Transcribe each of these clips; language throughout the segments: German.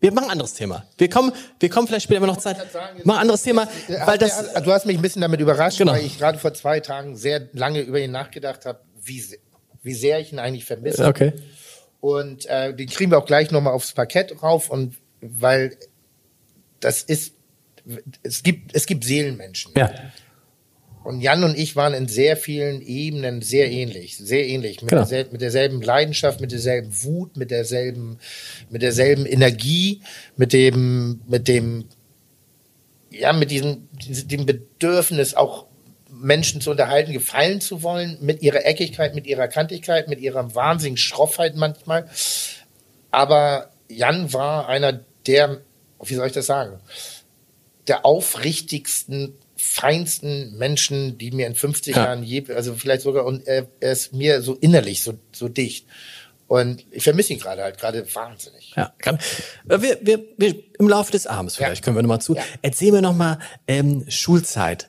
Wir machen ein anderes Thema. Wir kommen, wir kommen vielleicht später immer noch Zeit. Machen ein anderes Thema, weil das. Du hast mich ein bisschen damit überrascht, Genau. weil ich gerade vor zwei Tagen sehr lange über ihn nachgedacht habe, wie, wie sehr ich ihn eigentlich vermisse. Okay. Und äh, den kriegen wir auch gleich nochmal aufs Parkett rauf und weil das ist, es gibt, es gibt Seelenmenschen. Ja. Und Jan und ich waren in sehr vielen Ebenen sehr ähnlich, sehr ähnlich, mit, Genau. dersel mit derselben Leidenschaft, mit derselben Wut, mit derselben, mit derselben Energie, mit dem, mit dem, ja, mit diesem, diesem Bedürfnis auch Menschen zu unterhalten, gefallen zu wollen, mit ihrer Eckigkeit, mit ihrer Kantigkeit, mit ihrer wahnsinnigen Schroffheit manchmal. Aber Jan war einer der, wie soll ich das sagen, der aufrichtigsten, feinsten Menschen, die mir in 50 Ja. Jahren je, also vielleicht sogar, und er, er ist mir so innerlich so, so dicht. Und ich vermisse ihn gerade halt, gerade wahnsinnig. Ja, äh, wir, wir, wir, im Laufe des Abends vielleicht können wir nochmal zu. Ja. Erzähl mir nochmal ähm, Schulzeit,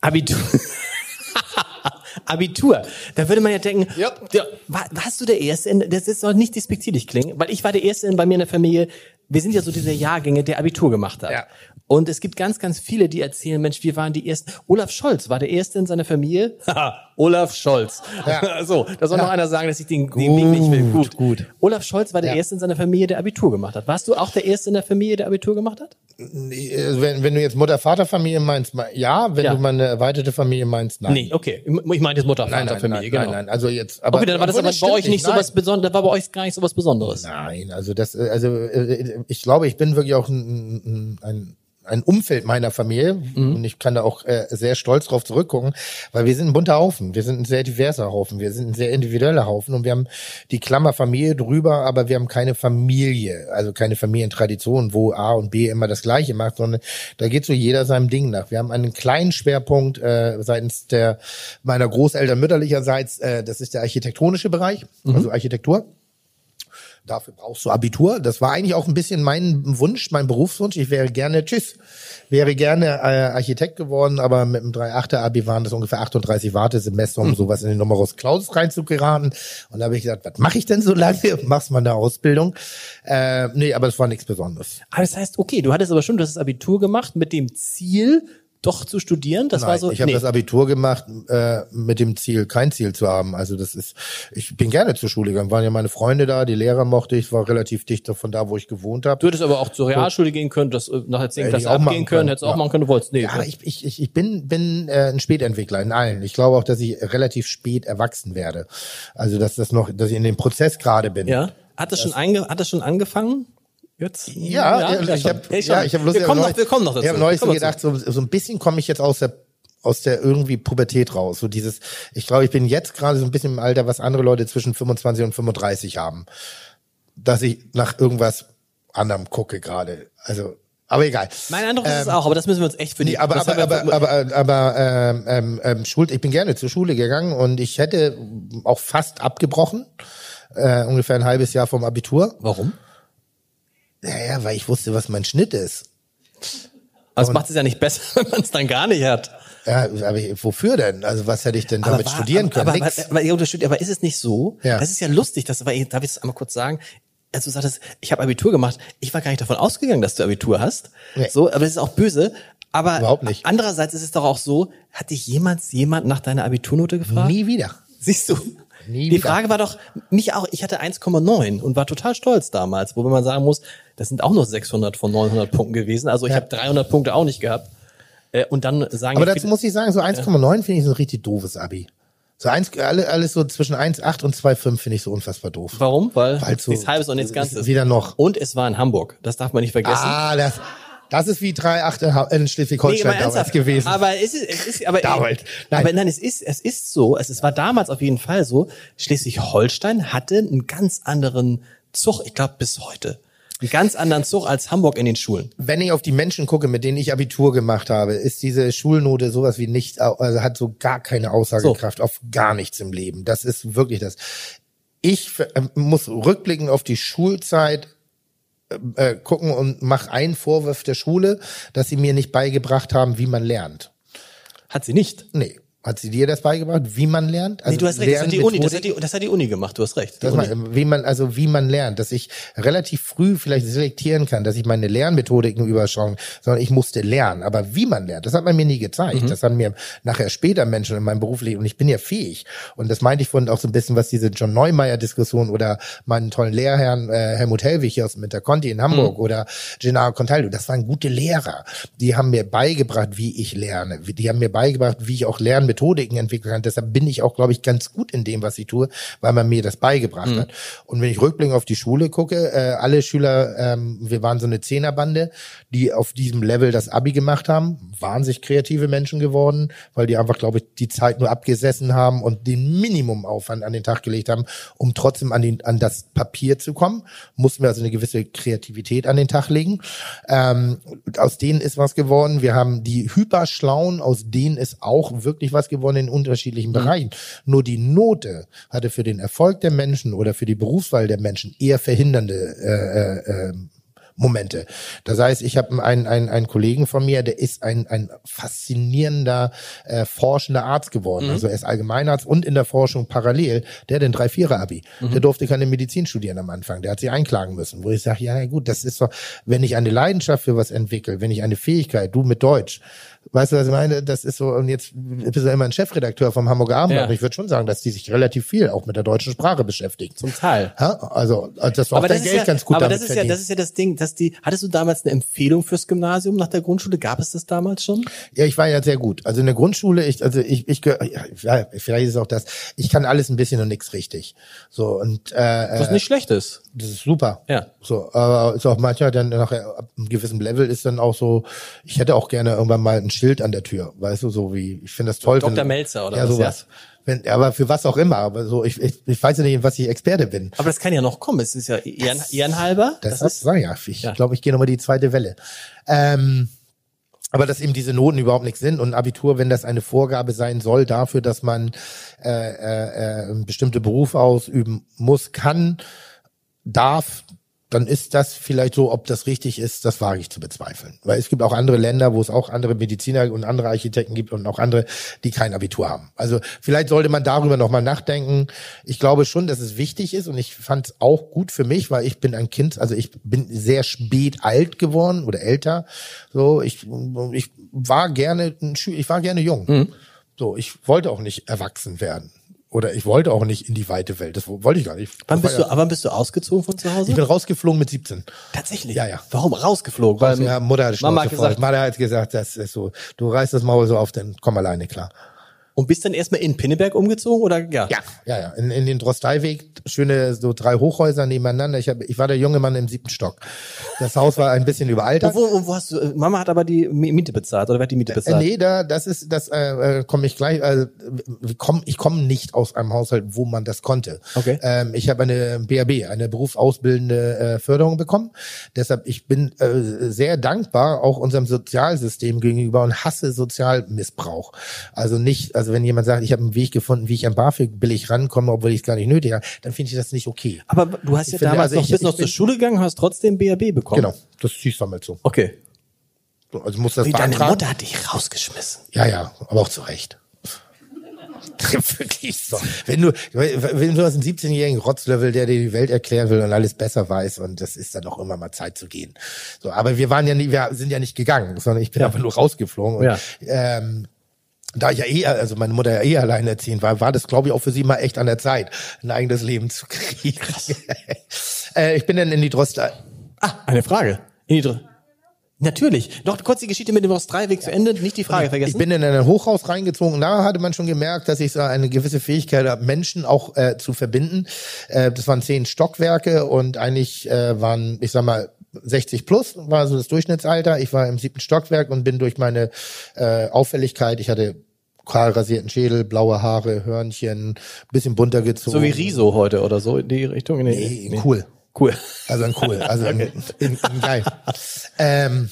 Abitur. Abitur. Da würde man ja denken, Ja. ja, war, warst du der Erste? In, das ist- soll nicht despektierlich klingen, weil ich war der Erste in, bei mir in der Familie. Wir sind ja so diese Jahrgänge, der Abitur gemacht hat. Ja. Und es gibt ganz, ganz viele, die erzählen, Mensch, wir waren die Ersten. Olaf Scholz war der Erste in seiner Familie. Olaf Scholz. Ja. so, da soll noch einer sagen, dass ich den, den Weg nicht will. Gut, gut. Olaf Scholz war der Ja. Erste in seiner Familie, der Abitur gemacht hat. Warst du auch der Erste in der Familie, der Abitur gemacht hat? Äh, Wenn, wenn du jetzt Mutter-Vater-Familie meinst, ja. Wenn Ja. du meine erweiterte Familie meinst, nein. Nee, okay. Ich meine jetzt Mutter, Nein, Vater, nein, nein, genau. nein, nein, also jetzt, aber. okay, dann war das aber bei euch stimmt nicht so was. Besonderes, war bei euch gar nicht so was Besonderes. Nein, also das, äh, also äh, ich glaube, ich bin wirklich auch ein, ein, ein ein Umfeld meiner Familie Mhm. und ich kann da auch äh, sehr stolz drauf zurückgucken, weil wir sind ein bunter Haufen, wir sind ein sehr diverser Haufen, wir sind ein sehr individueller Haufen und wir haben die Klammer Familie drüber, aber wir haben keine Familie, also keine Familientradition, wo A und B immer das Gleiche macht, sondern da geht so jeder seinem Ding nach. Wir haben einen kleinen Schwerpunkt äh, seitens der meiner Großeltern mütterlicherseits, äh, das ist der architektonische Bereich, also Architektur. Dafür brauchst du Abitur. Das war eigentlich auch ein bisschen mein Wunsch, mein Berufswunsch. Ich wäre gerne, tschüss, wäre gerne äh, Architekt geworden, aber mit dem 3.8er Abi waren das ungefähr 38 Wartesemester, um sowas in den Numerus Clausus reinzugeraten. Und da habe ich gesagt, was mache ich denn so lange? Machst mal eine Ausbildung. Äh, nee, aber es war nichts Besonderes. Aber das heißt, okay, du hattest aber schon, du hast das Abitur gemacht mit dem Ziel, doch zu studieren. Das war Nein, so. ich habe nee. das Abitur gemacht äh, mit dem Ziel, kein Ziel zu haben. Also das ist, ich bin gerne zur Schule gegangen. Waren ja meine Freunde da, die Lehrer mochte ich, war relativ dicht von da, wo ich gewohnt habe. Du hättest aber auch zur Realschule gehen können, das äh, nach der 10. Hätte Klasse auch abgehen machen können, können, hättest auch ja. machen können, du wolltest. Nee, Ja, ich, ich, ich, ich bin, bin äh, ein Spätentwickler in allen. Ich glaube auch, dass ich relativ spät erwachsen werde. Also dass das noch, dass ich in dem Prozess gerade bin. ja. Hat das schon, einge hat das schon angefangen? Jetzt? Ja, ich habe Ja, ja, ich hab wir, kommen noch, wir kommen noch dazu. Ich habe neulich so gedacht, so, so ein bisschen komme ich jetzt aus der aus der irgendwie Pubertät raus. So dieses, ich glaube, ich bin jetzt gerade so ein bisschen im Alter, was andere Leute zwischen 25 und 35 haben. Dass ich nach irgendwas anderem gucke gerade. Also, aber egal. Mein Eindruck ist es auch, aber das müssen wir uns echt für die. Nee, aber aber, haben wir- aber, aber, aber ähm, ähm, ähm, Schul ich bin gerne zur Schule gegangen und ich hätte auch fast abgebrochen, äh, ungefähr ein halbes Jahr vom Abitur. Warum? Naja, weil ich wusste, was mein Schnitt ist. Also es macht es ja nicht besser, wenn man es dann gar nicht hat. Ja, aber wofür denn? Also was hätte ich denn damit war- studieren können? Aber, aber, aber, aber ist es nicht so? Ja. Das ist ja lustig, das, aber darf ich das einmal kurz sagen? Als du sagtest, ich habe Abitur gemacht, ich war gar nicht davon ausgegangen, dass du Abitur hast. Nee. So, aber das ist auch böse. Aber Überhaupt nicht. andererseits ist es doch auch so, hat dich jemals jemand nach deiner Abiturnote gefragt? Nie wieder. Siehst du? Nie die wieder. Frage war doch, mich auch, ich hatte 1,9 und war total stolz damals, wobei man sagen muss, das sind auch nur 600 von 900 Punkten gewesen. Also ich habe 300 Punkte auch nicht gehabt. Äh, Und dann sagen Aber ja dazu viele- muss ich sagen, so 1,9 finde ich so ein richtig doofes Abi. So eins, alle, alles so zwischen 1,8 und 2,5 finde ich so unfassbar doof. Warum? Weil Weil so- nichts halbes und nichts Ganzes. wieder noch. Und es war in Hamburg. Das darf man nicht vergessen. Ah, das, das ist wie 3,8 in Schleswig-Holstein mal damals gewesen. Aber es ist, es ist, aber, Damals. Nein. aber nein, es ist, es ist so. Es, es war damals auf jeden Fall so. Schleswig-Holstein hatte einen ganz anderen Zug. Ich glaube bis heute. Einen ganz anderen Zug als Hamburg in den Schulen. wenn ich auf die Menschen gucke, mit denen ich Abitur gemacht habe, ist diese Schulnote sowas wie nicht, also hat so gar keine Aussagekraft auf gar nichts im Leben. Das ist wirklich das. Ich äh, muss rückblicken auf die Schulzeit äh, gucken und mache einen Vorwurf der Schule, dass sie mir nicht beigebracht haben, wie man lernt. Hat sie nicht. Nee. Hat sie dir das beigebracht, wie man lernt? nee, du hast recht, das hat, die Uni, das, hat die, das hat die Uni gemacht, du hast recht. Die Das Uni. man, wie man, also wie man lernt, dass ich relativ früh vielleicht selektieren kann, dass ich meine Lernmethodiken überschauen, sondern ich musste lernen. Aber wie man lernt, das hat man mir nie gezeigt. Mhm. Das haben mir nachher später Menschen in meinem beruflichen, und ich bin ja fähig. Und das meinte ich vorhin auch so ein bisschen, was diese John Neumeier-Diskussion oder meinen tollen Lehrherrn äh, Helmut Hellwig hier aus dem Interconti in Mhm. Hamburg oder Gennaro Contaldo, das waren gute Lehrer. Die haben mir beigebracht, wie ich lerne. Die haben mir beigebracht, wie ich auch Lernmethodiken entwickeln kann. Deshalb bin ich auch, glaube ich, ganz gut in dem, was ich tue, weil man mir das beigebracht Mhm. hat. Und wenn ich rückblickend auf die Schule gucke, äh, alle Schüler, ähm, wir waren so eine Zehnerbande, die auf diesem Level das Abi gemacht haben, wahnsinnig kreative Menschen geworden, weil die einfach, glaube ich, die Zeit nur abgesessen haben und den Minimumaufwand an den Tag gelegt haben, um trotzdem an, den, an das Papier zu kommen. Mussten wir also eine gewisse Kreativität an den Tag legen. Ähm, aus denen ist was geworden. Wir haben die Hyperschlauen, aus denen ist auch wirklich was geworden in unterschiedlichen Bereichen. Nur die Note hatte für den Erfolg der Menschen oder für die Berufswahl der Menschen eher verhindernde äh, äh, äh, Momente. Das heißt, ich habe einen, einen, einen Kollegen von mir, der ist ein, ein faszinierender, äh, forschender Arzt geworden. Also er ist Allgemeinarzt und in der Forschung parallel. Der hat den 3-4er-Abi. Der durfte keine Medizin studieren am Anfang. Der hat sich einklagen müssen. Wo ich sage, ja gut, das ist doch, wenn ich eine Leidenschaft für was entwickle, wenn ich eine Fähigkeit, du mit Deutsch, weißt du, was ich meine? Das ist so, und jetzt bist du immer ein Chefredakteur vom Hamburger Abendblatt. Ja. Ich würde schon sagen, dass die sich relativ viel auch mit der deutschen Sprache beschäftigen. Zum Teil. Ja, also, dass du auch dein ist Geld ja, ganz gut aber damit das ist ja, das ist ja das Ding, dass die, hattest du damals eine Empfehlung fürs Gymnasium nach der Grundschule? Gab es das damals schon? Ja, ich war ja sehr gut. Also in der Grundschule, ich, also ich, ich, ja, vielleicht ist es auch das, ich kann alles ein bisschen und nichts richtig. So, und äh, Was nicht schlecht ist. Das ist super. Ja. So, aber ist auch manchmal dann nachher ab einem gewissen Level ist dann auch so, ich hätte auch gerne irgendwann mal ein Schild an der Tür, weißt du, so wie, ich finde das toll. Dr. wenn- Melzer oder ja, was, sowas. Wenn, aber für was auch immer, aber so, ich, ich, ich weiß ja nicht, in was ich Experte bin. Aber das kann ja noch kommen. Es ist ja ehren, ehrenhalber. Das, Das, ist, sag ja, ich Ja. glaube, ich gehe nochmal die zweite Welle. Ähm, aber dass eben diese Noten überhaupt nichts sind und Abitur, wenn das eine Vorgabe sein soll dafür, dass man äh, äh, äh, bestimmte Berufe ausüben muss, kann, darf, dann ist das vielleicht so, ob das richtig ist, das wage ich zu bezweifeln. Weil es gibt auch andere Länder, wo es auch andere Mediziner und andere Architekten gibt und auch andere, die kein Abitur haben. Also vielleicht sollte man darüber nochmal nachdenken. Ich glaube schon, dass es wichtig ist und ich fand es auch gut für mich, weil ich bin ein Kind, also ich bin sehr spät alt geworden oder älter. So, ich, ich war gerne ich war gerne jung. So, ich wollte auch nicht erwachsen werden. Oder ich wollte auch nicht in die weite Welt. Das wollte ich gar nicht. wann bist du, wann bist du ausgezogen von zu Hause? ich bin rausgeflogen mit 17. Tatsächlich. Ja, ja. Warum rausgeflogen? Weil ja, Mutter hat Mama hat gesagt, Mama hat gesagt, das ist so, du reißt das Maul so auf, dann komm alleine klar. Und bist dann erstmal in Pinneberg umgezogen oder ja? Ja, ja, ja. In, in den Drosteiweg, schöne so drei Hochhäuser nebeneinander. Ich, hab, ich war der junge Mann im siebten Stock. Das Haus war ein bisschen überaltert. Und wo, und wo hast du, Mama hat aber die Miete bezahlt oder wer hat die Miete Äh, bezahlt? nee, da, das ist, das äh, äh, komme ich gleich. Also, kommen, ich komme nicht aus einem Haushalt, wo man das konnte. Okay. Ähm, ich habe eine BAB, eine berufsausbildende äh, Förderung bekommen. Deshalb ich bin äh, sehr dankbar auch unserem Sozialsystem gegenüber und hasse Sozialmissbrauch. Also nicht, also wenn jemand sagt, ich habe einen Weg gefunden, wie ich an BAföG billig rankomme, obwohl ich es gar nicht nötig habe, dann finde ich das nicht okay. Aber du hast ja finde, damals also noch, ich- bist noch ich zur bin- Schule gegangen, hast trotzdem BAB bekommen. Genau, das hieß damals so. Okay. So, Also muss das Wie deine beantragen. Mutter hat dich rausgeschmissen. Ja, ja, aber auch zu Recht. Wirklich so. Wenn du, wenn du hast einen 17-jährigen Rotzlöffel, der dir die Welt erklären will und alles besser weiß und das ist dann auch immer mal Zeit zu gehen. So, aber wir waren ja nie, wir sind ja nicht gegangen, sondern ich bin einfach nur rausgeflogen. Und, Ja. ähm, da ich ja eh, also meine Mutter ja eh alleinerziehend war, war das, glaube ich, auch für sie mal echt an der Zeit, ein eigenes Leben zu kriegen. äh, ich bin dann in die Droste, Ah, eine Frage. In die Natürlich. Noch kurz die Geschichte mit dem Ostreiweg zu Ende, nicht die Frage vergessen. Ich bin in ein Hochhaus reingezogen. Da hatte man schon gemerkt, dass ich so eine gewisse Fähigkeit habe, Menschen auch äh, zu verbinden. Äh, das waren zehn Stockwerke und eigentlich äh, waren, ich sag mal, 60 plus war so das Durchschnittsalter. Ich war im siebten Stockwerk und bin durch meine äh, Auffälligkeit, ich hatte kahl rasierten Schädel, blaue Haare, Hörnchen, bisschen bunter gezogen. so wie Riso heute oder so in die Richtung. Nee, Nee, cool. Cool. Also ein cool, also ein, in, in, geil. Ähm,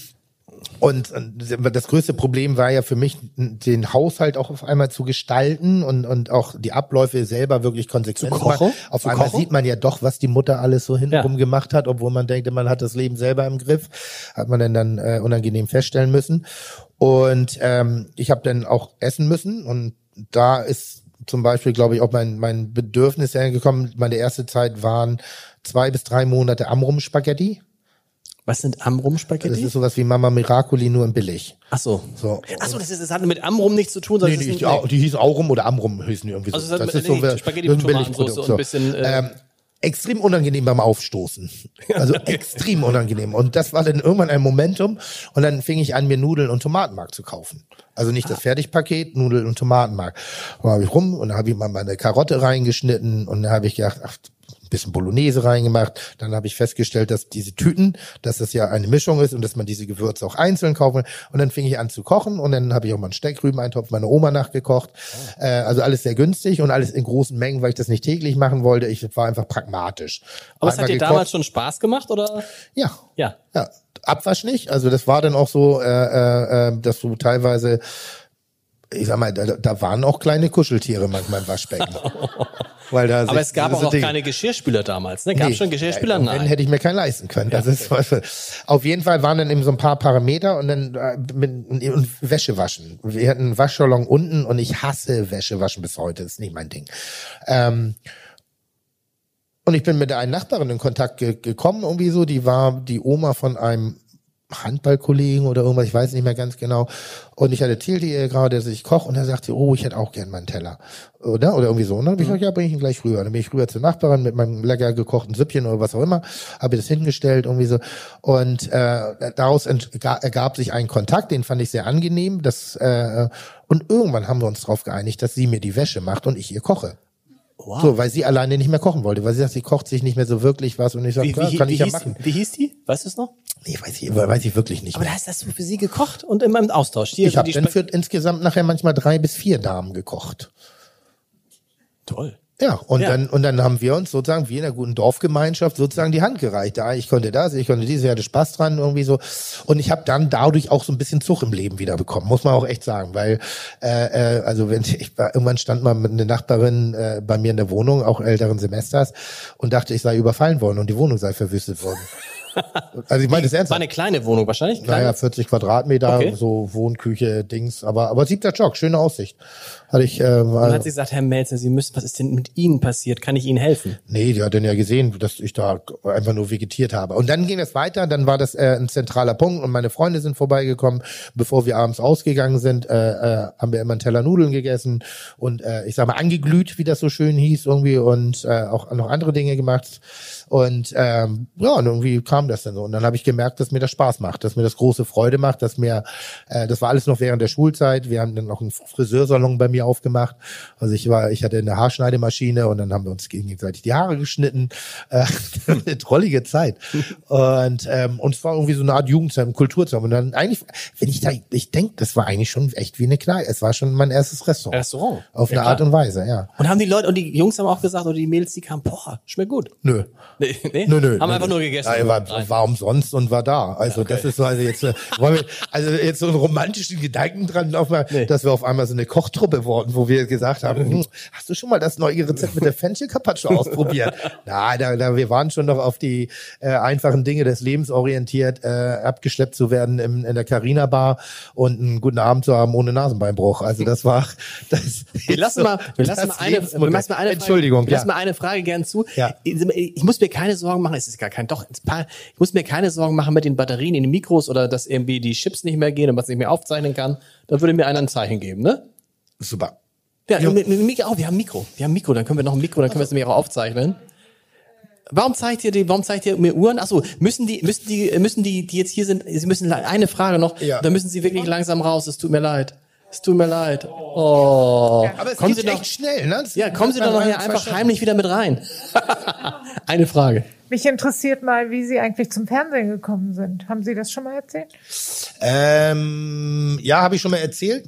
und, und das größte Problem war ja für mich, den Haushalt auch auf einmal zu gestalten und, und auch die Abläufe selber wirklich konsequent Zu machen. kochen? Auf Zu einmal kochen? sieht man ja doch, was die Mutter alles so hintenrum Ja. gemacht hat, obwohl man denkt, man hat das Leben selber im Griff. Hat man dann, dann äh, unangenehm feststellen müssen. Und ähm, ich habe dann auch essen müssen und da ist zum Beispiel, glaube ich, auch mein, mein Bedürfnis hergekommen. Meine erste Zeit waren zwei bis drei Monate Amrum-Spaghetti. Was sind Amrum-Spaghetti? Das ist sowas wie Mama Miracoli, nur in billig. Ach so. So. Ach so, das, ist, das hat mit Amrum nichts zu tun, Nee, sondern die, das die, ein, die hieß Aurum oder Amrum hießen die irgendwie so. Also hat das mit- ist so nee, ein- Spaghetti das mit Billigprodukt. Tomatensauce und ein bisschen, äh, ähm, extrem unangenehm beim Aufstoßen. Also extrem unangenehm. Und das war dann irgendwann ein Momentum. Und dann fing ich an, mir Nudeln und Tomatenmark zu kaufen. Also nicht das Fertigpaket, Nudeln und Tomatenmark. Und habe ich rum und dann habe ich mal meine Karotte reingeschnitten und dann habe ich gedacht, ach, bisschen Bolognese reingemacht. Dann habe ich festgestellt, dass diese Tüten, dass das ja eine Mischung ist und dass man diese Gewürze auch einzeln kaufen kann. Und dann fing ich an zu kochen und dann habe ich auch mal einen Steckrübeneintopf meiner Oma nachgekocht. Äh, also alles sehr günstig und alles in großen Mengen, weil ich das nicht täglich machen wollte. Ich war einfach pragmatisch. aber es hat dir gekocht. damals schon Spaß gemacht, oder? Ja. Ja. Ja, Abwasch nicht. Also das war dann auch so, äh, äh, äh, dass du teilweise, ich sag mal, da, da waren auch kleine Kuscheltiere manchmal im Waschbecken. Weil da Aber es gab auch noch Dinge- keine Geschirrspüler damals, ne? Gab Nee. schon Geschirrspüler? Ja, und Wenn Nein. hätte ich mir keinen leisten können. Das ist auf jeden Fall waren dann eben so ein paar Parameter und dann äh, mit, und Wäsche waschen. Wir hatten einen Waschsalon unten und ich hasse Wäsche waschen bis heute. Das ist nicht mein Ding. Ähm, und ich bin mit einer Nachbarin in Kontakt ge gekommen, irgendwie so. Die war die Oma von einem Handballkollegen oder irgendwas, ich weiß nicht mehr ganz genau. Und ich erzählte ihr gerade, dass ich koche und er sagte, oh, ich hätte auch gern meinen Teller. Oder? Oder irgendwie so. Und dann habe ich gesagt, ja, bring ich ihn gleich rüber. Dann bin ich rüber zur Nachbarin mit meinem lecker gekochten Süppchen oder was auch immer, habe das hingestellt, irgendwie so. Und äh, daraus ergab sich ein Kontakt, den fand ich sehr angenehm. Das, äh, und irgendwann haben wir uns darauf geeinigt, dass sie mir die Wäsche macht und ich ihr koche. Wow. So, weil sie alleine nicht mehr kochen wollte, weil sie sagt, sie kocht sich nicht mehr so wirklich was und ich sage, Wie, klar, wie, kann wie, ich ja machen. wie hieß die? Weißt du es noch? Nee, weiß ich, weiß ich wirklich nicht Aber mehr. da hast, du für sie gekocht und immer im Austausch. Hier, Ich habe die dann für insgesamt nachher manchmal drei bis vier Damen gekocht. Toll. Ja, und Ja. dann und dann haben wir uns sozusagen wie in einer guten Dorfgemeinschaft sozusagen die Hand gereicht. Ja, ich konnte das, ich konnte dieses, ich hatte Spaß dran irgendwie so. Und ich habe dann dadurch auch so ein bisschen Zug im Leben wieder bekommen, muss man auch echt sagen, weil äh, äh, also wenn ich war, irgendwann stand mal mit einer Nachbarin äh, bei mir in der Wohnung, auch älteren Semesters, und dachte, ich sei überfallen worden und die Wohnung sei verwüstet worden. also ich meine das War ernsthaft. eine kleine Wohnung wahrscheinlich. Kleine? Naja, 40 Quadratmeter, Okay. so Wohnküche, Dings, aber aber siebter Stock, schöne Aussicht. Hatte ich, äh, Dann war, hat sie gesagt, Herr Melzer, Sie müssen, was ist denn mit Ihnen passiert? Kann ich Ihnen helfen? nee, die hat dann ja gesehen, dass ich da einfach nur vegetiert habe. Und dann ging es weiter, dann war das äh, ein zentraler Punkt und meine Freunde sind vorbeigekommen. Bevor wir abends ausgegangen sind, äh, äh, haben wir immer einen Teller Nudeln gegessen und äh, ich sag mal angeglüht, wie das so schön hieß irgendwie und äh, auch noch andere Dinge gemacht. Und ähm, ja, und irgendwie kam das dann so. Und dann habe ich gemerkt, dass mir das Spaß macht, dass mir das große Freude macht, dass mir, äh, das war alles noch während der Schulzeit. Wir haben dann noch einen Friseursalon bei mir aufgemacht. Also ich war, ich hatte eine Haarschneidemaschine und dann haben wir uns gegenseitig die Haare geschnitten. Äh, eine trollige Zeit. Und ähm, und es war irgendwie so eine Art Jugendzeit, Kulturzeit. Und dann eigentlich, wenn ich da, ich denke, das war eigentlich schon echt wie eine Kneipe. Es war schon mein erstes Restaurant. Restaurant. Auf Ja, eine Art klar. und Weise, ja. Und haben die Leute, und die Jungs haben auch gesagt, oder die Mädels, die kamen, boah, schmeckt gut. Nö. Nee, nee? Nö, nö, Haben nö, einfach nö. nur gegessen. Ja, war, war umsonst und war da. Also das ist so, also jetzt, äh, wollen wir, also jetzt so einen romantischen Gedanken dran laufen, Nee. dass wir auf einmal so eine Kochtruppe wurden, wo wir gesagt haben, hm, hast du schon mal das neue Rezept mit der Fenchel Carpaccio ausprobiert? Na, da, da, wir waren schon noch auf die äh, einfachen Dinge des Lebens orientiert, äh, abgeschleppt zu werden im, in der Carina Bar und einen guten Abend zu haben ohne Nasenbeinbruch. Also das war das. Wir lassen mal, wir lassen mal eine, wir lassen mal eine Entschuldigung, Frage, wir lassen ja. mal eine Frage gern zu. Ja. Ich muss mir keine Sorgen machen, es ist gar kein, doch, ich muss mir keine Sorgen machen mit den Batterien in den Mikros oder dass irgendwie die Chips nicht mehr gehen und was nicht mehr aufzeichnen kann. Da würde mir einer ein Zeichen geben, ne? Super. Ja, mit, mit, Mikro, oh, wir haben ein Mikro. Wir haben ein Mikro, dann können wir noch ein Mikro, dann können wir es nämlich auch aufzeichnen. Warum zeigt ihr die, warum zeigt ihr mir Uhren? Achso, müssen die, müssen die, müssen die, die jetzt hier sind, sie müssen, eine Frage noch, Ja. da müssen sie wirklich langsam raus, es tut mir leid. Es tut mir leid. Oh. Aber es kommen geht Sie doch, echt schnell, ne? Das- ja, kommen Sie doch das- nachher einfach heimlich wieder mit rein. eine Frage. Mich interessiert mal, wie Sie eigentlich zum Fernsehen gekommen sind. Haben Sie das schon mal erzählt? Ähm, ja, habe ich schon mal erzählt.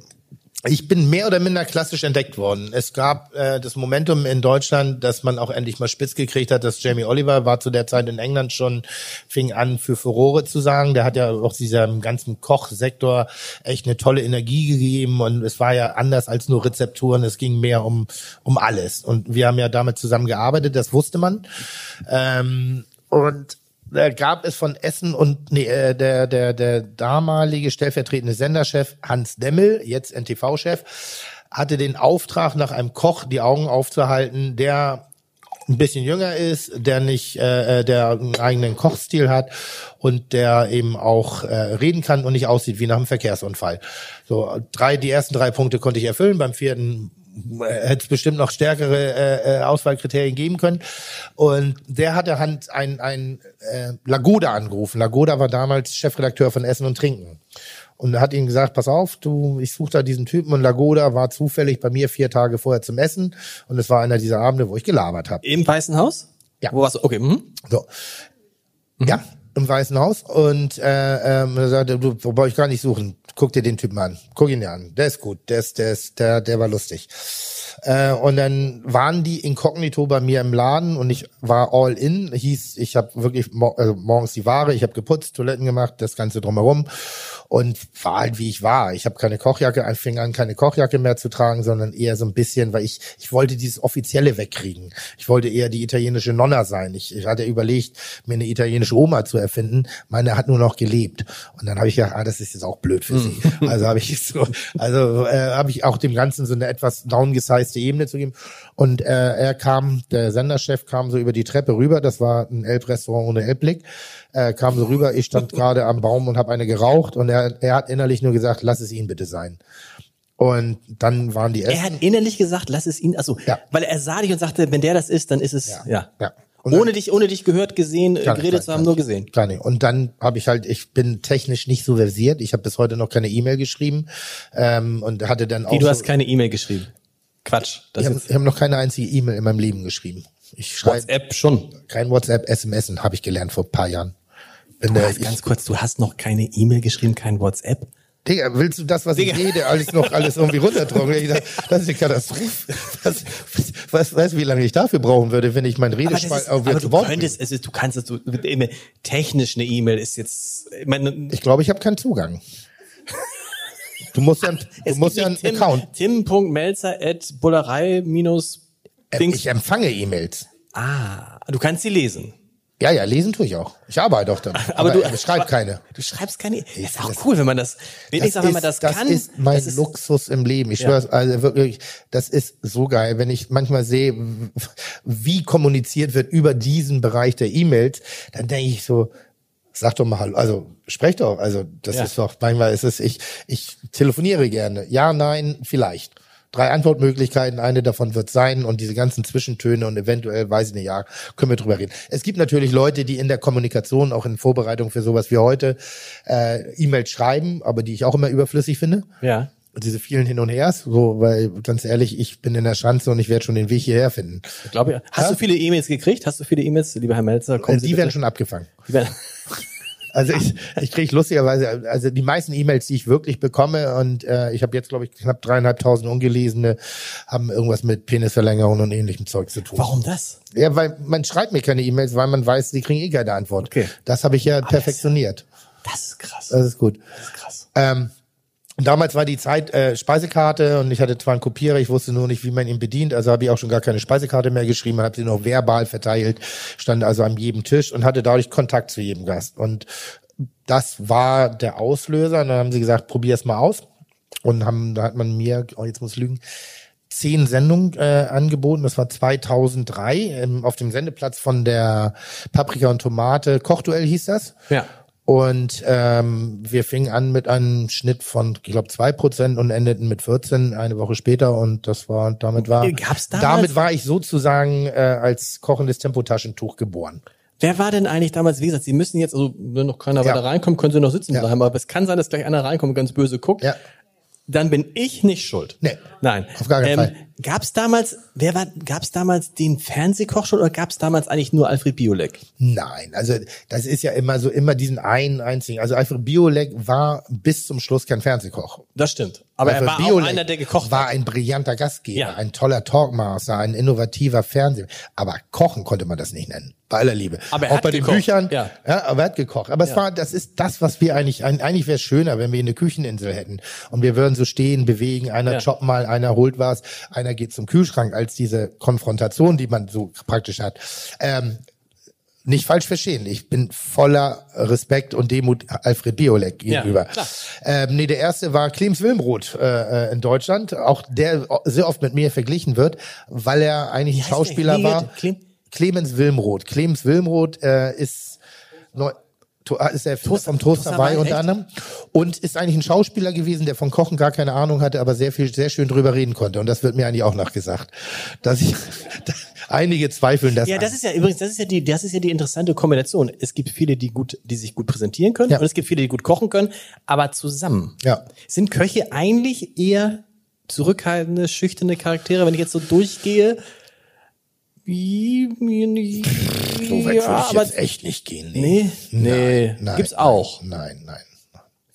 Ich bin mehr oder minder klassisch entdeckt worden. Es gab äh, das Momentum in Deutschland, dass man auch endlich mal spitz gekriegt hat, dass Jamie Oliver war zu der Zeit in England schon, fing an für Furore zu sagen. Der hat ja auch diesem ganzen Kochsektor echt eine tolle Energie gegeben und es war ja anders als nur Rezepturen. Es ging mehr um, um alles. Und wir haben ja damit zusammengearbeitet, das wusste man. Ähm, und da gab es von Essen und nee, äh, der, der, der damalige stellvertretende Senderchef Hans Demmel, jetzt NTV-Chef, hatte den Auftrag, nach einem Koch die Augen aufzuhalten, der ein bisschen jünger ist, der nicht, äh, äh, der einen eigenen Kochstil hat und der eben auch äh, reden kann und nicht aussieht wie nach einem Verkehrsunfall. So drei, die ersten drei Punkte konnte ich erfüllen. Beim vierten hätte es bestimmt noch stärkere äh, äh, Auswahlkriterien geben können. Und der hatte Hand ein, ein äh, Lagoda angerufen. Lagoda war damals Chefredakteur von Essen und Trinken. Und hat ihm gesagt, pass auf, du, ich suche da diesen Typen und Lagoda war zufällig bei mir vier Tage vorher zum Essen und es war einer dieser Abende, wo ich gelabert habe. Im Weißen Haus? Ja. Wo warst du? Okay. Mhm. So. Ja, im Weißen Haus. Und äh, ähm, er sagte, du brauch ich gar nicht suchen. Guck dir den Typen an. Guck ihn dir an. Der ist gut. Der ist, der ist, der, der war lustig. Äh, und dann waren die inkognito bei mir im Laden und ich war all in. Hieß, ich habe wirklich mor also morgens die Ware, ich habe geputzt, Toiletten gemacht, das Ganze drumherum und war halt wie ich war. Ich habe keine Kochjacke, ich fing an, keine Kochjacke mehr zu tragen, sondern eher so ein bisschen, weil ich ich wollte dieses offizielle wegkriegen. Ich wollte eher die italienische Nonna sein. Ich, ich hatte überlegt, mir eine italienische Oma zu erfinden. Meine hat nur noch gelebt und dann habe ich gedacht, ah, das ist jetzt auch blöd für sie. Also habe ich so, also äh, habe ich auch dem Ganzen so eine etwas downgesized Ebene zu geben. Und äh, er kam, der Senderchef kam so über die Treppe rüber, das war ein Elb-Restaurant ohne Elbblick, äh, kam so rüber, ich stand gerade am Baum und habe eine geraucht und er, er hat innerlich nur gesagt, lass es ihn bitte sein. Und dann waren die Er Essen. hat innerlich gesagt, lass es ihn, also, Ja. weil er sah dich und sagte, wenn der das ist, dann ist es, ja. ja. Und dann- Ohne dich, ohne dich gehört, gesehen, nicht, geredet gar zu haben, nur gesehen. Gar nicht. Und dann habe ich halt, ich bin technisch nicht so versiert. Ich habe bis heute noch keine E-Mail geschrieben ähm, und hatte dann auch. Wie, du so, hast keine E-Mail geschrieben. Quatsch. Ich habe hab noch keine einzige E-Mail in meinem Leben geschrieben. Ich schreibe WhatsApp schon. kein WhatsApp, SMS habe ich gelernt vor ein paar Jahren. Bin Du hast ganz kurz, du hast noch keine E-Mail geschrieben, kein WhatsApp. Digga, willst du das, was ich rede, alles noch alles irgendwie runterdrücken? Das ist eine Katastrophe. Was, was, weißt du, wie lange ich dafür brauchen würde, wenn ich mein Redespalt du Wort bringe? könntest, es ist, du kannst es, du, technisch eine E-Mail ist jetzt, ich meine, Ich glaube, ich habe keinen Zugang. Du musst ja, du musst ja einen Tim, Account. Tim.melzer at bullerei minus Dings. Ich empfange E-Mails. Ah, du kannst sie lesen. Ja, ja, lesen tue ich auch. Ich arbeite auch damit. Aber, du ich schreibe keine. Du schreibst keine. Das ist auch das- cool, wenn man das. Wenigstens, wenn man das das kann. ist mein das ist- Luxus im Leben. Ich Ja. schwör's, also wirklich, das ist so geil, wenn ich manchmal sehe, wie kommuniziert wird über diesen Bereich der E-Mails, dann denke ich so, sag doch mal hallo, also sprech doch, also das Ja. ist doch, manchmal ist es, ich, ich telefoniere gerne. Ja, nein, vielleicht. Drei Antwortmöglichkeiten, eine davon wird sein und diese ganzen Zwischentöne und eventuell, weiß ich nicht, ja, können wir drüber reden. Es gibt natürlich Leute, die in der Kommunikation, auch in Vorbereitung für sowas wie heute, äh, E-Mails schreiben, aber die ich auch immer überflüssig finde. Ja. Diese vielen Hin und Hers, so, weil ganz ehrlich, ich bin in der Schanze und ich werde schon den Weg hierher finden. Ich glaube, ja. Hast Ja? du viele E-Mails gekriegt? Hast du viele E-Mails, lieber Herr Melzer? Kommen Äh, die bitte- werden schon abgefangen. Werden, Also ich, ich kriege lustigerweise, also die meisten E-Mails, die ich wirklich bekomme, und äh, ich habe jetzt, glaube ich, knapp dreieinhalbtausend ungelesene, haben irgendwas mit Penisverlängerung und ähnlichem Zeug zu tun. warum das? Ja, weil man schreibt mir keine E-Mails, weil man weiß, die kriegen eh keine Antwort. Okay. Das habe ich ja perfektioniert. Das ist krass. Das ist gut. Das ist krass. Ähm, damals war die Zeit äh, Speisekarte und ich hatte zwar einen Kopierer, ich wusste nur nicht, wie man ihn bedient, also habe ich auch schon gar keine Speisekarte mehr geschrieben, habe sie noch verbal verteilt, stand also an jedem Tisch und hatte dadurch Kontakt zu jedem Gast. Und das war der Auslöser. Und dann haben sie gesagt, probier es mal aus. Und haben, da hat man mir, oh, jetzt muss ich lügen, zehn Sendungen äh, angeboten. Das war 2003 ähm, auf dem Sendeplatz von der Paprika und Tomate Kochduell hieß das. Ja. Und ähm, wir fingen an mit einem Schnitt von, ich glaube, zwei Prozent und endeten mit 14 eine Woche später. Und das war, damit war, Gab's damals- damit war ich sozusagen äh, als kochendes Tempotaschentuch geboren. Wer war denn eigentlich damals, wie gesagt, Sie müssen jetzt, also wenn noch keiner Ja. weiter reinkommt, können Sie noch sitzen Ja. bleiben, aber es kann sein, dass gleich einer reinkommt und ganz böse guckt. Ja. Dann bin ich nicht schuld. Nee. Nein. Auf gar keinen Fall. Gab es damals, wer war, gab es damals den Fernsehkoch schon oder gab es damals eigentlich nur Alfred Biolek? Nein, also das ist ja immer so, immer diesen einen einzigen. Also Alfred Biolek war bis zum Schluss kein Fernsehkoch. Das stimmt. Aber er Alfred war auch Biolek einer, der gekocht war hat. ein brillanter Gastgeber, Ja. ein toller Talkmaster, ein innovativer Fernseher. Aber kochen konnte man das nicht nennen. Bei aller Liebe. Aber er auch hat bei gekocht. den Büchern. Ja. aber er hat gekocht. Aber es war, das ist das, was wir eigentlich, eigentlich wäre es schöner, wenn wir eine Kücheninsel hätten. Und wir würden so stehen, bewegen, einer Ja. jobbt mal, einer holt was, einer geht zum Kühlschrank, als diese Konfrontation, die man so praktisch hat. Ähm, nicht falsch verstehen. Ich bin voller Respekt und Demut Alfred Biolek gegenüber. klar. ähm, nee, der erste war Clemens Wilmroth äh, äh, in Deutschland, auch der sehr oft mit mir verglichen wird, weil er eigentlich ein der? Schauspieler war. Clem- Clemens Wilmroth. Clemens Wilmroth äh, ist neu, ist der Erfinder vom Toaster Toasterwei, bei unter anderem und ist eigentlich ein Schauspieler gewesen, der von Kochen gar keine Ahnung hatte, aber sehr viel, sehr schön drüber reden konnte. Und das wird mir eigentlich auch nachgesagt, dass ich einige zweifeln das. Ja, das ist ja übrigens, das ist ja die, das ist ja die interessante Kombination. Es gibt viele, die gut, die sich gut präsentieren können, Ja. und es gibt viele, die gut kochen können, aber zusammen. Ja. Sind Köche eigentlich eher zurückhaltende, schüchterne Charaktere, wenn ich jetzt so durchgehe? So weit würde ja, ich aber jetzt echt nicht gehen. nee, nee, Nein, nein, gibt's auch. Nein, nein.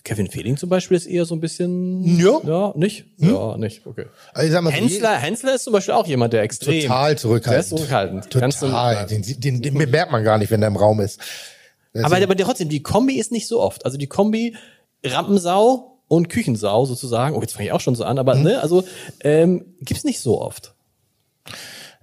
Kevin Fehling zum Beispiel ist eher so ein bisschen. Ja. Ja, nicht? Ja, nicht. Okay. Also ich sag mal Hensler, Hensler ist zum Beispiel auch jemand, der extrem. total zurückhaltend. Der ist zurückhaltend. Ganz Total. zurückhaltend. Den, den, den merkt man gar nicht, wenn er im Raum ist. Aber, aber trotzdem, die Kombi ist nicht so oft. Also die Kombi Rampensau und Küchensau sozusagen. Oh, jetzt fange ich auch schon so an, aber Mhm. ne, also ähm, gibt's nicht so oft.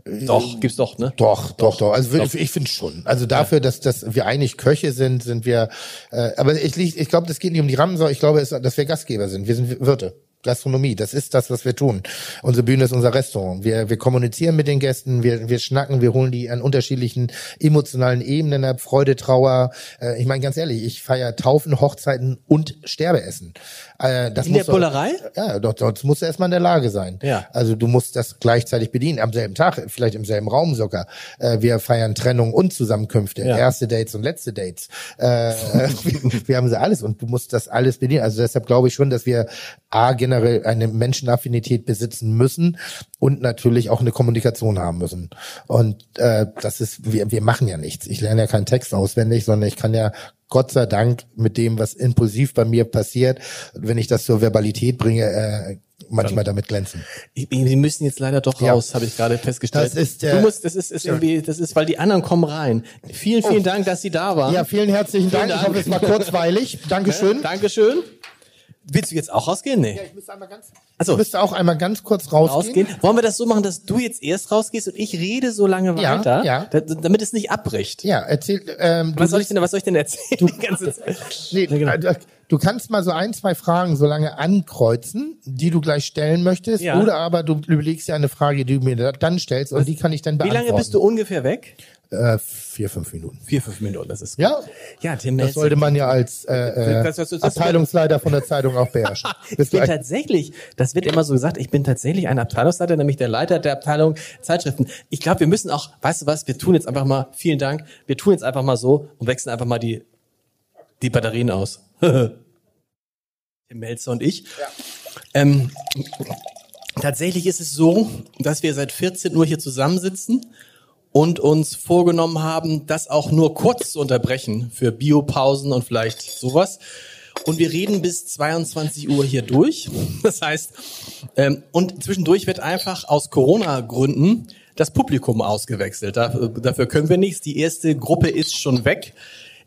Doch, gibt's doch, ne? Doch, doch, doch. Also ich, ich finde schon. Also dafür, dass, dass wir eigentlich Köche sind, sind wir. Äh, aber ich, ich glaube, das geht nicht um die Rammensau. Ich glaube, dass wir Gastgeber sind. Wir sind Wirte. Gastronomie, das ist das, was wir tun. Unsere Bühne ist unser Restaurant. Wir, wir kommunizieren mit den Gästen, wir, wir schnacken, wir holen die an unterschiedlichen emotionalen Ebenen ab, Freude, Trauer. Äh, ich meine ganz ehrlich, ich feiere Taufen, Hochzeiten und Sterbeessen. Äh, das In der muss doch- Bullerei? Ja, doch, dort musst du erstmal in der Lage sein. Ja. Also du musst das gleichzeitig bedienen, am selben Tag, vielleicht im selben Raum sogar. Äh, wir feiern Trennung und Zusammenkünfte, Ja. erste Dates und letzte Dates. Äh, wir, wir haben sie alles und du musst das alles bedienen. Also deshalb glaube ich schon, dass wir A, generell eine Menschenaffinität besitzen müssen und natürlich auch eine Kommunikation haben müssen. Und äh, das ist, wir, wir machen ja nichts. Ich lerne ja keinen Text auswendig, sondern ich kann ja Gott sei Dank mit dem, was impulsiv bei mir passiert, wenn ich das zur Verbalität bringe, äh, manchmal damit glänzen. Wir müssen jetzt leider doch Ja. raus, habe ich gerade festgestellt. Das ist, äh, du musst, das ist, ist irgendwie, das ist, weil die anderen kommen rein. Vielen, vielen Dank, dass Sie da waren. Ja, vielen herzlichen Dank. Dank. Ich hoffe, es war kurzweilig. Dankeschön. Dankeschön. Willst du jetzt auch rausgehen? Nee. Ich müsste, einmal ganz, Achso. ich müsste auch einmal ganz kurz rausgehen. rausgehen. Wollen wir das so machen, dass du jetzt erst rausgehst und ich rede so lange Ja, weiter, ja. da- damit es nicht abbricht? Ja, erzähl. Ähm, du, Was soll ich denn, was soll ich denn erzählen die ganze Zeit? nee, genau. äh, du kannst mal so ein, zwei Fragen so lange ankreuzen, die du gleich stellen möchtest. Ja. Oder aber du überlegst ja eine Frage, die du mir da- dann stellst und die kann ich dann Wie beantworten. lange bist du ungefähr weg? Äh, vier, fünf Minuten. Vier, fünf Minuten, das ist gut. Ja, Ja, Tim das sollte man ja als äh, äh, Das- das- das- Abteilungsleiter von der Zeitung auch beherrschen. Ich bin tatsächlich, das wird immer so gesagt, ich bin tatsächlich ein Abteilungsleiter, nämlich der Leiter der Abteilung Zeitschriften. Ich glaube, wir müssen auch, weißt du was, wir tun jetzt einfach mal, vielen Dank, wir tun jetzt einfach mal so und wechseln einfach mal die, die Batterien aus. Tim Melzer und ich. Ähm, tatsächlich ist es so, dass wir seit 14 Uhr hier zusammensitzen und uns vorgenommen haben, das auch nur kurz zu unterbrechen für Biopausen und vielleicht sowas. Und wir reden bis 22 Uhr hier durch. Das heißt, ähm, und zwischendurch wird einfach aus Corona-Gründen das Publikum ausgewechselt. Dafür, dafür können wir nichts. Die erste Gruppe ist schon weg.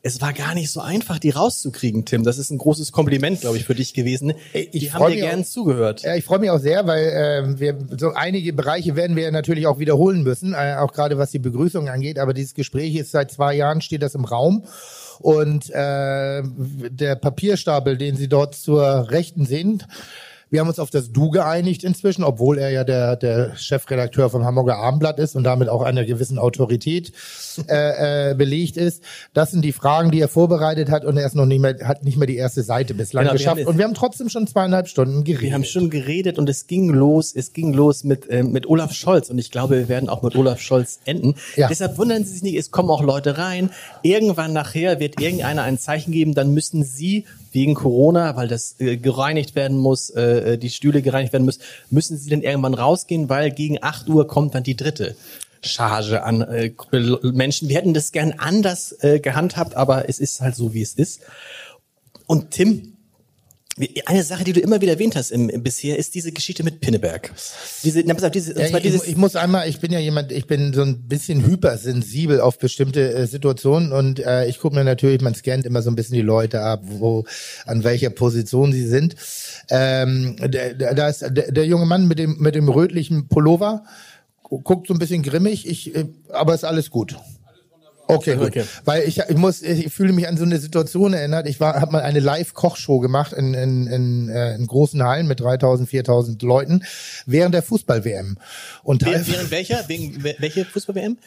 Es war gar nicht so einfach, die rauszukriegen, Tim. Das ist ein großes Kompliment, glaube ich, für dich gewesen. Ich die haben dir gern auch- zugehört. Ja, ich freue mich auch sehr, weil ähm, wir so einige Bereiche werden wir natürlich auch wiederholen müssen, äh, auch gerade was die Begrüßung angeht. Aber dieses Gespräch ist seit zwei Jahren steht das im Raum und äh, der Papierstapel, den Sie dort zur Rechten sehen. Wir haben uns auf das Du geeinigt inzwischen, obwohl er ja der, der Chefredakteur vom Hamburger Abendblatt ist und damit auch einer gewissen Autorität äh, äh, belegt ist. Das sind die Fragen, die er vorbereitet hat und er ist noch nicht mehr, hat nicht mehr die erste Seite bislang Genau, wir geschafft. haben- Und wir haben trotzdem schon zweieinhalb Stunden geredet. Wir haben schon geredet und es ging los, es ging los mit, äh, mit Olaf Scholz und ich glaube, wir werden auch mit Olaf Scholz enden. Ja. Deshalb wundern Sie sich nicht, es kommen auch Leute rein. Irgendwann nachher wird irgendeiner ein Zeichen geben, dann müssen Sie wegen Corona, weil das äh, gereinigt werden muss, äh, die Stühle gereinigt werden müssen, müssen Sie dann irgendwann rausgehen, weil gegen 8 Uhr kommt dann die dritte. Charge an äh, Menschen. Wir hätten das gern anders äh, gehandhabt, aber es ist halt so, wie es ist. Und Tim, eine Sache, die du immer wieder erwähnt hast im, im bisher, ist diese Geschichte mit Pinneberg. Diese, na, pass auf, diese, Ja, ich, ich muss einmal, ich bin ja jemand, ich bin so ein bisschen hypersensibel auf bestimmte äh, Situationen und äh, ich gucke mir natürlich, man scannt immer so ein bisschen die Leute ab, wo, an welcher Position sie sind. Ähm, der, der, da ist der, der junge Mann mit dem mit dem rötlichen Pullover gu- guckt so ein bisschen grimmig, ich, äh, aber ist alles gut. Okay, gut. Okay. Weil ich, ich muss, ich fühle mich an so eine Situation erinnert. Ich war, habe mal eine Live-Kochshow gemacht in, in, in, äh, in großen Hallen mit 3000, 4000 Leuten während der Fußball-WM. Und während, während welcher? Wegen welche Fußball-WM?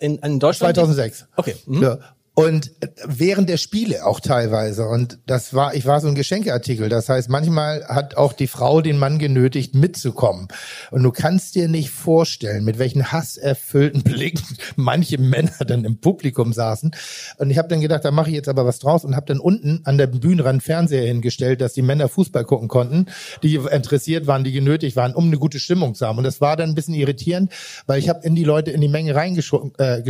In, in Deutschland? 2006. Okay. Mhm. Ja. Und während der Spiele auch teilweise. Und das war, ich war so ein Geschenkeartikel. Das heißt, manchmal hat auch die Frau den Mann genötigt, mitzukommen. Und du kannst dir nicht vorstellen, mit welchen hasserfüllten Blicken manche Männer dann im Publikum saßen. Und ich habe dann gedacht, da mache ich jetzt aber was draus und habe dann unten an der Bühnenrand Fernseher hingestellt, dass die Männer Fußball gucken konnten, die interessiert waren, die genötigt waren, um eine gute Stimmung zu haben. Und das war dann ein bisschen irritierend, weil ich habe in die Leute in die Menge reingesprochen, äh,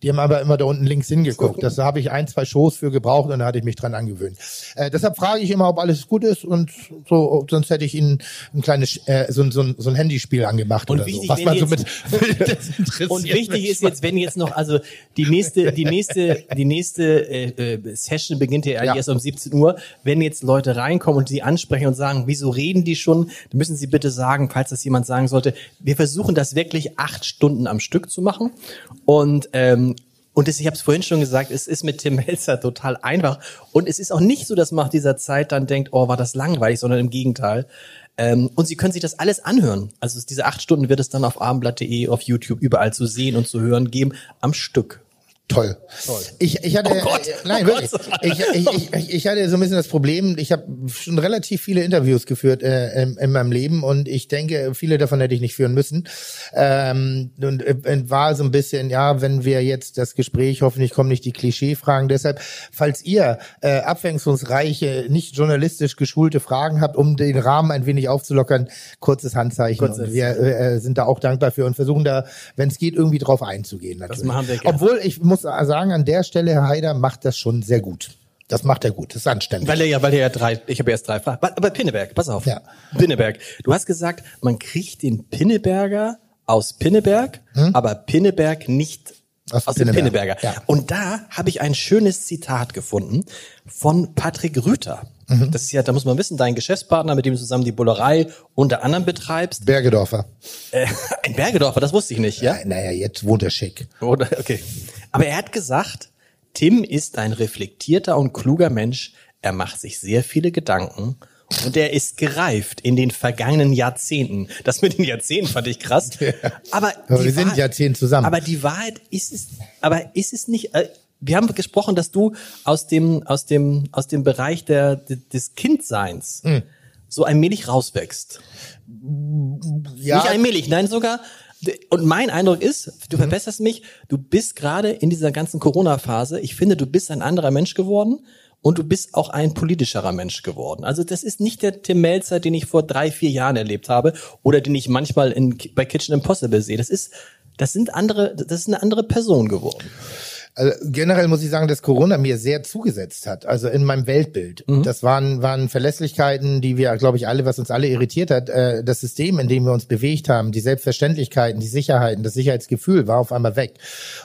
die haben aber immer da unten links hingeguckt. Das habe ich ein, zwei Shows für gebraucht und da hatte ich mich dran angewöhnt. Äh, deshalb frage ich immer, ob alles gut ist und so, sonst hätte ich Ihnen ein kleines äh, so, so, so ein Handyspiel angemacht und oder wichtig, so. Was man so mit Und wichtig ist jetzt, wenn jetzt noch, also die nächste, die nächste, die nächste äh, äh Session beginnt ja, ja erst um 17 Uhr. Wenn jetzt Leute reinkommen und sie ansprechen und sagen, wieso reden die schon, dann müssen sie bitte sagen, falls das jemand sagen sollte, wir versuchen das wirklich acht Stunden am Stück zu machen. Und ähm, und es, ich habe es vorhin schon gesagt, es ist mit Tim Melzer total einfach. Und es ist auch nicht so, dass man nach dieser Zeit dann denkt, oh, war das langweilig, sondern im Gegenteil. Ähm, und Sie können sich das alles anhören. Also diese acht Stunden wird es dann auf abendblatt.de, auf YouTube überall zu sehen und zu hören geben, am Stück. Toll. Toll. Ich, ich hatte, oh Gott, äh, nein, oh wirklich. Ich, ich, ich, ich hatte so ein bisschen das Problem, ich habe schon relativ viele Interviews geführt äh, in, in meinem Leben und ich denke, viele davon hätte ich nicht führen müssen. Ähm, und äh, war so ein bisschen, ja, wenn wir jetzt das Gespräch, hoffentlich kommen nicht die Klischee-Fragen. Deshalb, falls ihr äh, abwechslungsreiche, nicht journalistisch geschulte Fragen habt, um den Rahmen ein wenig aufzulockern, kurzes Handzeichen. Kurzes. wir äh, sind da auch dankbar für und versuchen da, wenn es geht, irgendwie drauf einzugehen. Natürlich. Das machen wir gerne. Obwohl ich muss sagen, an der Stelle, Herr Haider macht das schon sehr gut. Das macht er gut, das ist anständig. Weil er ja, weil er ja drei, ich habe erst drei Fragen. Aber Pinneberg, pass auf. Ja. Pinneberg. Du hast gesagt, man kriegt den Pinneberger aus Pinneberg, hm? aber Pinneberg nicht aus, aus dem Pinneberger. Ja. Und da habe ich ein schönes Zitat gefunden von Patrick Rüther. Mhm. Das ist ja, da muss man wissen, dein Geschäftspartner, mit dem du zusammen die Bullerei unter anderem betreibst. Bergedorfer. Äh, ein Bergedorfer, das wusste ich nicht, ja? Naja, jetzt wohnt er schick. Oder, okay. Aber er hat gesagt, Tim ist ein reflektierter und kluger Mensch. Er macht sich sehr viele Gedanken und er ist gereift in den vergangenen Jahrzehnten. Das mit den Jahrzehnten fand ich krass. Aber, aber wir sind Jahrzehnte zusammen. Aber die Wahrheit ist es, aber ist es nicht, äh, wir haben gesprochen, dass du aus dem, aus dem, aus dem Bereich der, des Kindseins mhm. so allmählich rauswächst. Ja. Nicht allmählich, nein, sogar. Und mein Eindruck ist, du mhm. verbesserst mich, du bist gerade in dieser ganzen Corona-Phase, ich finde, du bist ein anderer Mensch geworden und du bist auch ein politischerer Mensch geworden. Also das ist nicht der Tim Melzer, den ich vor drei, vier Jahren erlebt habe oder den ich manchmal in, bei Kitchen Impossible sehe. Das ist, das sind andere, das ist eine andere Person geworden. Also generell muss ich sagen, dass Corona mir sehr zugesetzt hat, also in meinem Weltbild. Mhm. Das waren, waren Verlässlichkeiten, die wir, glaube ich, alle, was uns alle irritiert hat, äh, das System, in dem wir uns bewegt haben, die Selbstverständlichkeiten, die Sicherheiten, das Sicherheitsgefühl war auf einmal weg.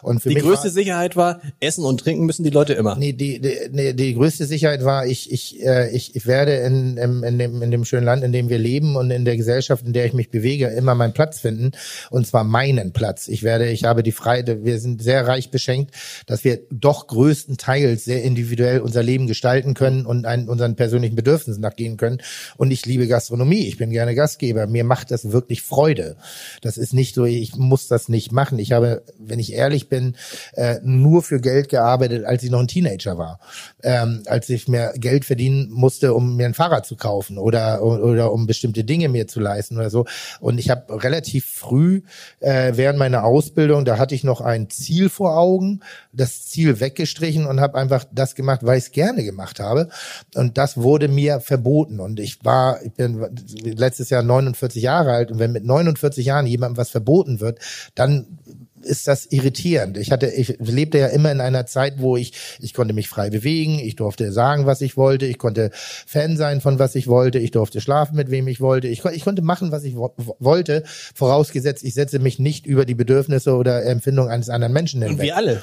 Und für die mich größte war, Sicherheit war, essen und trinken müssen die Leute immer. Nee, die, die, nee, die größte Sicherheit war, ich, ich, äh, ich, ich werde in, in, in, dem, in dem schönen Land, in dem wir leben und in der Gesellschaft, in der ich mich bewege, immer meinen Platz finden. Und zwar meinen Platz. Ich werde, ich habe die Freiheit, wir sind sehr reich beschenkt dass wir doch größtenteils sehr individuell unser Leben gestalten können und einen, unseren persönlichen Bedürfnissen nachgehen können. Und ich liebe Gastronomie. Ich bin gerne Gastgeber. Mir macht das wirklich Freude. Das ist nicht so, ich muss das nicht machen. Ich habe, wenn ich ehrlich bin, äh, nur für Geld gearbeitet, als ich noch ein Teenager war. Ähm, als ich mehr Geld verdienen musste, um mir ein Fahrrad zu kaufen oder, oder um bestimmte Dinge mir zu leisten oder so. Und ich habe relativ früh äh, während meiner Ausbildung, da hatte ich noch ein Ziel vor Augen das Ziel weggestrichen und habe einfach das gemacht, weil ich es gerne gemacht habe. Und das wurde mir verboten. Und ich war, ich bin letztes Jahr 49 Jahre alt und wenn mit 49 Jahren jemandem was verboten wird, dann ist das irritierend. Ich hatte, ich lebte ja immer in einer Zeit, wo ich, ich konnte mich frei bewegen, ich durfte sagen, was ich wollte, ich konnte Fan sein von was ich wollte, ich durfte schlafen mit wem ich wollte, ich, ich konnte machen, was ich wo wollte, vorausgesetzt, ich setze mich nicht über die Bedürfnisse oder Empfindungen eines anderen Menschen hinweg. Und wir alle.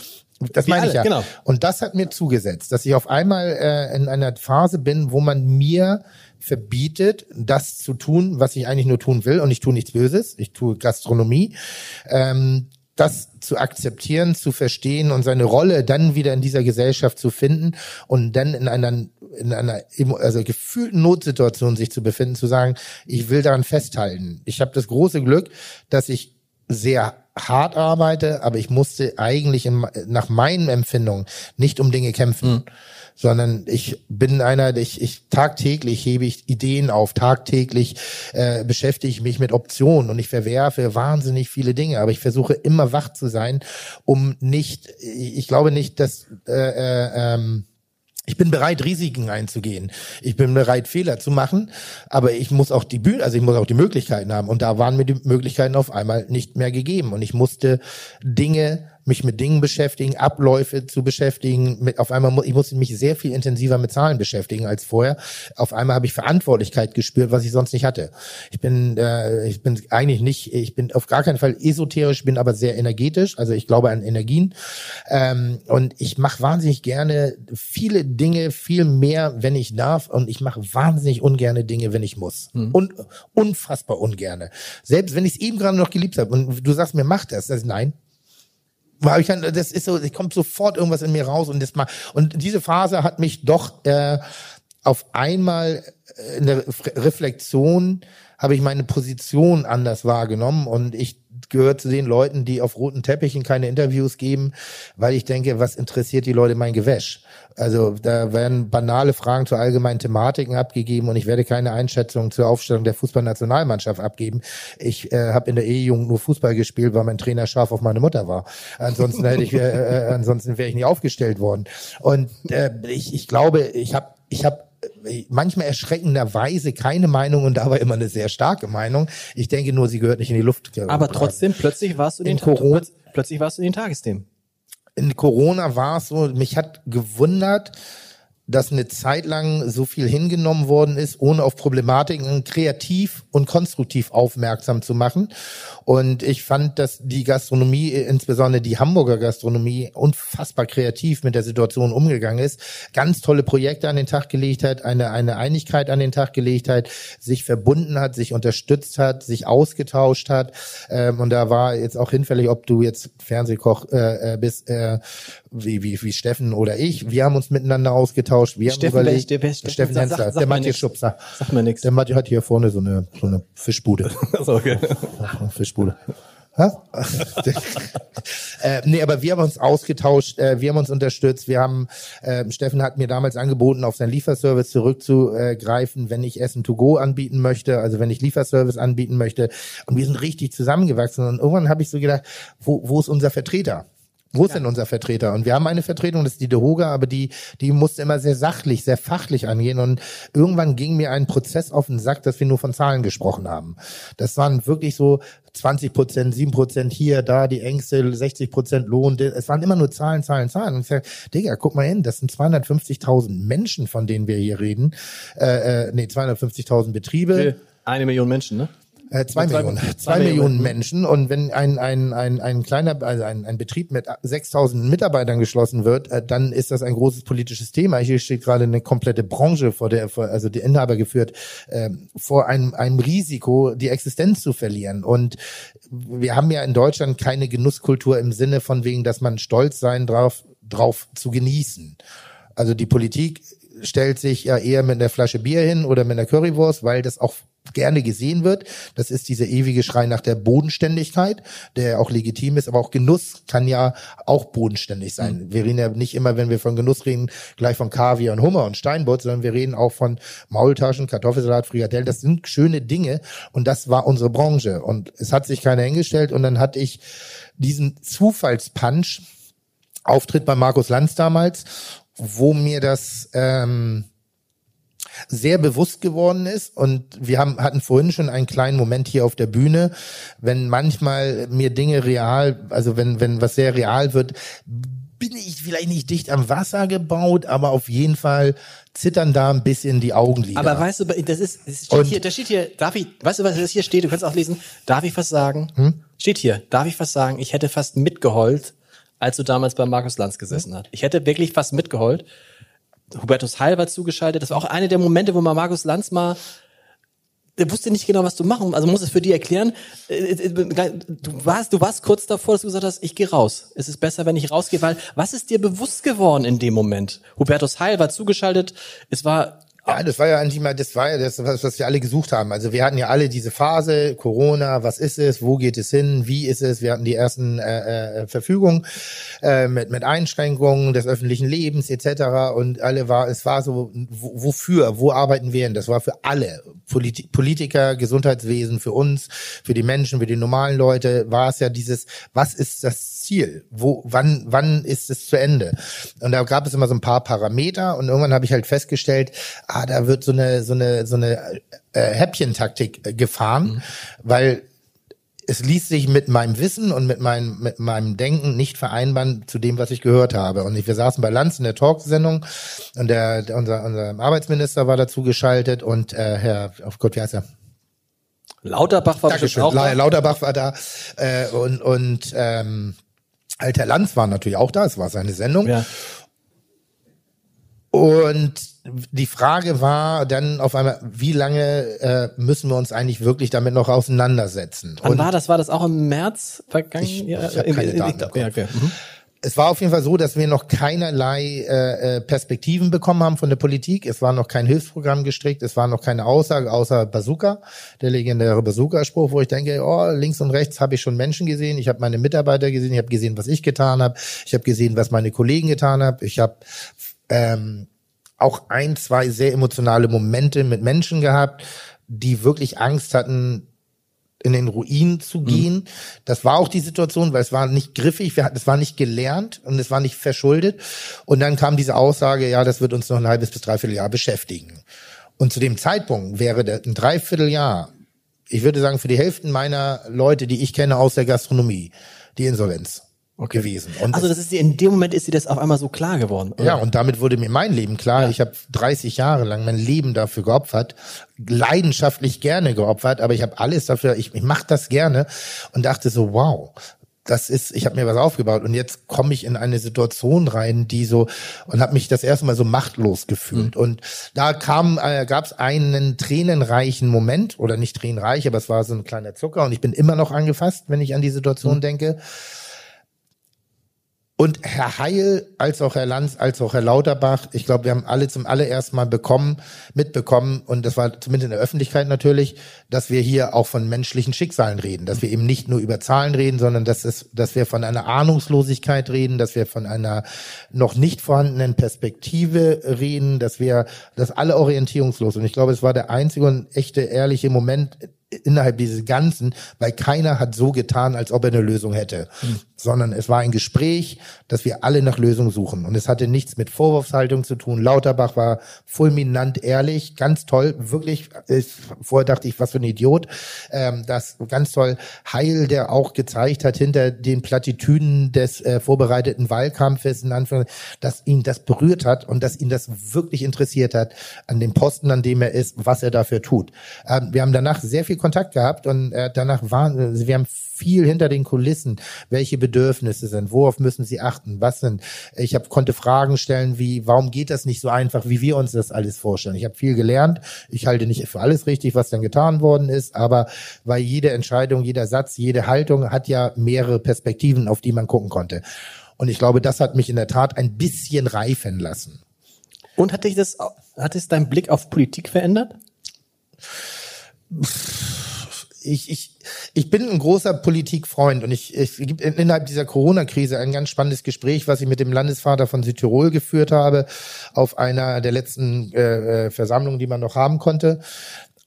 Das meine ich ja. Genau. Und das hat mir zugesetzt, dass ich auf einmal äh, in einer Phase bin, wo man mir verbietet, das zu tun, was ich eigentlich nur tun will. Und ich tue nichts Böses. Ich tue Gastronomie. Ähm, das zu akzeptieren, zu verstehen und seine Rolle dann wieder in dieser Gesellschaft zu finden und dann in einer in einer also gefühlten Notsituation sich zu befinden, zu sagen, ich will daran festhalten. Ich habe das große Glück, dass ich sehr hart arbeite, aber ich musste eigentlich in, nach meinen Empfindungen nicht um Dinge kämpfen. Mhm sondern ich bin einer, ich, ich tagtäglich hebe ich Ideen auf, tagtäglich äh, beschäftige ich mich mit Optionen und ich verwerfe wahnsinnig viele Dinge, aber ich versuche immer wach zu sein, um nicht, ich glaube nicht, dass äh, äh, ähm, ich bin bereit, Risiken einzugehen. Ich bin bereit, Fehler zu machen, aber ich muss auch die Bühne, also ich muss auch die Möglichkeiten haben. Und da waren mir die Möglichkeiten auf einmal nicht mehr gegeben. Und ich musste Dinge mich mit Dingen beschäftigen, Abläufe zu beschäftigen. Mit, auf einmal, ich musste mich sehr viel intensiver mit Zahlen beschäftigen als vorher. Auf einmal habe ich Verantwortlichkeit gespürt, was ich sonst nicht hatte. Ich bin, äh, ich bin eigentlich nicht, ich bin auf gar keinen Fall esoterisch, bin aber sehr energetisch. Also ich glaube an Energien. Ähm, und ich mache wahnsinnig gerne viele Dinge, viel mehr, wenn ich darf. Und ich mache wahnsinnig ungerne Dinge, wenn ich muss. Mhm. Und unfassbar ungerne. Selbst wenn ich es eben gerade noch geliebt habe und du sagst mir, mach das, das nein, habe ich dann, das ist so, es kommt sofort irgendwas in mir raus und das mal und diese Phase hat mich doch äh, auf einmal in der Reflexion habe ich meine Position anders wahrgenommen und ich gehört zu den Leuten, die auf roten Teppichen keine Interviews geben, weil ich denke, was interessiert die Leute mein Gewäsch? Also da werden banale Fragen zu allgemeinen Thematiken abgegeben und ich werde keine Einschätzung zur Aufstellung der Fußballnationalmannschaft abgeben. Ich äh, habe in der E-Jugend nur Fußball gespielt, weil mein Trainer scharf auf meine Mutter war. Ansonsten hätte ich, äh, äh, ansonsten wäre ich nie aufgestellt worden. Und äh, ich, ich glaube, ich habe ich habe manchmal erschreckenderweise keine Meinung und dabei immer eine sehr starke Meinung. Ich denke nur, sie gehört nicht in die Luft. Aber trotzdem, plötzlich warst du in, in Corona, plötzlich warst du in den Tagesthemen. In Corona war es so, mich hat gewundert, dass eine Zeit lang so viel hingenommen worden ist, ohne auf Problematiken kreativ und konstruktiv aufmerksam zu machen. Und ich fand, dass die Gastronomie, insbesondere die Hamburger Gastronomie, unfassbar kreativ mit der Situation umgegangen ist, ganz tolle Projekte an den Tag gelegt hat, eine, eine Einigkeit an den Tag gelegt hat, sich verbunden hat, sich unterstützt hat, sich ausgetauscht hat. Ähm, und da war jetzt auch hinfällig, ob du jetzt Fernsehkoch äh, äh bist, äh, wie, wie, wie Steffen oder ich. Wir haben uns miteinander ausgetauscht. Wir Steffen, haben überlegt, der, der, Steffen, Steffen Hensler, der Matthias Schubser. Sag mir nichts. Der Matthias hat hier vorne so eine, so eine Fischbude. so, okay. Fischbude. äh, nee, aber wir haben uns ausgetauscht, äh, wir haben uns unterstützt. Wir haben, äh, Steffen hat mir damals angeboten, auf seinen Lieferservice zurückzugreifen, wenn ich Essen to go anbieten möchte, also wenn ich Lieferservice anbieten möchte. Und wir sind richtig zusammengewachsen. Und irgendwann habe ich so gedacht, wo, wo ist unser Vertreter? Wo ist ja. denn unser Vertreter? Und wir haben eine Vertretung, das ist die Dehoga, aber die, die musste immer sehr sachlich, sehr fachlich angehen. Und irgendwann ging mir ein Prozess auf den Sack, dass wir nur von Zahlen gesprochen haben. Das waren wirklich so 20 Prozent, 7 Prozent hier, da, die Ängste, 60 Prozent Lohn. Es waren immer nur Zahlen, Zahlen, Zahlen. Und ich sag, Digga, guck mal hin, das sind 250.000 Menschen, von denen wir hier reden. Äh, äh, nee, 250.000 Betriebe. Eine Million Menschen, ne? Äh, zwei, zwei, Millionen. Zwei, zwei Millionen, Millionen Menschen. Und wenn ein, ein, ein, ein kleiner, also ein, ein Betrieb mit 6000 Mitarbeitern geschlossen wird, äh, dann ist das ein großes politisches Thema. Hier steht gerade eine komplette Branche vor der, vor, also die Inhaber geführt, äh, vor einem, einem Risiko, die Existenz zu verlieren. Und wir haben ja in Deutschland keine Genusskultur im Sinne von wegen, dass man stolz sein drauf, drauf zu genießen. Also die Politik stellt sich ja eher mit einer Flasche Bier hin oder mit einer Currywurst, weil das auch gerne gesehen wird. Das ist dieser ewige Schrei nach der Bodenständigkeit, der auch legitim ist, aber auch Genuss kann ja auch bodenständig sein. Mhm. Wir reden ja nicht immer, wenn wir von Genuss reden, gleich von Kaviar und Hummer und Steinbutt, sondern wir reden auch von Maultaschen, Kartoffelsalat, Frikadellen. Das sind schöne Dinge und das war unsere Branche. Und es hat sich keiner hingestellt und dann hatte ich diesen Zufallspunch, Auftritt bei Markus Lanz damals, wo mir das ähm, sehr bewusst geworden ist. Und wir haben, hatten vorhin schon einen kleinen Moment hier auf der Bühne, wenn manchmal mir Dinge real, also wenn, wenn was sehr real wird, bin ich vielleicht nicht dicht am Wasser gebaut, aber auf jeden Fall zittern da ein bisschen die Augenlider. Aber weißt du, das ist, das steht hier, da steht hier, darf ich, weißt du, was das hier steht? Du kannst auch lesen, darf ich was sagen? Hm? Steht hier, darf ich was sagen? Ich hätte fast mitgeheult, als du damals bei Markus Lanz gesessen hm? hast. Ich hätte wirklich fast mitgeheult. Hubertus Heil war zugeschaltet. Das war auch einer der Momente, wo man Markus Lanz mal der wusste nicht genau, was du machen. Also muss es für die erklären. Du warst, du warst kurz davor, dass du gesagt hast, ich gehe raus. Es ist besser, wenn ich rausgehe, weil was ist dir bewusst geworden in dem Moment? Hubertus Heil war zugeschaltet. Es war ja, das war ja eigentlich mal, das war ja das, was, was wir alle gesucht haben. Also wir hatten ja alle diese Phase, Corona, was ist es, wo geht es hin, wie ist es? Wir hatten die ersten äh, äh, Verfügungen äh, mit, mit Einschränkungen des öffentlichen Lebens etc. Und alle war, es war so, wofür, wo arbeiten wir denn? Das war für alle, Polit Politiker, Gesundheitswesen, für uns, für die Menschen, für die normalen Leute, war es ja dieses, was ist das Ziel? Wo, wann, wann ist es zu Ende? Und da gab es immer so ein paar Parameter und irgendwann habe ich halt festgestellt, ah, da wird so eine, so eine, so eine äh, Häppchentaktik äh, gefahren, mhm. weil es ließ sich mit meinem Wissen und mit meinem, mit meinem Denken nicht vereinbaren zu dem, was ich gehört habe. Und ich, wir saßen bei Lanz in der Talksendung und der, der unser, unser Arbeitsminister war dazu geschaltet und äh, Herr, auf oh Gott, wie heißt er? Lauterbach war Dankeschön. auch da. Lauterbach war da äh, und, und ähm, Alter Lanz war natürlich auch da, es war seine Sendung. Ja. Und die Frage war dann auf einmal, wie lange äh, müssen wir uns eigentlich wirklich damit noch auseinandersetzen? Wann und war das? War das auch im März vergangen? Ich, ich habe keine Daten. Ja, okay. Mhm es war auf jeden Fall so, dass wir noch keinerlei äh, äh, Perspektiven bekommen haben von der Politik. Es war noch kein Hilfsprogramm gestrickt, es war noch keine Aussage außer Bazooka, der legendäre Bazooka-Spruch, wo ich denke, oh, links und rechts habe ich schon Menschen gesehen, ich habe meine Mitarbeiter gesehen, ich habe gesehen, was ich getan habe, ich habe gesehen, was meine Kollegen getan haben, ich habe ähm, auch ein, zwei sehr emotionale Momente mit Menschen gehabt, die wirklich Angst hatten, in den Ruin zu gehen. Mhm. Das war auch die Situation, weil es war nicht griffig, wir hatten, es war nicht gelernt und es war nicht verschuldet. Und dann kam diese Aussage, ja, das wird uns noch ein halbes bis dreiviertel Jahr beschäftigen. Und zu dem Zeitpunkt wäre ein Dreivierteljahr, ich würde sagen, für die Hälfte meiner Leute, die ich kenne aus der Gastronomie, die Insolvenz okay. gewesen. Und also das ist in dem Moment ist dir das auf einmal so klar geworden. Oder? Ja, und damit wurde mir mein Leben klar. Ja. Ich habe 30 Jahre lang mein Leben dafür geopfert, leidenschaftlich gerne geopfert, aber ich habe alles dafür, ich, ich mache das gerne und dachte so, wow, das ist, ich habe mir was aufgebaut und jetzt komme ich in eine Situation rein, die so und habe mich das erste Mal so machtlos gefühlt. Mhm. Und da kam, äh, gab es einen tränenreichen Moment oder nicht tränenreich, aber es war so ein kleiner Zucker und ich bin immer noch angefasst, wenn ich an die Situation mhm. denke. Und Herr Heil, als auch Herr Lanz, als auch Herr Lauterbach, ich glaube, wir haben alle zum allerersten Mal bekommen, mitbekommen, und das war zumindest in der Öffentlichkeit natürlich, dass wir hier auch von menschlichen Schicksalen reden, dass wir eben nicht nur über Zahlen reden, sondern dass, es, dass wir von einer Ahnungslosigkeit reden, dass wir von einer noch nicht vorhandenen Perspektive reden, dass wir, dass alle orientierungslos. Und ich glaube, es war der einzige und echte, ehrliche Moment innerhalb dieses Ganzen, weil keiner hat so getan, als ob er eine Lösung hätte, mhm. Sondern es war ein Gespräch, dass wir alle nach Lösungen suchen und es hatte nichts mit Vorwurfshaltung zu tun. Lauterbach war fulminant ehrlich, ganz toll, wirklich. Ich, vorher dachte ich, was für ein Idiot. Ähm, das ganz toll. Heil, der auch gezeigt hat hinter den Plattitüden des äh, vorbereiteten Wahlkampfes in Anführungszeichen, dass ihn das berührt hat und dass ihn das wirklich interessiert hat an dem Posten, an dem er ist, was er dafür tut. Ähm, wir haben danach sehr viel Kontakt gehabt und äh, danach waren, wir haben viel hinter den Kulissen, welche Bedürfnisse sind, worauf müssen sie achten, was sind. Ich hab, konnte Fragen stellen wie, warum geht das nicht so einfach, wie wir uns das alles vorstellen. Ich habe viel gelernt. Ich halte nicht für alles richtig, was dann getan worden ist, aber weil jede Entscheidung, jeder Satz, jede Haltung hat ja mehrere Perspektiven, auf die man gucken konnte. Und ich glaube, das hat mich in der Tat ein bisschen reifen lassen. Und hat dich das, hat es dein Blick auf Politik verändert? Ich, ich, ich bin ein großer Politikfreund und ich, ich gibt innerhalb dieser Corona-Krise ein ganz spannendes Gespräch, was ich mit dem Landesvater von Südtirol geführt habe, auf einer der letzten äh, äh Versammlungen, die man noch haben konnte.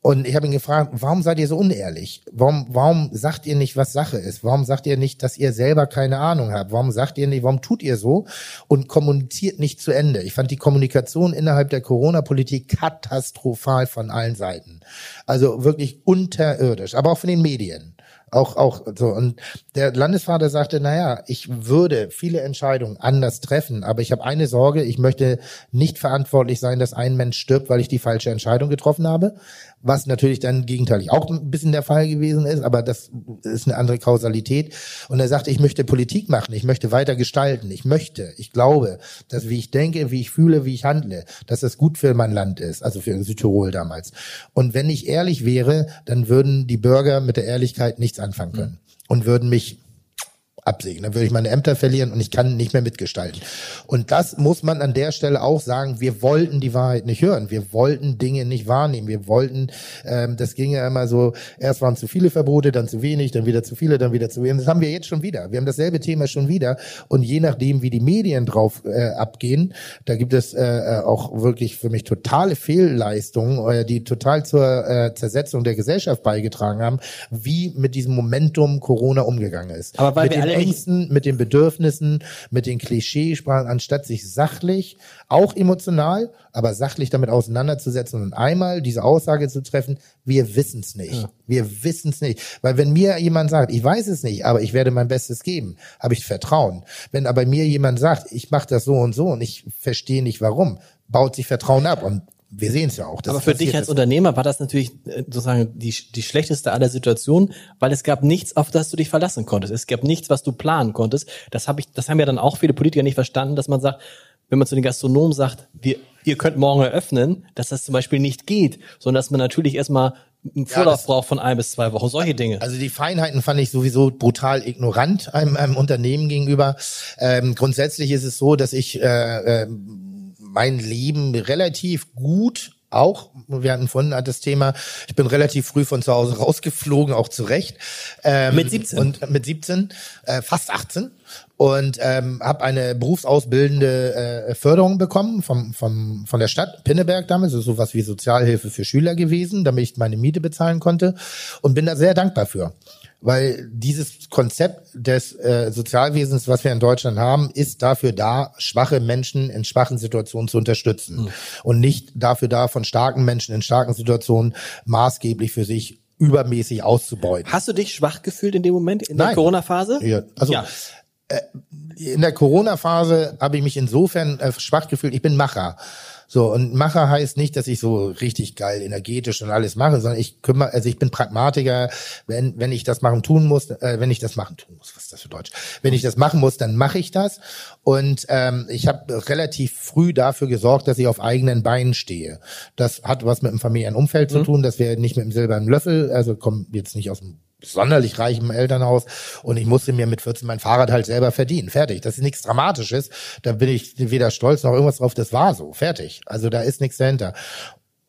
Und ich habe ihn gefragt, warum seid ihr so unehrlich? Warum, warum sagt ihr nicht, was Sache ist? Warum sagt ihr nicht, dass ihr selber keine Ahnung habt? Warum sagt ihr nicht, warum tut ihr so und kommuniziert nicht zu Ende? Ich fand die Kommunikation innerhalb der Corona-Politik katastrophal von allen Seiten. Also wirklich unterirdisch, aber auch von den Medien. Auch, auch so. Und der Landesvater sagte, naja, ich würde viele Entscheidungen anders treffen, aber ich habe eine Sorge, ich möchte nicht verantwortlich sein, dass ein Mensch stirbt, weil ich die falsche Entscheidung getroffen habe was natürlich dann gegenteilig auch ein bisschen der Fall gewesen ist, aber das ist eine andere Kausalität. Und er sagte, ich möchte Politik machen, ich möchte weiter gestalten, ich möchte, ich glaube, dass wie ich denke, wie ich fühle, wie ich handle, dass das gut für mein Land ist, also für Südtirol damals. Und wenn ich ehrlich wäre, dann würden die Bürger mit der Ehrlichkeit nichts anfangen können und würden mich absägen. Dann würde ich meine Ämter verlieren und ich kann nicht mehr mitgestalten. Und das muss man an der Stelle auch sagen. Wir wollten die Wahrheit nicht hören. Wir wollten Dinge nicht wahrnehmen. Wir wollten, ähm, das ging ja immer so, erst waren zu viele Verbote, dann zu wenig, dann wieder zu viele, dann wieder zu wenig. Das haben wir jetzt schon wieder. Wir haben dasselbe Thema schon wieder. Und je nachdem, wie die Medien drauf äh, abgehen, da gibt es äh, äh auch wirklich für mich totale Fehlleistungen, äh, die total zur äh, Zersetzung der Gesellschaft beigetragen haben, wie mit diesem Momentum Corona umgegangen ist. Aber weil mit wir alle Ängsten, mit den Bedürfnissen, mit den Klischeesprachen, anstatt sich sachlich, auch emotional, aber sachlich damit auseinanderzusetzen und einmal diese Aussage zu treffen, wir wissen es nicht. Ja. Wir wissen es nicht. Weil wenn mir jemand sagt, ich weiß es nicht, aber ich werde mein Bestes geben, habe ich Vertrauen. Wenn aber mir jemand sagt, ich mache das so und so und ich verstehe nicht warum, baut sich Vertrauen ab. Und wir sehen es ja auch. Aber für dich als Unternehmer war das natürlich äh, sozusagen die, die schlechteste aller Situationen, weil es gab nichts, auf das du dich verlassen konntest. Es gab nichts, was du planen konntest. Das habe ich, das haben ja dann auch viele Politiker nicht verstanden, dass man sagt, wenn man zu den Gastronomen sagt, wir, ihr könnt morgen eröffnen, dass das zum Beispiel nicht geht, sondern dass man natürlich erstmal einen Vorlauf ja, braucht von ein bis zwei Wochen, solche Dinge. Also die Feinheiten fand ich sowieso brutal ignorant einem, einem Unternehmen gegenüber. Ähm, grundsätzlich ist es so, dass ich äh, äh, mein Leben relativ gut auch, wir hatten vorhin das Thema, ich bin relativ früh von zu Hause rausgeflogen, auch zurecht. Ähm, mit 17? Und mit 17, äh, fast 18 und ähm, habe eine berufsausbildende äh, Förderung bekommen vom, vom, von der Stadt Pinneberg damals, das ist sowas wie Sozialhilfe für Schüler gewesen, damit ich meine Miete bezahlen konnte. Und bin da sehr dankbar für weil dieses Konzept des äh, Sozialwesens, was wir in Deutschland haben, ist dafür da, schwache Menschen in schwachen Situationen zu unterstützen mhm. und nicht dafür da, von starken Menschen in starken Situationen maßgeblich für sich übermäßig auszubeuten. Hast du dich schwach gefühlt in dem Moment in der Corona-Phase? Ja, also ja. Äh, in der Corona-Phase habe ich mich insofern äh, schwach gefühlt. Ich bin Macher. So, und Macher heißt nicht, dass ich so richtig geil energetisch und alles mache, sondern ich kümmere, also ich bin Pragmatiker, wenn, wenn ich das machen tun muss, äh, wenn ich das machen tun muss, was ist das für Deutsch? Wenn ich das machen muss, dann mache ich das. Und ähm, ich habe relativ früh dafür gesorgt, dass ich auf eigenen Beinen stehe. Das hat was mit dem Familienumfeld mhm. zu tun, dass wir nicht mit dem silbernen Löffel, also kommen jetzt nicht aus dem sonderlich reichem Elternhaus und ich musste mir mit 14 mein Fahrrad halt selber verdienen. Fertig. Das ist nichts Dramatisches. Da bin ich weder stolz noch irgendwas drauf. Das war so. Fertig. Also da ist nichts dahinter.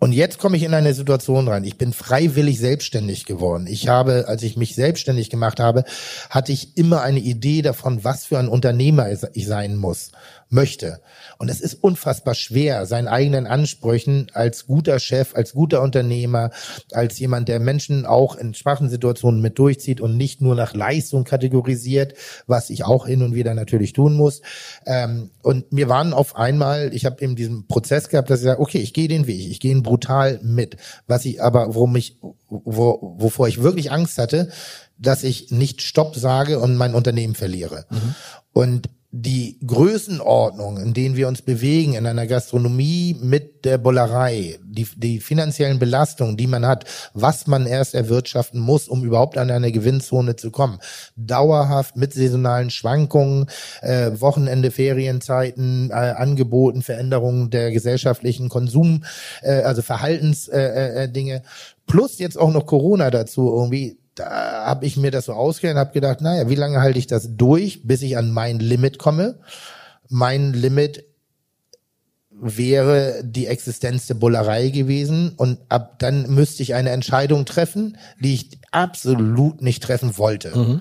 Und jetzt komme ich in eine Situation rein. Ich bin freiwillig selbstständig geworden. Ich habe, als ich mich selbstständig gemacht habe, hatte ich immer eine Idee davon, was für ein Unternehmer ich sein muss möchte. Und es ist unfassbar schwer, seinen eigenen Ansprüchen als guter Chef, als guter Unternehmer, als jemand, der Menschen auch in schwachen Situationen mit durchzieht und nicht nur nach Leistung kategorisiert, was ich auch hin und wieder natürlich tun muss. Ähm, und mir waren auf einmal, ich habe eben diesen Prozess gehabt, dass ich sage, okay, ich gehe den Weg, ich gehe ihn brutal mit. Was ich aber, worum ich, wo, wovor ich wirklich Angst hatte, dass ich nicht Stopp sage und mein Unternehmen verliere. Mhm. Und die Größenordnung, in denen wir uns bewegen in einer Gastronomie mit der Bollerei, die, die finanziellen Belastungen, die man hat, was man erst erwirtschaften muss, um überhaupt an eine Gewinnzone zu kommen, dauerhaft mit saisonalen Schwankungen, äh, Wochenende, Ferienzeiten, äh, Angeboten, Veränderungen der gesellschaftlichen Konsum, äh, also Verhaltensdinge, äh, äh, Dinge, plus jetzt auch noch Corona dazu irgendwie, da habe ich mir das so ausgehört und habe gedacht, naja, wie lange halte ich das durch, bis ich an mein Limit komme? Mein Limit wäre die Existenz der Bullerei gewesen und ab dann müsste ich eine Entscheidung treffen, die ich absolut nicht treffen wollte. Mhm.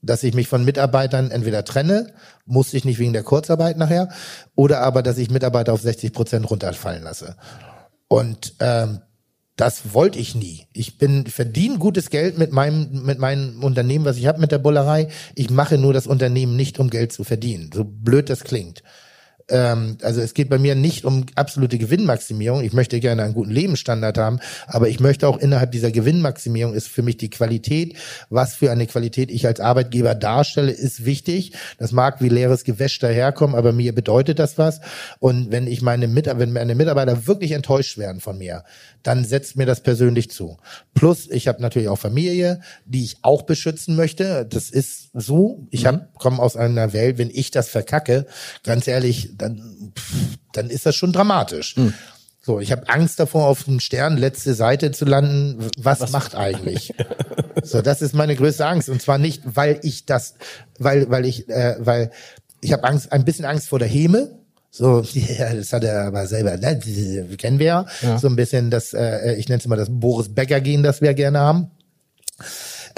Dass ich mich von Mitarbeitern entweder trenne, musste ich nicht wegen der Kurzarbeit nachher, oder aber, dass ich Mitarbeiter auf 60 Prozent runterfallen lasse. Und ähm, das wollte ich nie. Ich bin verdiene gutes Geld mit meinem mit meinem Unternehmen, was ich habe mit der Bullerei. Ich mache nur das Unternehmen nicht, um Geld zu verdienen. So blöd das klingt. Ähm, also es geht bei mir nicht um absolute Gewinnmaximierung. Ich möchte gerne einen guten Lebensstandard haben, aber ich möchte auch innerhalb dieser Gewinnmaximierung ist für mich die Qualität, was für eine Qualität ich als Arbeitgeber darstelle, ist wichtig. Das mag wie leeres Gewäsch daherkommen, aber mir bedeutet das was. Und wenn ich meine Mitarbeiter, wenn meine Mitarbeiter wirklich enttäuscht werden von mir, dann setzt mir das persönlich zu. Plus, ich habe natürlich auch Familie, die ich auch beschützen möchte. Das ist so. Ich hab, komme aus einer Welt, wenn ich das verkacke, ganz ehrlich, dann, pff, dann ist das schon dramatisch. So, ich habe Angst davor, auf dem Stern letzte Seite zu landen. Was, Was macht eigentlich? so, das ist meine größte Angst. Und zwar nicht, weil ich das, weil, weil ich, äh, weil ich habe Angst, ein bisschen Angst vor der Heme. So, ja, das hat er aber selber, ne? Kennen wir ja. So ein bisschen das, äh, ich nenne es mal das Boris Becker-Gehen, das wir gerne haben.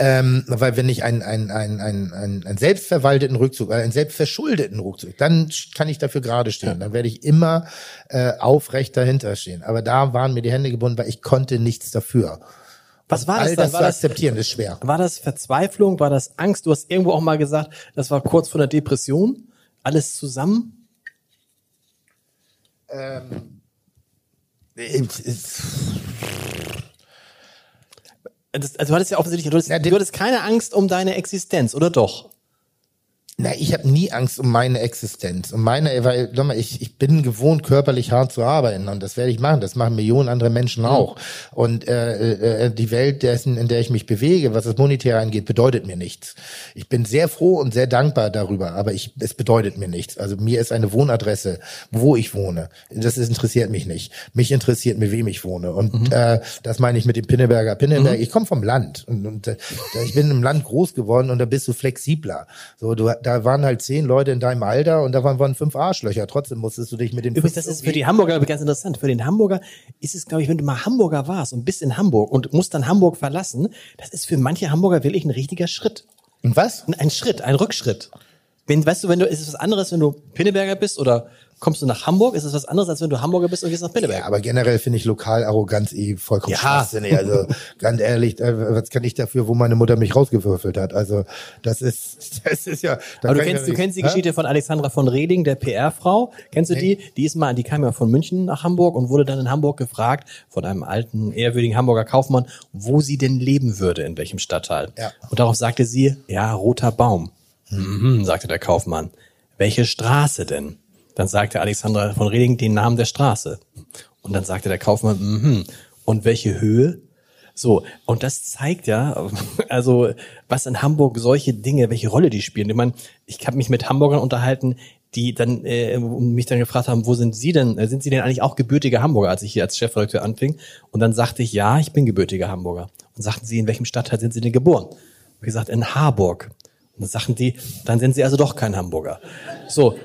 Ähm, weil wenn ich einen, einen, einen, einen, einen, einen selbstverwalteten Rückzug, äh, einen selbstverschuldeten Rückzug, dann kann ich dafür gerade stehen. Dann werde ich immer äh, aufrecht dahinter stehen. Aber da waren mir die Hände gebunden, weil ich konnte nichts dafür. Was war das All das War zu das, akzeptieren ist schwer. war das Verzweiflung? War das Angst? Du hast irgendwo auch mal gesagt, das war kurz vor der Depression. Alles zusammen? Das, also du hattest ja offensichtlich, du hattest, Ja, du hattest keine Angst um deine Existenz, oder doch? Na, ich habe nie Angst um meine Existenz. Um meine, weil, mal, ich, ich bin gewohnt, körperlich hart zu arbeiten und das werde ich machen. Das machen Millionen andere Menschen auch. Und äh, äh, die Welt, dessen, in der ich mich bewege, was das Monetäre angeht, bedeutet mir nichts. Ich bin sehr froh und sehr dankbar darüber, aber ich, es bedeutet mir nichts. Also mir ist eine Wohnadresse, wo ich wohne. Das ist, interessiert mich nicht. Mich interessiert, mit wem ich wohne. Und äh, das meine ich mit dem Pinneberger Pinneberg. Ich komme vom Land und, und äh, ich bin im Land groß geworden und da bist du flexibler. So, du, da waren halt zehn Leute in deinem Alter und da waren, fünf Arschlöcher. Trotzdem musstest du dich mit den Übrigens, das ist für die Hamburger ganz interessant. Für den Hamburger ist es, glaube ich, wenn du mal Hamburger warst und bist in Hamburg und musst dann Hamburg verlassen, das ist für manche Hamburger wirklich ein richtiger Schritt. Und was? Ein Schritt, ein Rückschritt. Wenn, weißt du, wenn du, ist es was anderes, wenn du Pinneberger bist oder kommst du nach Hamburg, ist es was anderes, als wenn du Hamburger bist und gehst nach Pinneberg. Ja, aber generell finde ich Lokalarroganz eh vollkommen Ja. schwachsinnig. Also ganz ehrlich, äh, was kann ich dafür, wo meine Mutter mich rausgewürfelt hat? Also das ist, das ist ja. da Aber du kennst, ja du kennst die Hä? Geschichte von Alexandra von Reding, der PR-Frau. Kennst du die? Die ist mal, die kam ja von München nach Hamburg und wurde dann in Hamburg gefragt von einem alten, ehrwürdigen Hamburger Kaufmann, wo sie denn leben würde, in welchem Stadtteil. Ja. Und darauf sagte sie, ja, roter Baum. Mhm, sagte der Kaufmann. Welche Straße denn? Dann sagte Alexandra von Reding den Namen der Straße. Und dann sagte der Kaufmann, mhm. Und welche Höhe? So, und das zeigt ja, also was in Hamburg solche Dinge, welche Rolle die spielen. Ich meine, ich habe mich mit Hamburgern unterhalten, die dann äh, mich dann gefragt haben, wo sind Sie denn? äh, Sind Sie denn eigentlich auch gebürtige Hamburger, als ich hier als Chefredakteur anfing? Und dann sagte ich, ja, ich bin gebürtiger Hamburger. Und sagten sie, in welchem Stadtteil sind Sie denn geboren? Wie gesagt, in Harburg. Und dann sagten die, dann sind Sie also doch kein Hamburger. So,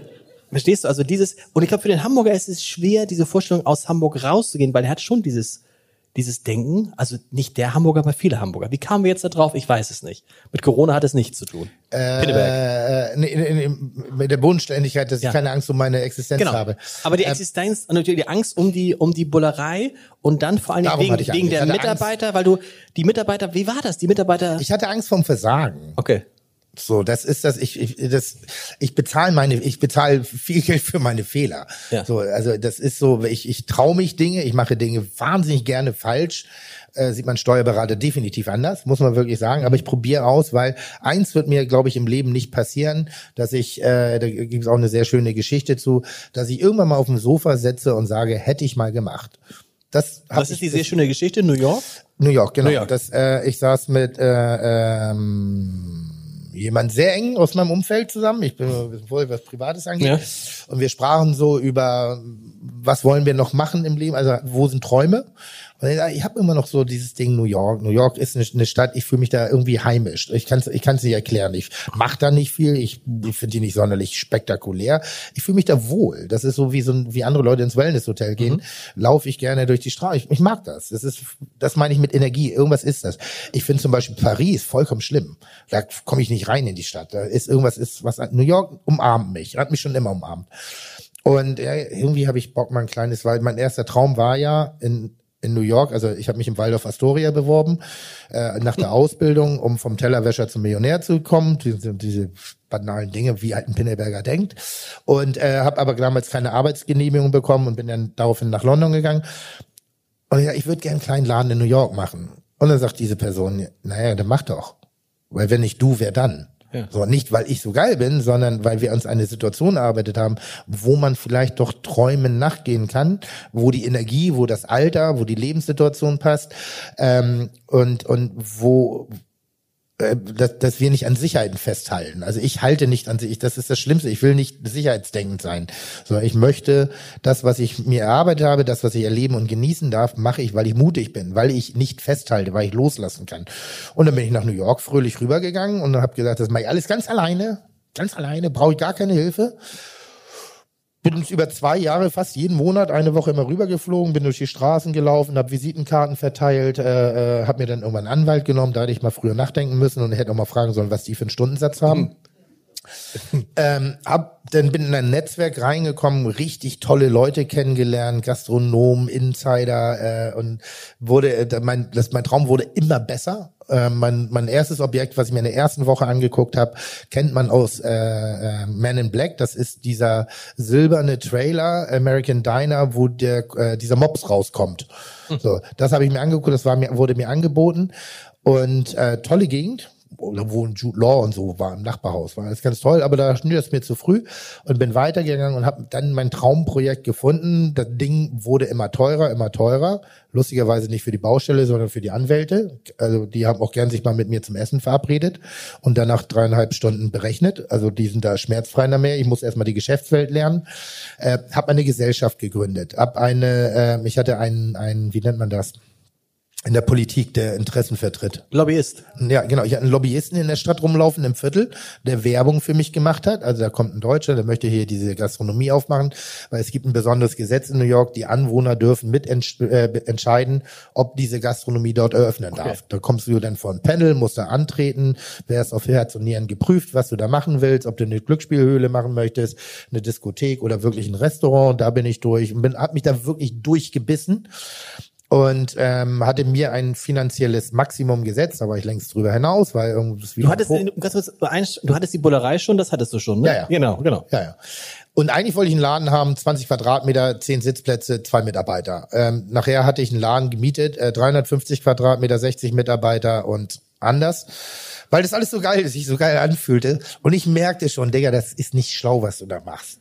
Verstehst du? Also dieses, und ich glaube, für den Hamburger ist es schwer, diese Vorstellung aus Hamburg rauszugehen, weil er hat schon dieses, dieses Denken, also nicht der Hamburger, aber viele Hamburger. Wie kamen wir jetzt da drauf? Ich weiß es nicht. Mit Corona hat es nichts zu tun. Pinneberg. Äh, nee, nee, nee, mit der Bodenständigkeit, dass Ja. ich keine Angst um meine Existenz Genau. habe. Aber die Ähm, Existenz und natürlich die Angst um die, um die Bullerei und dann vor allen Dingen Darum wegen, wegen Angst. der Mitarbeiter, weil du, die Mitarbeiter, wie war das? Die Mitarbeiter, ich hatte Angst vom Versagen. okay. So, das ist das. Ich, ich das, ich bezahle meine, ich bezahle viel Geld für meine Fehler. Ja. So, also das ist so. Ich, ich traue mich Dinge, ich mache Dinge wahnsinnig gerne falsch. Äh, sieht man Steuerberater definitiv anders, muss man wirklich sagen. Aber ich probiere aus, weil eins wird mir, glaube ich, im Leben nicht passieren, dass ich, äh, da gibt es auch eine sehr schöne Geschichte zu, dass ich irgendwann mal auf dem Sofa setze und sage, hätte ich mal gemacht. Das, Das ist die sehr schöne Geschichte, New York. New York, genau. New York. Das, äh, ich saß mit äh, ähm, jemand sehr eng aus meinem Umfeld zusammen. Ich bin wohl was Privates angeht. Ja. Und wir sprachen so über, was wollen wir noch machen im Leben? Also wo sind Träume? Ich, habe immer noch so dieses Ding New York. New York ist eine, Stadt, ich fühle mich da irgendwie heimisch. Ich kann es ich kann's nicht erklären. Ich mache da nicht viel. Ich, ich finde die nicht sonderlich spektakulär. Ich fühle mich da wohl. Das ist so wie so ein, wie andere Leute ins Wellnesshotel gehen. Laufe ich gerne durch die Straße. Ich, ich mag das. Das ist, das meine ich mit Energie. Irgendwas ist das. Ich finde zum Beispiel Paris vollkommen schlimm. Da komme ich nicht rein in die Stadt. Da ist irgendwas ist was. New York umarmt mich. Hat mich schon immer umarmt. Und irgendwie habe ich Bock, mal ein kleines, weil mein erster Traum war ja in in New York, also ich habe mich im Waldorf Astoria beworben, äh, nach der Ausbildung, um vom Tellerwäscher zum Millionär zu kommen, diese, diese banalen Dinge, wie halt ein Pinneberger denkt. Und äh, habe aber damals keine Arbeitsgenehmigung bekommen und bin dann daraufhin nach London gegangen. Und ja, ich würde gerne einen kleinen Laden in New York machen. Und dann sagt diese Person, naja, dann mach doch. Weil wenn nicht du, wer dann? So, nicht weil ich so geil bin, sondern weil wir uns eine Situation erarbeitet haben, wo man vielleicht doch Träumen nachgehen kann, wo die Energie, wo das Alter, wo die Lebenssituation passt ähm, und und wo dass, dass wir nicht an Sicherheiten festhalten. Also ich halte nicht an sich, das ist das Schlimmste. Ich will nicht sicherheitsdenkend sein, sondern ich möchte das, was ich mir erarbeitet habe, das, was ich erleben und genießen darf, mache ich, weil ich mutig bin, weil ich nicht festhalte, weil ich loslassen kann. Und dann bin ich nach New York fröhlich rübergegangen und habe gesagt, das mache ich alles ganz alleine, ganz alleine, brauche ich gar keine Hilfe bin uns über zwei Jahre fast jeden Monat eine Woche immer rübergeflogen, bin durch die Straßen gelaufen, habe Visitenkarten verteilt, äh, äh, habe mir dann irgendwann einen Anwalt genommen, da hätte ich mal früher nachdenken müssen und hätte auch mal fragen sollen, was die für einen Stundensatz haben. ähm, hab, dann bin in ein Netzwerk reingekommen, richtig tolle Leute kennengelernt, Gastronomen, Insider äh, und wurde äh, mein das, mein Traum wurde immer besser. Äh, mein, mein erstes Objekt, was ich mir in der ersten Woche angeguckt habe, kennt man aus äh, äh, Man in Black. Das ist dieser silberne Trailer American Diner, wo der äh, dieser Mops rauskommt. So, das habe ich mir angeguckt. Das war mir wurde mir angeboten und äh, tolle Gegend wo Jude Law und so war im Nachbarhaus. War alles ganz toll, aber da schnür das mir zu früh und bin weitergegangen und habe dann mein Traumprojekt gefunden. Das Ding wurde immer teurer, immer teurer. Lustigerweise nicht für die Baustelle, sondern für die Anwälte. Also die haben auch gern sich mal mit mir zum Essen verabredet und danach dreieinhalb Stunden berechnet. Also die sind da schmerzfrei mehr. Ich muss erstmal die Geschäftswelt lernen. Äh, habe eine Gesellschaft gegründet. Hab eine, äh, ich hatte einen, einen, wie nennt man das? In der Politik, der Interessen vertritt. Lobbyist. Ja, genau. Ich hatte einen Lobbyisten in der Stadt rumlaufen im Viertel, der Werbung für mich gemacht hat. Also da kommt ein Deutscher, der möchte hier diese Gastronomie aufmachen, weil es gibt ein besonderes Gesetz in New York. Die Anwohner dürfen mitentscheiden, äh, ob diese Gastronomie dort eröffnen okay. darf. Da kommst du dann vor ein Panel, musst da antreten, wärst auf Herz und Nieren geprüft, was du da machen willst, ob du eine Glücksspielhöhle machen möchtest, eine Diskothek oder wirklich ein Restaurant. Da bin ich durch und bin, hab mich da wirklich durchgebissen und ähm, hatte mir ein finanzielles Maximum gesetzt, war ich längst drüber hinaus, weil irgendwas wieder. Du hattest, du hattest die Bullerei schon, das hattest du schon, ne? Ja, ja. Genau, genau. Ja, ja. Und eigentlich wollte ich einen Laden haben, 20 Quadratmeter, 10 Sitzplätze, zwei Mitarbeiter. Ähm, nachher hatte ich einen Laden gemietet, äh, 350 Quadratmeter, 60 Mitarbeiter und anders. Weil das alles so geil ist, sich so geil anfühlte. Und ich merkte schon, Digga, das ist nicht schlau, was du da machst.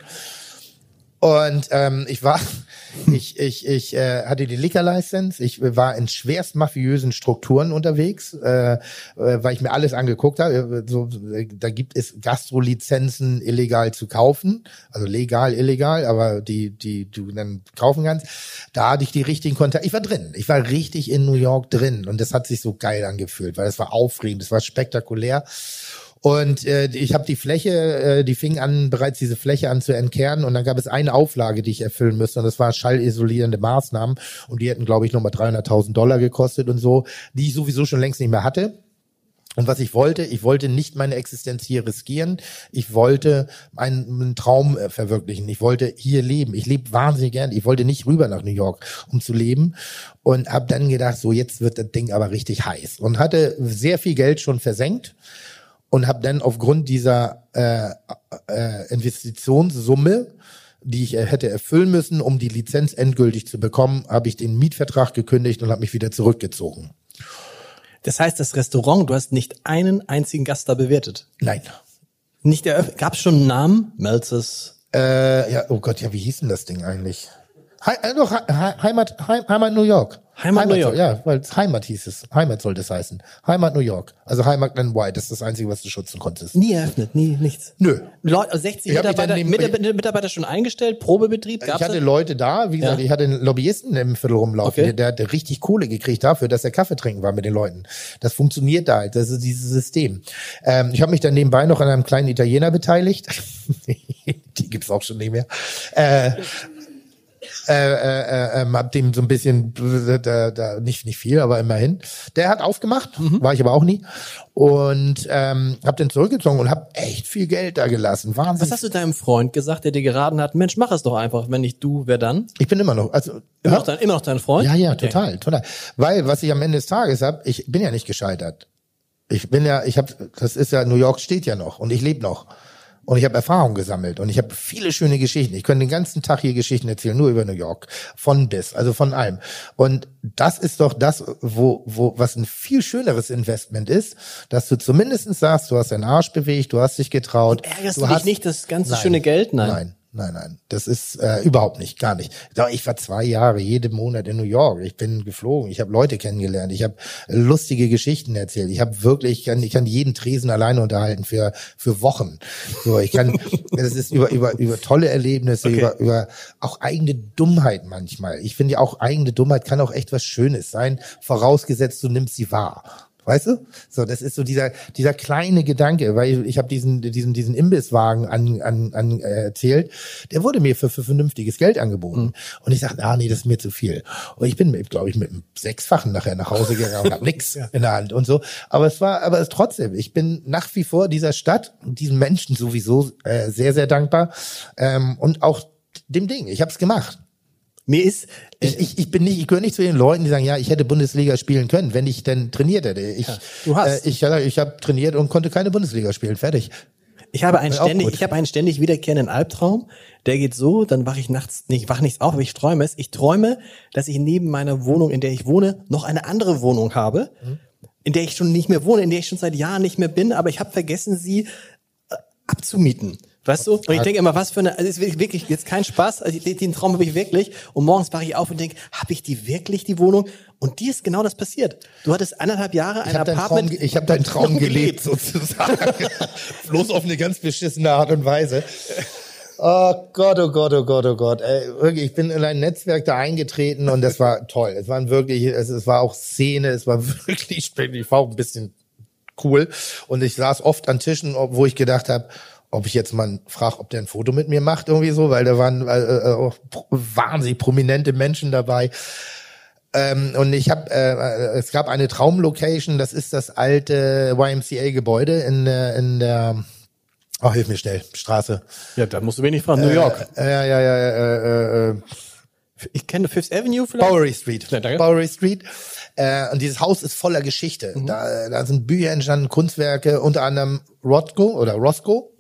Und ähm, ich war, ich, ich, ich äh, hatte die Liquor License, ich war in schwerst mafiösen Strukturen unterwegs, äh, äh, weil ich mir alles angeguckt habe. So, da gibt es Gastrolizenzen illegal zu kaufen, also legal, illegal, aber die, die du dann kaufen kannst. Da hatte ich die richtigen Kontakte. Ich war drin, ich war richtig in New York drin und das hat sich so geil angefühlt, weil es war aufregend, es war spektakulär. Und äh, ich habe die Fläche, äh, die fing an, bereits diese Fläche an zu entkernen. Und dann gab es eine Auflage, die ich erfüllen müsste. Und das war schallisolierende Maßnahmen. Und die hätten, glaube ich, nochmal 300.000 Dollar gekostet und so, die ich sowieso schon längst nicht mehr hatte. Und was ich wollte, ich wollte nicht meine Existenz hier riskieren. Ich wollte meinen Traum äh, verwirklichen. Ich wollte hier leben. Ich lebe wahnsinnig gern. Ich wollte nicht rüber nach New York, um zu leben. Und habe dann gedacht, so jetzt wird das Ding aber richtig heiß. Und hatte sehr viel Geld schon versenkt und habe dann aufgrund dieser äh, äh, Investitionssumme, die ich äh, hätte erfüllen müssen, um die Lizenz endgültig zu bekommen, habe ich den Mietvertrag gekündigt und habe mich wieder zurückgezogen. Das heißt, das Restaurant, du hast nicht einen einzigen Gast da bewertet? Nein. Nicht eröffnet? Gab es schon einen Namen? Melzes? Äh, ja, oh Gott, ja, wie hieß denn das Ding eigentlich? He äh, doch, Heimat, Heimat New York. Heimat, New York. ja, weil Heimat hieß es. Heimat sollte es heißen. Heimat New York. Also Heimat Glen White, das ist das Einzige, was du schützen konntest. Nie eröffnet, nie, nichts. Nö. Leute, 60 Mitarbeiter, neben, Mitarbeiter, Mitarbeiter schon eingestellt, Probebetrieb, gab's Ich hatte das? Leute da, wie gesagt, ja. ich hatte einen Lobbyisten im Viertel rumlaufen, okay. der, der hat richtig Kohle gekriegt dafür, dass er Kaffee trinken war mit den Leuten. Das funktioniert da halt, das ist dieses System. Ähm, ich habe mich dann nebenbei noch an einem kleinen Italiener beteiligt. Die gibt's auch schon nicht mehr. Äh, äh, äh, äh, hab dem so ein bisschen, äh, da, da, nicht nicht viel, aber immerhin. Der hat aufgemacht, war ich aber auch nie und ähm, hab den zurückgezogen und hab echt viel Geld da gelassen. Wahnsinn. Was hast du deinem Freund gesagt, der dir geraten hat, Mensch, mach es doch einfach, wenn nicht du, wer dann? Ich bin immer noch, also Immer, noch, dein, immer noch dein Freund? Ja, ja, Okay. total, total. Weil was ich am Ende des Tages hab, ich bin ja nicht gescheitert. Ich bin ja, ich habe, das ist ja, New York steht ja noch und ich lebe noch. Und ich habe Erfahrung gesammelt und ich habe viele schöne Geschichten. Ich könnte den ganzen Tag hier Geschichten erzählen, nur über New York. Von bis, also von allem. Und das ist doch das, wo, wo, was ein viel schöneres Investment ist, dass du zumindestens sagst, du hast deinen Arsch bewegt, du hast dich getraut. Ärgerst du, du dich hast, nicht das ganze Nein. schöne Geld? Nein. Nein, nein, nein. Das ist äh, überhaupt nicht, gar nicht. Ich war zwei Jahre jeden Monat in New York. Ich bin geflogen. Ich habe Leute kennengelernt. Ich habe lustige Geschichten erzählt. Ich habe wirklich, ich kann, ich kann jeden Tresen alleine unterhalten für für Wochen. So, ich kann. das ist über über über tolle Erlebnisse, Okay. über über auch eigene Dummheit manchmal. Ich finde ja auch eigene Dummheit kann auch echt was Schönes sein, vorausgesetzt du nimmst sie wahr. Weißt du? So, das ist so dieser dieser kleine Gedanke, weil ich habe diesen diesen diesen Imbisswagen an, an, an äh, erzählt, der wurde mir für, für vernünftiges Geld angeboten und ich sagte, ah nee, das ist mir zu viel. Und ich bin, glaube ich, mit einem sechsfachen nachher nach Hause gegangen und hab nix in der Hand und so. Aber es war, aber es trotzdem, ich bin nach wie vor dieser Stadt und diesen Menschen sowieso äh, sehr sehr dankbar ähm, und auch dem Ding. Ich habe es gemacht. Mir ist, Ich, ich, ich bin nicht, ich gehöre nicht zu den Leuten, die sagen, ja, ich hätte Bundesliga spielen können, wenn ich denn trainiert hätte. Ich, du hast. Äh, ich, ja, ich habe trainiert und konnte keine Bundesliga spielen. Fertig. Ich habe einen ständig, ich habe einen ständig wiederkehrenden Albtraum. Der geht so, dann wache ich nachts nicht, wach nichts auf, aber ich träume es. Ich träume, dass ich neben meiner Wohnung, in der ich wohne, noch eine andere Wohnung habe, in der ich schon nicht mehr wohne, in der ich schon seit Jahren nicht mehr bin, aber ich habe vergessen, sie äh, abzumieten. Weißt du? Und ich denke immer, was für eine, also es ist wirklich- wirklich jetzt kein Spaß, also den, Traum habe ich wirklich. Und morgens wache ich auf und denke, habe ich die wirklich, die Wohnung? Und dir ist genau das passiert. Du hattest eineinhalb Jahre ein Ich habe Traum, Apartment. ge- ich hab deinen Traum gelebt, sozusagen. Bloß auf eine ganz beschissene Art und Weise. Oh Gott, oh Gott, oh Gott, oh Gott. Ey, wirklich, ich bin in ein Netzwerk da eingetreten und das war toll. Es waren wirklich, es, es war auch Szene, es war wirklich, ich war auch ein bisschen cool. Und ich saß oft an Tischen, wo ich gedacht habe, ob ich jetzt mal frage, ob der ein Foto mit mir macht, irgendwie so, weil da waren äh, äh, auch pro- wahnsinnig prominente Menschen dabei. Ähm, und ich habe, äh, es gab eine Traumlocation, das ist das alte YMCA-Gebäude in der, in der, oh, hilf mir schnell, Straße. Ja, da musst du wenig fragen. New York. Äh, ja, ja, ja, äh, äh, Ich kenne Fifth Avenue vielleicht. Bowery Street. Ja. Bowery Street. Äh, und dieses Haus ist voller Geschichte. Da, da sind Bücher entstanden, Kunstwerke, unter anderem Rothko oder Roscoe.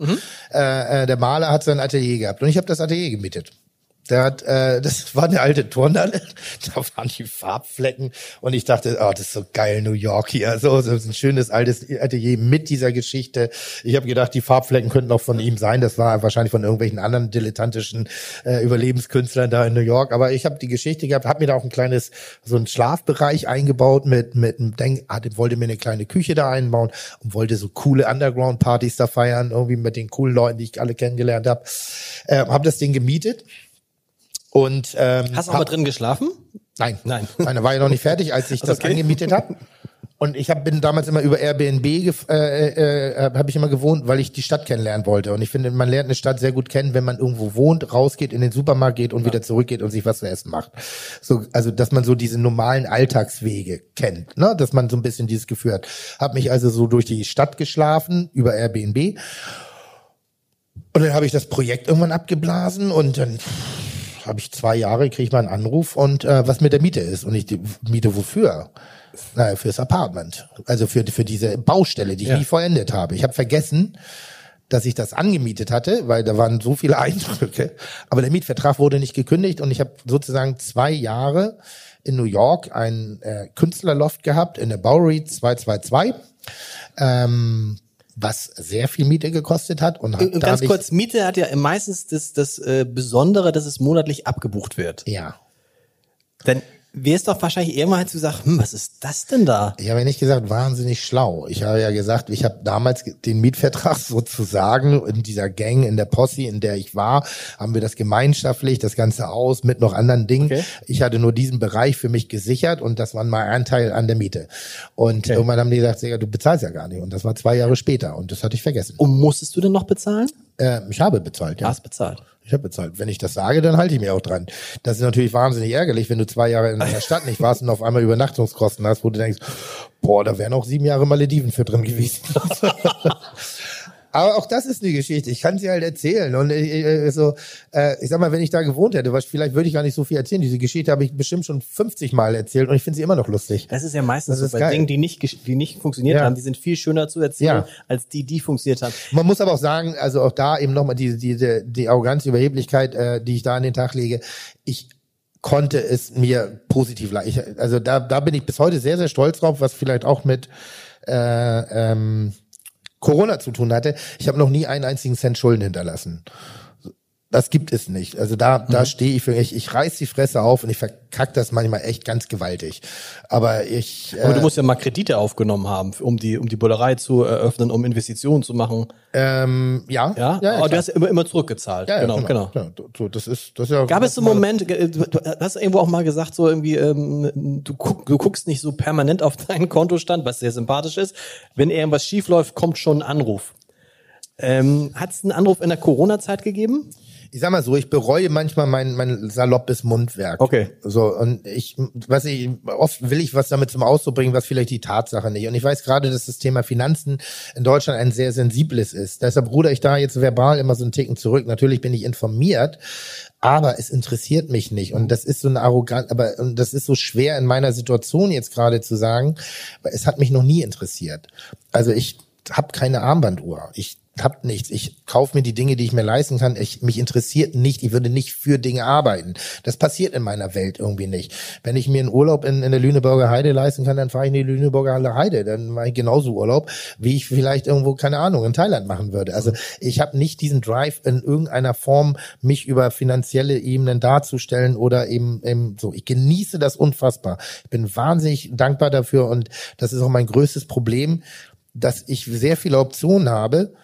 Äh, äh, der Maler hat sein Atelier gehabt und ich habe das Atelier gemietet. Der hat, äh, das war eine alte Turnhalle, da waren die Farbflecken. Und ich dachte, oh, das ist so geil, New York hier, so, so ein schönes altes Atelier mit dieser Geschichte. Ich habe gedacht, die Farbflecken könnten auch von ihm sein, das war wahrscheinlich von irgendwelchen anderen dilettantischen äh, Überlebenskünstlern da in New York, aber ich habe die Geschichte gehabt, habe mir da auch ein kleines, so ein Schlafbereich eingebaut mit, mit einem Denk, ah, wollte mir eine kleine Küche da einbauen und wollte so coole Underground-Partys da feiern, irgendwie mit den coolen Leuten, die ich alle kennengelernt habe. Äh, habe das Ding gemietet und ähm, Hast du auch mal drin geschlafen? Nein, Nein. Meine war ja noch nicht fertig, als ich das Okay. angemietet habe. Und ich hab, bin damals immer über Airbnb gef- äh, äh, habe ich immer gewohnt, weil ich die Stadt kennenlernen wollte. Und ich finde, man lernt eine Stadt sehr gut kennen, wenn man irgendwo wohnt, rausgeht, in den Supermarkt geht und wieder zurückgeht und sich was zu essen macht. So, also dass man so diese normalen Alltagswege kennt, ne? dass man so ein bisschen dieses Gefühl hat. Hab mich also so durch die Stadt geschlafen über Airbnb. Und dann habe ich das Projekt irgendwann abgeblasen und dann habe ich zwei Jahre, kriege ich mal einen Anruf und äh, was mit der Miete ist. Und ich die Miete wofür? Naja, fürs Apartment. Also für, für diese Baustelle, die ich Ja. nie vollendet habe. Ich habe vergessen, dass ich das angemietet hatte, weil da waren so viele Eindrücke. Aber der Mietvertrag wurde nicht gekündigt und ich habe sozusagen zwei Jahre in New York ein äh, Künstlerloft gehabt in der Bowery 222, ähm, was sehr viel Miete gekostet hat. Und Und da ganz kurz, Miete hat ja meistens das, das äh, Besondere, dass es monatlich abgebucht wird. Ja. Dann wär's doch wahrscheinlich irgendwann hättest du gesagt, hm, was ist das denn da? Ich habe ja nicht gesagt, wahnsinnig schlau. Ich habe ja gesagt, ich habe damals den Mietvertrag sozusagen in dieser Gang, in der Posse, in der ich war, haben wir das gemeinschaftlich, das ganze Haus mit noch anderen Dingen. Okay. Ich hatte nur diesen Bereich für mich gesichert und das war mein Anteil an der Miete. Und irgendwann haben die gesagt, du bezahlst ja gar nicht. Und das war zwei Jahre später und das hatte ich vergessen. Und musstest du denn noch bezahlen? Äh, ich habe bezahlt, ja. Hast bezahlt. Ich habe bezahlt. Wenn ich das sage, dann halte ich mir auch dran. Das ist natürlich wahnsinnig ärgerlich, wenn du zwei Jahre in einer Stadt nicht warst und auf einmal Übernachtungskosten hast, wo du denkst, boah, da wären auch sieben Jahre Malediven für drin gewesen. Aber auch das ist eine Geschichte. Ich kann sie halt erzählen. Und äh, so, äh, ich sag mal, wenn ich da gewohnt hätte, was, vielleicht würde ich gar nicht so viel erzählen. Diese Geschichte habe ich bestimmt schon 50 Mal erzählt und ich finde sie immer noch lustig. Das ist ja meistens Das so bei. Dingen, die nicht, die nicht funktioniert Ja. haben. Die sind viel schöner zu erzählen, Ja. als die, die funktioniert haben. Man muss aber auch sagen, also auch da eben nochmal diese, diese, die Arroganz, die Überheblichkeit, äh, die ich da an den Tag lege. Ich konnte es mir positiv leisten. Also da, da bin ich bis heute sehr, sehr stolz drauf, was vielleicht auch mit äh, ähm, Corona zu tun hatte. Ich habe noch nie einen einzigen Cent Schulden hinterlassen. Das gibt es nicht. Also da, Mhm. da stehe ich für ich, ich reiß die Fresse auf und ich verkack das manchmal echt ganz gewaltig. Aber ich, Aber äh, du musst ja mal Kredite aufgenommen haben, um die, um die Bullerei zu eröffnen, um Investitionen zu machen. ähm, ja, Ja, ja, aber du hast ja immer, immer zurückgezahlt. Ja, ja, genau, genau. Ja, so, das ist, das ist ja. Gab es einen Moment, äh, du du hast irgendwo auch mal gesagt, so irgendwie, ähm, du, guck, du guckst nicht so permanent auf deinen Kontostand, was sehr sympathisch ist. Wenn irgendwas schief läuft, kommt schon ein Anruf. Ähm, Hat es einen Anruf in der Corona-Zeit gegeben? Ich sag mal so, ich bereue manchmal mein, mein saloppes Mundwerk. Okay. So, und ich, was ich, oft will ich was damit zum Ausdruck bringen, was vielleicht die Tatsache nicht. Und ich weiß gerade, dass das Thema Finanzen in Deutschland ein sehr sensibles ist. Deshalb ruder ich da jetzt verbal immer so einen Ticken zurück. Natürlich bin ich informiert, aber es interessiert mich nicht. Und das ist so eine arrogant, aber und das ist so schwer in meiner Situation jetzt gerade zu sagen, weil es hat mich noch nie interessiert. Also ich habe keine Armbanduhr. Ich hab nichts. Ich kaufe mir die Dinge, die ich mir leisten kann. Ich, mich interessiert nicht. Ich würde nicht für Dinge arbeiten. Das passiert in meiner Welt irgendwie nicht. Wenn ich mir einen Urlaub in, in der Lüneburger Heide leisten kann, dann fahre ich in die Lüneburger Heide. Dann mache ich genauso Urlaub, wie ich vielleicht irgendwo, keine Ahnung, in Thailand machen würde. Also ich habe nicht diesen Drive in irgendeiner Form, mich über finanzielle Ebenen darzustellen oder eben, eben so. Ich genieße das unfassbar. Ich bin wahnsinnig dankbar dafür und das ist auch mein größtes Problem, dass ich sehr viele Optionen habe,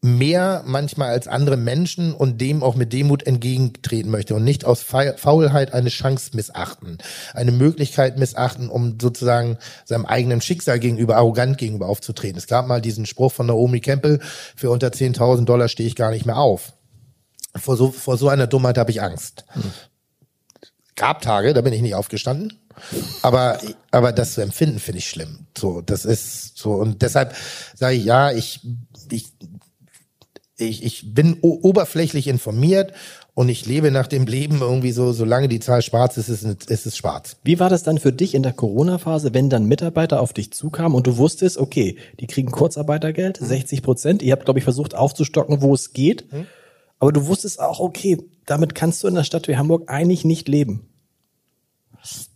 mehr manchmal als andere Menschen und dem auch mit Demut entgegentreten möchte und nicht aus Fa- Faulheit eine Chance missachten, eine Möglichkeit missachten, um sozusagen seinem eigenen Schicksal gegenüber arrogant gegenüber aufzutreten. Es gab mal diesen Spruch von Naomi Campbell, für unter 10.000 Dollar stehe ich gar nicht mehr auf. Vor so, vor so einer Dummheit habe ich Angst. Gab Tage, da bin ich nicht aufgestanden. Aber, aber das zu empfinden, finde ich schlimm. So, das ist so. Und deshalb sage ich, ja, ich, ich, ich, ich bin oberflächlich informiert und ich lebe nach dem Leben irgendwie so, solange die Zahl schwarz ist, ist, es- ist es schwarz. Wie war das dann für dich in der Corona-Phase, wenn dann Mitarbeiter auf dich zukamen und du wusstest, okay, die kriegen Kurzarbeitergeld, 60 Prozent. Ihr habt, glaube ich, versucht aufzustocken, wo es geht. Aber du wusstest auch, okay, damit kannst du in einer Stadt wie Hamburg eigentlich nicht leben.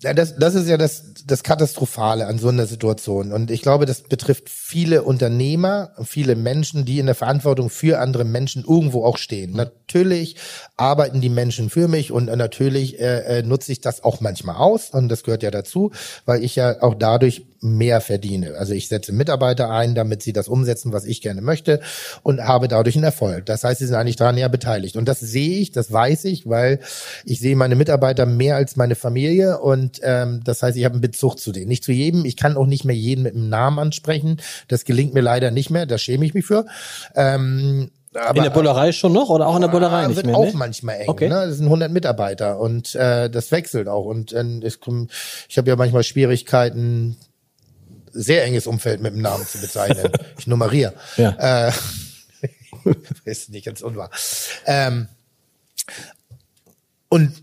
Ja, das, das ist ja das, das Katastrophale an so einer Situation. Und ich glaube, das betrifft viele Unternehmer, viele Menschen, die in der Verantwortung für andere Menschen irgendwo auch stehen. Natürlich arbeiten die Menschen für mich und natürlich äh, äh, nutze ich das auch manchmal aus. Und das gehört ja dazu, weil ich ja auch dadurch mehr verdiene. Also ich setze Mitarbeiter ein, damit sie das umsetzen, was ich gerne möchte und habe dadurch einen Erfolg. Das heißt, sie sind eigentlich daran ja beteiligt. Und das sehe ich, das weiß ich, weil ich sehe meine Mitarbeiter mehr als meine Familie und ähm, das heißt, ich habe einen Bezug zu denen. Nicht zu jedem, ich kann auch nicht mehr jeden mit dem Namen ansprechen. Das gelingt mir leider nicht mehr, da schäme ich mich für. Ähm, aber, in der Bullerei schon noch oder auch in der Bullerei Ah, nicht wird mehr? auch ne? manchmal eng. Okay. Ne? Das sind 100 Mitarbeiter und äh, das wechselt auch. Und äh, es kommt, ich habe ja manchmal Schwierigkeiten, sehr enges Umfeld mit dem Namen zu bezeichnen. ich nummeriere. Ja. Äh, ist nicht ganz unwahr. Ähm, und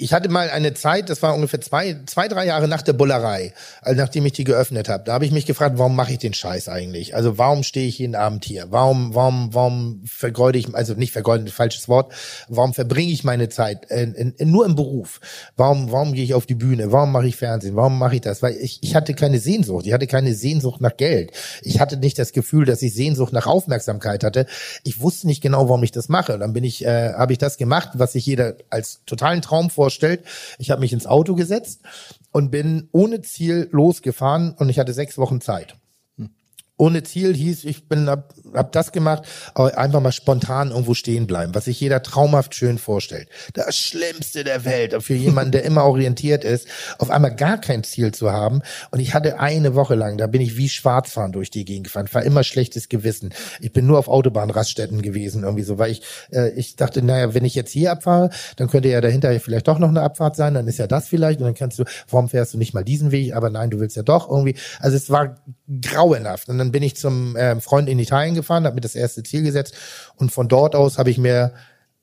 ich hatte mal eine Zeit, das war ungefähr zwei, zwei, drei Jahre nach der Bullerei, also nachdem ich die geöffnet habe. Da habe ich mich gefragt, warum mache ich den Scheiß eigentlich? Also warum stehe ich jeden Abend hier? Warum, warum, warum vergeude ich, also nicht vergeuden, falsches Wort, warum verbringe ich meine Zeit in, in, in, nur im Beruf? Warum, warum gehe ich auf die Bühne? Warum mache ich Fernsehen? Warum mache ich das? Weil ich, ich hatte keine Sehnsucht. Ich hatte keine Sehnsucht nach Geld. Ich hatte nicht das Gefühl, dass ich Sehnsucht nach Aufmerksamkeit hatte. Ich wusste nicht genau, warum ich das mache. Und dann bin ich, äh, habe ich das gemacht, was sich jeder als totalen Traum vorstellt. Ich habe mich ins Auto gesetzt und bin ohne Ziel losgefahren und ich hatte sechs Wochen Zeit. Ohne Ziel hieß, ich bin hab, hab das gemacht, aber einfach mal spontan irgendwo stehen bleiben, was sich jeder traumhaft schön vorstellt. Das Schlimmste der Welt für jemanden, der immer orientiert ist, auf einmal gar kein Ziel zu haben. Und ich hatte eine Woche lang, da bin ich wie Schwarzfahren durch die Gegend gefahren, war immer schlechtes Gewissen. Ich bin nur auf Autobahnraststätten gewesen, irgendwie so, weil ich, äh, ich dachte, naja, wenn ich jetzt hier abfahre, dann könnte ja dahinter vielleicht doch noch eine Abfahrt sein, dann ist ja das vielleicht und dann kannst du, warum fährst du nicht mal diesen Weg? Aber nein, du willst ja doch irgendwie. Also es war grauenhaft. Und dann bin ich zum äh, Freund in Italien gefahren, habe mir das erste Ziel gesetzt und von dort aus habe ich mir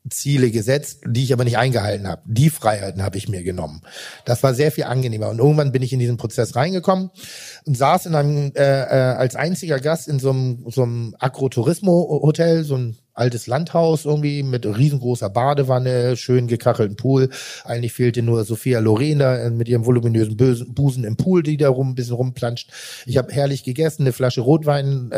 Ziele gesetzt, die ich aber nicht eingehalten habe. Die Freiheiten habe ich mir genommen. Das war sehr viel angenehmer. Und irgendwann bin ich in diesen Prozess reingekommen saß in einem äh, äh, als einziger Gast in so einem, so einem Agrotourismo-Hotel, so ein altes Landhaus irgendwie mit riesengroßer Badewanne, schön gekachelten Pool. Eigentlich fehlte nur Sophia Lorena äh, mit ihrem voluminösen Busen im Pool, die da rum ein bisschen rumplanscht. Ich habe herrlich gegessen, eine Flasche Rotwein äh,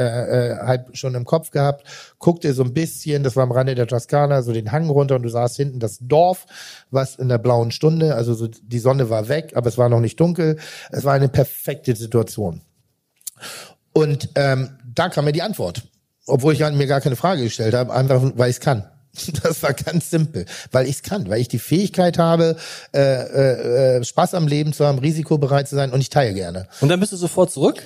äh, halb schon im Kopf gehabt, guckte so ein bisschen, das war am Rande der Toskana, so den Hang runter und du sahst hinten das Dorf, was in der blauen Stunde, also so, die Sonne war weg, aber es war noch nicht dunkel. Es war eine perfekte Situation. Und ähm, da kam mir die Antwort obwohl ich mir gar keine Frage gestellt habe, einfach weil ich es kann. Das war ganz simpel, weil ich es kann, weil ich die Fähigkeit habe, äh, äh, äh, Spaß am Leben zu haben, risikobereit zu sein und ich teile gerne. Und dann bist du sofort zurück?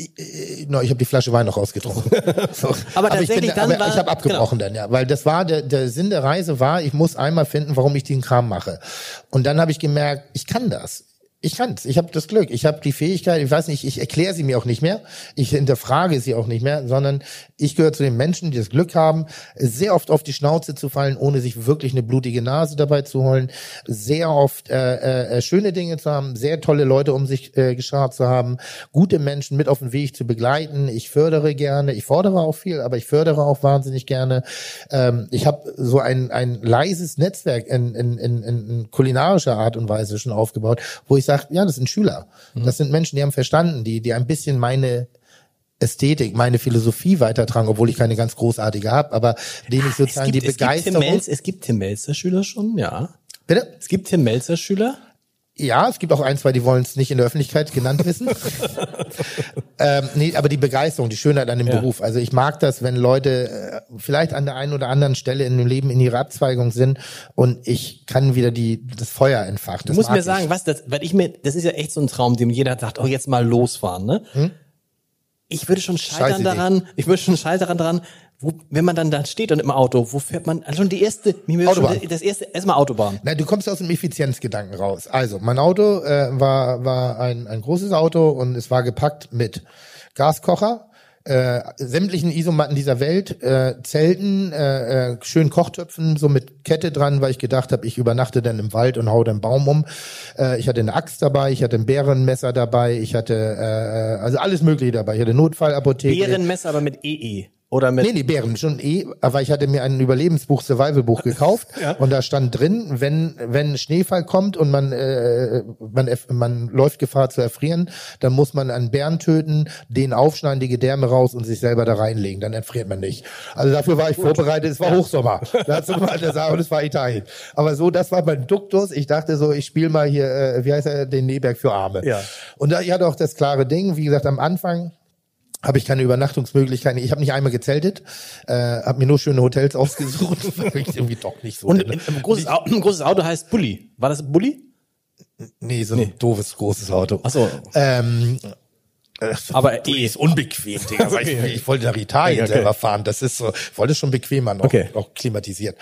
Ich, äh, no, ich habe die Flasche Wein noch rausgetrunken. so. Aber, aber ich, bin, dann aber war, ich habe abgebrochen genau. dann, ja, weil das war der, der Sinn der Reise war, ich muss einmal finden, warum ich den Kram mache. Und dann habe ich gemerkt, ich kann das. Ich kann's. Ich habe das Glück. Ich habe die Fähigkeit. Ich weiß nicht. Ich erkläre sie mir auch nicht mehr. Ich hinterfrage sie auch nicht mehr, sondern ich gehöre zu den Menschen, die das Glück haben, sehr oft auf die Schnauze zu fallen, ohne sich wirklich eine blutige Nase dabei zu holen. Sehr oft äh, äh, schöne Dinge zu haben, sehr tolle Leute um sich äh, geschart zu haben, gute Menschen mit auf den Weg zu begleiten. Ich fördere gerne. Ich fordere auch viel, aber ich fördere auch wahnsinnig gerne. Ähm, ich habe so ein ein leises Netzwerk in, in, in, in kulinarischer Art und Weise schon aufgebaut, wo ich sagt, ja, das sind Schüler. Mhm. Das sind Menschen, die haben verstanden, die, die ein bisschen meine Ästhetik, meine Philosophie weitertragen, obwohl ich keine ganz großartige habe, aber denen ich sozusagen gibt, die Begeisterung. Es gibt, Tim es gibt Tim Melzer Schüler schon, ja. Bitte? Es gibt Tim Melzer Schüler. Ja, es gibt auch ein, zwei, die wollen es nicht in der Öffentlichkeit genannt wissen. ähm, nee, aber die Begeisterung, die Schönheit an dem ja. Beruf. Also ich mag das, wenn Leute äh, vielleicht an der einen oder anderen Stelle in dem Leben in ihrer Abzweigung sind und ich kann wieder die das Feuer entfachen. du musst mir sagen, ich. was das, weil ich mir, das ist ja echt so ein Traum, dem jeder sagt, oh jetzt mal losfahren, ne? Hm? Ich würde schon scheitern daran, ich würde schon scheitern daran, wo, wenn man dann da steht und im Auto, wo fährt man? Also schon die erste, Autobahn. Das erste, erstmal Autobahn. Na, du kommst aus dem Effizienzgedanken raus. Also, mein Auto äh, war war ein ein großes Auto und es war gepackt mit Gaskocher, äh, sämtlichen Isomatten dieser Welt, äh, Zelten, äh, äh, schönen Kochtöpfen, so mit Kette dran, weil ich gedacht habe, ich übernachte dann im Wald und hau den Baum um. Äh, ich hatte eine Axt dabei, ich hatte ein Bärenmesser dabei, ich hatte äh, äh also alles Mögliche dabei. Ich hatte Notfallapotheke. Bärenmesser, aber mit EE. Oder mit nee, nee, Bären, schon eh, aber ich hatte mir ein Überlebensbuch, Survival-Buch gekauft ja. und da stand drin, wenn, wenn Schneefall kommt und man, äh, man, man läuft Gefahr zu erfrieren, dann muss man einen Bären töten, den aufschneiden, die Gedärme raus und sich selber da reinlegen, dann erfriert man nicht. Also dafür war ich Gut. vorbereitet, es war Hochsommer. Dazu war das und es war Italien. Aber so, das war mein Duktus. Ich dachte so, ich spiele mal hier, äh, wie heißt er, den Neberg für Arme. Ja. Und da, ich hatte auch das klare Ding, wie gesagt, am Anfang habe ich keine Übernachtungsmöglichkeiten. Ich habe nicht einmal gezeltet, äh, habe mir nur schöne Hotels ausgesucht, weil ich irgendwie doch nicht so. Und ein, ein, großes, Auto, ein großes Auto heißt Bulli. War das Bulli? Nee, so ein nee. doofes großes Auto. Ach so. Ähm, äh, aber eh ist unbequem, Digga. okay. ich, ich, wollte nach Italien okay, selber fahren. Das ist so, ich wollte schon bequemer noch, okay. noch klimatisiert.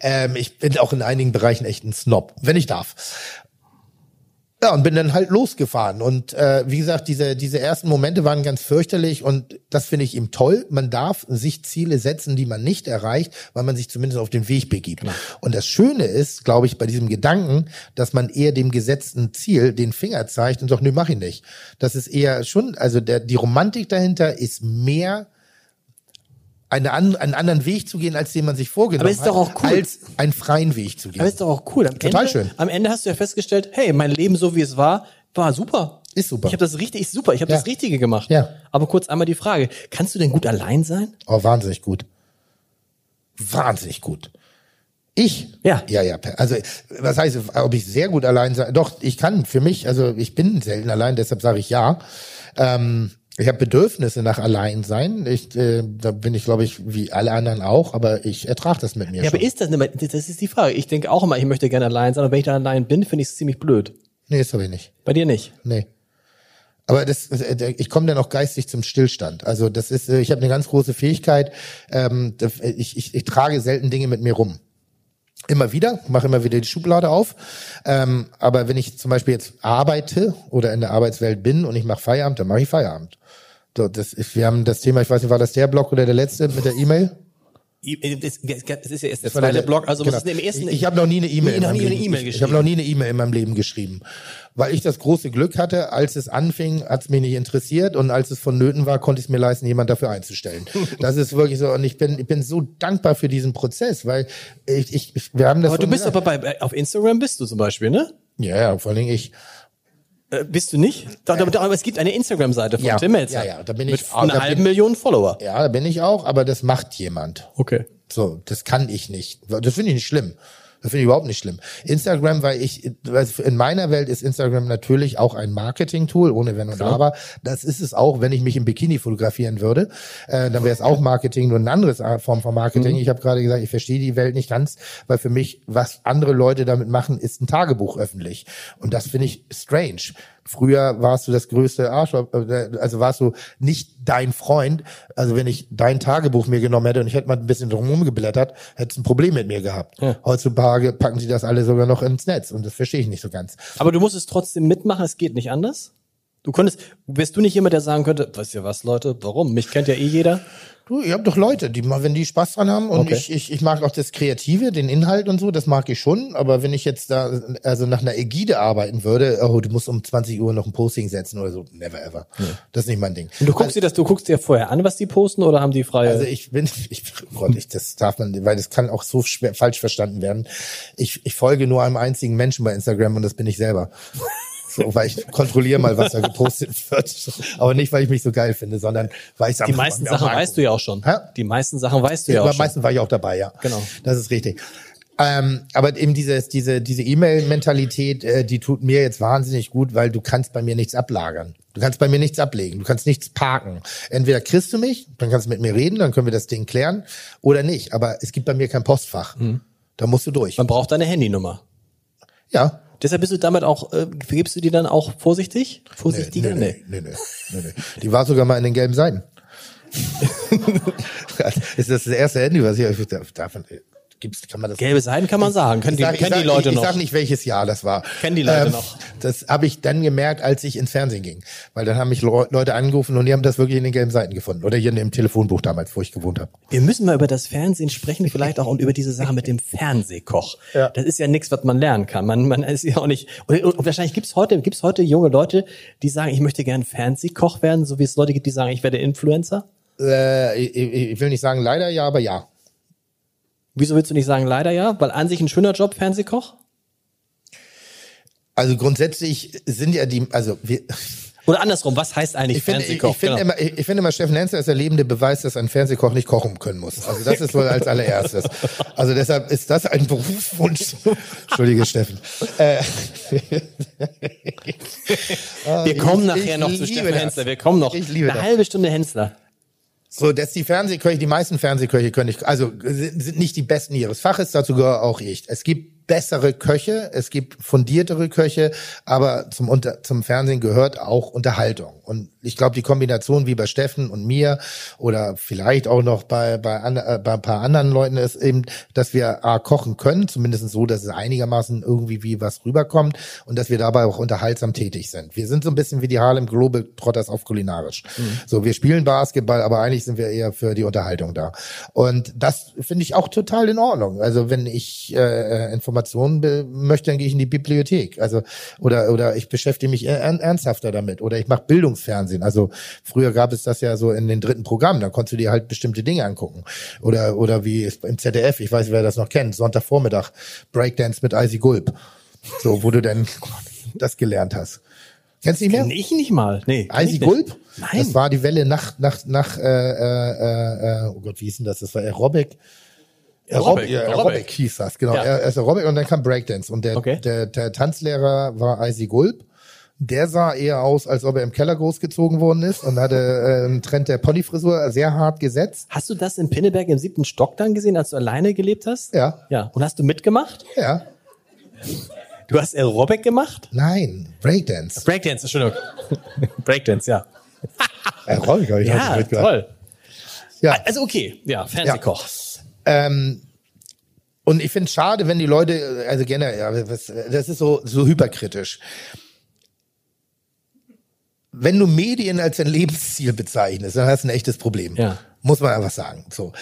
Ähm, ich bin auch in einigen Bereichen echt ein Snob, wenn ich darf. Ja, und bin dann halt losgefahren. Und äh, wie gesagt, diese, diese ersten Momente waren ganz fürchterlich und das finde ich ihm toll. Man darf sich Ziele setzen, die man nicht erreicht, weil man sich zumindest auf den Weg begibt. Genau. Und das Schöne ist, glaube ich, bei diesem Gedanken, dass man eher dem gesetzten Ziel den Finger zeigt und sagt, nö, mach ich nicht. Das ist eher schon, also der, die Romantik dahinter ist mehr eine, einen anderen Weg zu gehen, als den man sich vorgenommen hat. Aber ist doch auch cool. Als einen freien Weg zu gehen. Aber ist doch auch cool. Am Total Ende, schön. Am Ende hast du ja festgestellt, hey, mein Leben so wie es war, war super. Ist super. Ich habe das richtig, ist super. Ich habe ja. das Richtige gemacht. Ja. Aber kurz einmal die Frage: Kannst du denn gut allein sein? Oh, wahnsinnig gut. Wahnsinnig gut. Ich? Ja. Ja, ja. Also, was heißt, ob ich sehr gut allein sein? Doch, ich kann für mich, also ich bin selten allein, deshalb sage ich ja. Ähm, Ich habe Bedürfnisse nach Alleinsein. Ich, äh, da bin ich, glaube ich, wie alle anderen auch, aber ich ertrage das mit mir Ja, schon. aber ist das, nicht- das ist die Frage. Ich denke auch immer, ich möchte gerne allein sein, aber wenn ich da allein bin, finde ich es ziemlich blöd. nee, ist aber nicht. Bei dir nicht. Nee. Aber das, äh, ich komme dann auch geistig zum Stillstand. Also das ist, äh, ich habe eine ganz große Fähigkeit. Ähm, das- ich, ich, ich trage selten Dinge mit mir rum. Immer wieder, mache immer wieder die Schublade auf. Ähm, aber wenn ich zum Beispiel jetzt arbeite oder in der Arbeitswelt bin und ich mache Feierabend, dann mache ich Feierabend. Das wir haben das Thema, ich weiß nicht, war das der Blog oder der letzte mit der E-Mail? I- Das das ist ja erst der war der- zweite Blog, also genau. was ist denn im ersten? Ich, ich habe noch nie eine E-Mail. Eine Leben- E-Mail Ich, ich geschrieben. habe noch nie eine E-Mail in meinem Leben geschrieben, weil ich das große Glück hatte, als es anfing, hat es mich nicht interessiert und als es vonnöten war, konnte ich es mir leisten, jemand dafür einzustellen. das ist wirklich so und ich bin ich bin so dankbar für diesen Prozess, weil ich, ich wir haben das. aber du bist gesagt. aber bei, auf Instagram bist du zum Beispiel, ne? ja ja vor allen Dingen ich. Äh, bist du nicht? Doch, doch, doch, aber es gibt eine Instagram-Seite von Ja, Tim Melzer. ja, ja, da bin Mit ich- einer da halben bin- Million Follower. Ja, da bin ich auch, aber das macht jemand. Okay. So, das kann ich nicht. Das finde ich nicht schlimm. Das finde ich überhaupt nicht schlimm. Instagram, weil ich, in meiner Welt ist Instagram natürlich auch ein Marketing-Tool, ohne Wenn und Aber. Das ist es auch, wenn ich mich im Bikini fotografieren würde. Äh, dann wäre es auch Marketing, nur eine andere Form von Marketing. Ich habe gerade gesagt, ich verstehe die Welt nicht ganz, weil für mich, was andere Leute damit machen, ist ein Tagebuch öffentlich. Und das finde ich strange. Früher warst du das größte Arschloch, äh, also warst du nicht dein Freund. Also wenn ich dein Tagebuch mir genommen hätte und ich hätte mal ein bisschen drumherum geblättert, hättest du ein Problem mit mir gehabt. Heutzutage packen sie das alle sogar noch ins Netz und das verstehe ich nicht so ganz. Aber du musst es trotzdem mitmachen, es geht nicht anders. Du könntest, wärst du nicht jemand, der sagen könnte, weißt ihr was, Leute, warum? Mich kennt ja eh jeder. Du, ihr habt doch Leute, die mal, wenn die Spaß dran haben und Okay. ich, ich, ich mag auch das Kreative, den Inhalt und so, das mag ich schon, aber wenn ich jetzt da also nach einer Ägide arbeiten würde, oh, du musst um 20 Uhr noch ein Posting setzen oder so, never ever. Das ist nicht mein Ding. Und du guckst dir das, du guckst dir vorher an, was die posten, oder haben die freie? Also ich bin, ich, oh Gott, ich, das darf man, weil das kann auch so schwer, falsch verstanden werden. Ich, ich folge nur einem einzigen Menschen bei Instagram und das bin ich selber. So, weil ich kontrolliere mal, was da gepostet wird. Aber nicht, weil ich mich so geil finde, sondern weil ich die meisten Sachen weißt du ja auch schon. Hä? Die meisten Sachen weißt du ja, Ja, auch schon. meistens war ich auch dabei, ja. Genau. Das ist richtig. Ähm, aber eben dieses, diese, diese E-Mail-Mentalität, äh, die tut mir jetzt wahnsinnig gut, weil du kannst bei mir nichts ablagern. Du kannst bei mir nichts ablegen. Du kannst nichts parken. Entweder kriegst du mich, dann kannst du mit mir reden, dann können wir das Ding klären, oder nicht. Aber es gibt bei mir kein Postfach. Mhm. Da musst du durch. Man braucht deine Handynummer. Ja. Deshalb bist du damit auch, äh, vergibst du die dann auch vorsichtig? Vorsichtiger? nee, nee, nee, nee, nee. Die war sogar mal in den gelben Seiten. ist das das erste Handy, was ich davon gibt's, kann man das Gelbe Seiten kann man sagen. Können die, Ich sag- kennen die sag- Leute ich, noch? Ich sag nicht, welches Jahr das war. Ähm, Kennen die Leute noch? Das habe ich dann gemerkt, als ich ins Fernsehen ging. Weil dann haben mich Leu- Leute angerufen und die haben das wirklich in den gelben Seiten gefunden. Oder hier im Telefonbuch damals, wo ich gewohnt habe. Wir müssen mal über das Fernsehen sprechen, vielleicht auch und über diese Sache mit dem Fernsehkoch. Ja. Das ist ja nichts, was man lernen kann. Man, man ist ja auch nicht. Und, und wahrscheinlich gibt's heute, gibt's heute junge Leute, die sagen, ich möchte gern Fernsehkoch werden, so wie es Leute gibt, die sagen, ich werde Influencer. Äh, ich, ich will nicht sagen leider ja, aber ja. Wieso willst du nicht sagen, leider ja? Weil an sich ein schöner Job, Fernsehkoch? Also grundsätzlich sind ja die, also wir, Oder andersrum, was heißt eigentlich ich finde, ich, Fernsehkoch? ich finde Genau. immer, ich, ich finde immer, Steffen Hensler ist der lebende Beweis, dass ein Fernsehkoch nicht kochen können muss. Also das ist wohl als allererstes. Also deshalb ist das ein Berufswunsch. Entschuldige, Steffen. Äh, Wir kommen ich- nachher ich noch zu Steffen. Hensler. Wir kommen noch Ich liebe eine das. halbe Stunde Hensler. So, dass die Fernsehköche, die meisten Fernsehköche können nicht, also sind nicht die besten ihres Faches, dazu gehöre auch ich. Es gibt bessere Köche, es gibt fundiertere Köche, aber zum, Unter zum Fernsehen gehört auch Unterhaltung. Und ich glaube, die Kombination wie bei Steffen und mir oder vielleicht auch noch bei, bei, an, äh, bei ein paar anderen Leuten ist eben, dass wir A, kochen können, zumindest so, dass es einigermaßen irgendwie wie was rüberkommt und dass wir dabei auch unterhaltsam tätig sind. Wir sind so ein bisschen wie die Harlem Globetrotters auf kulinarisch. So, wir spielen Basketball, aber eigentlich sind wir eher für die Unterhaltung da. Und das finde ich auch total in Ordnung. Also wenn ich äh, Informationen be- möchte, dann gehe ich in die Bibliothek. Also oder oder ich beschäftige mich ern ernsthafter damit oder ich mache Bildungsfernsehen. Also früher gab es das ja so in den dritten Programmen, da konntest du dir halt bestimmte Dinge angucken. Oder oder wie im ZDF, ich weiß, wer das noch kennt, Sonntagvormittag Breakdance mit Icy Gulp. So, wo du dann das gelernt hast. Kennst du nicht mehr? Kenn ich nicht mal. Nee. ich Gulp? Nein. Das war die Welle nach, nach, nach, äh, äh, äh, oh Gott, wie hieß denn das? Das war Aerobic. Aerobic, ja, Aerobic. Aerobic hieß das, genau. Ja. Erst Aerobic und dann kam Breakdance. Und der, Okay. der, der Tanzlehrer war Icy Gulp. Der sah eher aus, als ob er im Keller großgezogen worden ist und hatte äh, einen Trend der Ponyfrisur sehr hart gesetzt. Hast du das in Pinneberg im siebten Stock dann gesehen, als du alleine gelebt hast? Ja. Ja. Und hast du mitgemacht? Ja. Du hast Aerobic gemacht? Nein, Breakdance. Breakdance, Entschuldigung. Breakdance, ja. Roll, glaub ich, Ja, mitgemacht. toll. Ja. Also okay, ja, Fernsehkoch. Ähm, und ich finde es schade, wenn die Leute, also generell, das ist so, so hyperkritisch. Wenn du Medien als ein Lebensziel bezeichnest, dann hast du ein echtes Problem. Ja. Muss man einfach sagen. So.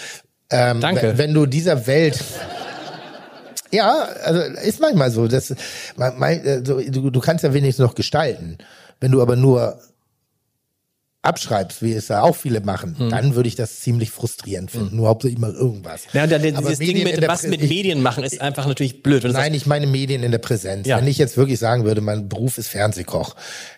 Ähm, Danke. Wenn, du dieser Welt ja, also ist manchmal so. Das, man, man, äh, so, du, du kannst ja wenigstens noch gestalten. Wenn du aber nur abschreibst, wie es ja auch viele machen, Hm. dann würde ich das ziemlich frustrierend finden. Nur hauptsächlich immer irgendwas. Ja, und dann dieses Ding Medien in mit, was mit Medien machen, ist einfach natürlich blöd. Nein, ich meine Medien in der Präsenz. Ja. Wenn ich jetzt wirklich sagen würde, mein Beruf ist Fernsehkoch,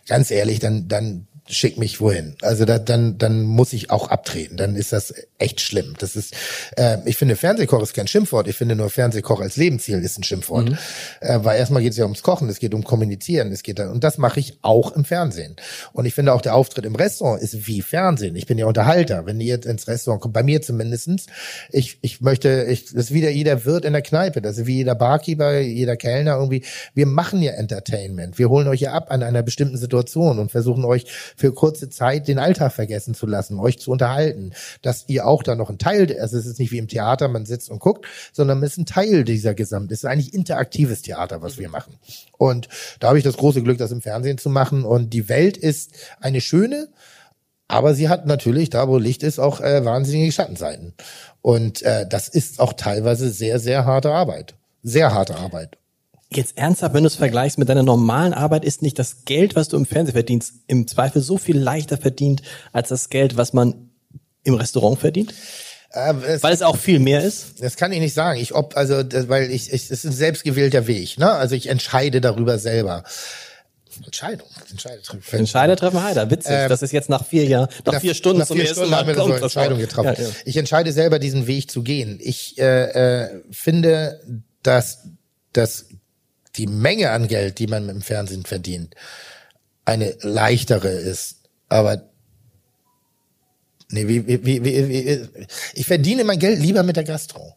ganz ehrlich, dann, dann schick mich wohin. Also da, dann, dann muss ich auch abtreten. Dann ist das echt schlimm. Das ist, äh, ich finde, Fernsehkoch ist kein Schimpfwort. Ich finde nur Fernsehkoch als Lebensziel ist ein Schimpfwort. Mhm. Äh, weil erstmal geht es ja ums Kochen, es geht um Kommunizieren, es geht dann, und das mache ich auch im Fernsehen. Und ich finde auch der Auftritt im Restaurant ist wie Fernsehen. Ich bin ja Unterhalter. Wenn ihr jetzt ins Restaurant kommt, bei mir zumindestens, ich, ich möchte, ich, das ist wieder jeder Wirt in der Kneipe, das ist wie jeder Barkeeper, jeder Kellner irgendwie. Wir machen ja Entertainment. Wir holen euch ja ab an einer bestimmten Situation und versuchen euch für kurze Zeit den Alltag vergessen zu lassen, euch zu unterhalten, dass ihr auch da noch ein Teil, also es ist nicht wie im Theater, man sitzt und guckt, sondern es ist ein Teil dieser Gesamt. Es ist eigentlich interaktives Theater, was wir machen. Und da habe ich das große Glück, das im Fernsehen zu machen. Und die Welt ist eine schöne, aber sie hat natürlich, da wo Licht ist, auch äh, wahnsinnige Schattenseiten. Und äh, das ist auch teilweise sehr, sehr harte Arbeit. Sehr harte Arbeit. Jetzt ernsthaft, wenn du es vergleichst mit deiner normalen Arbeit, ist nicht das Geld, was du im Fernsehen verdienst, im Zweifel so viel leichter verdient als das Geld, was man im Restaurant verdient? Äh, es, Weil es auch viel mehr ist? das kann ich nicht sagen. Ich ob also das, weil ich, ich es ist ein selbstgewählter Weg. Ne? Also ich entscheide darüber selber. Entscheidung. Entscheide, Entscheider treffen Heider. Witzig. Ähm, das ist jetzt nach vier Jahren, nach, vier Stunden nach zum vier ersten Stunden Mal haben wir so eine das Entscheidung getroffen. Ja, ja. Ich entscheide selber, diesen Weg zu gehen. Ich äh, äh, finde, dass, dass die Menge an Geld, die man im Fernsehen verdient, eine leichtere ist. Aber nee, wie, wie, wie, wie, wie, ich verdiene mein Geld lieber mit der Gastro.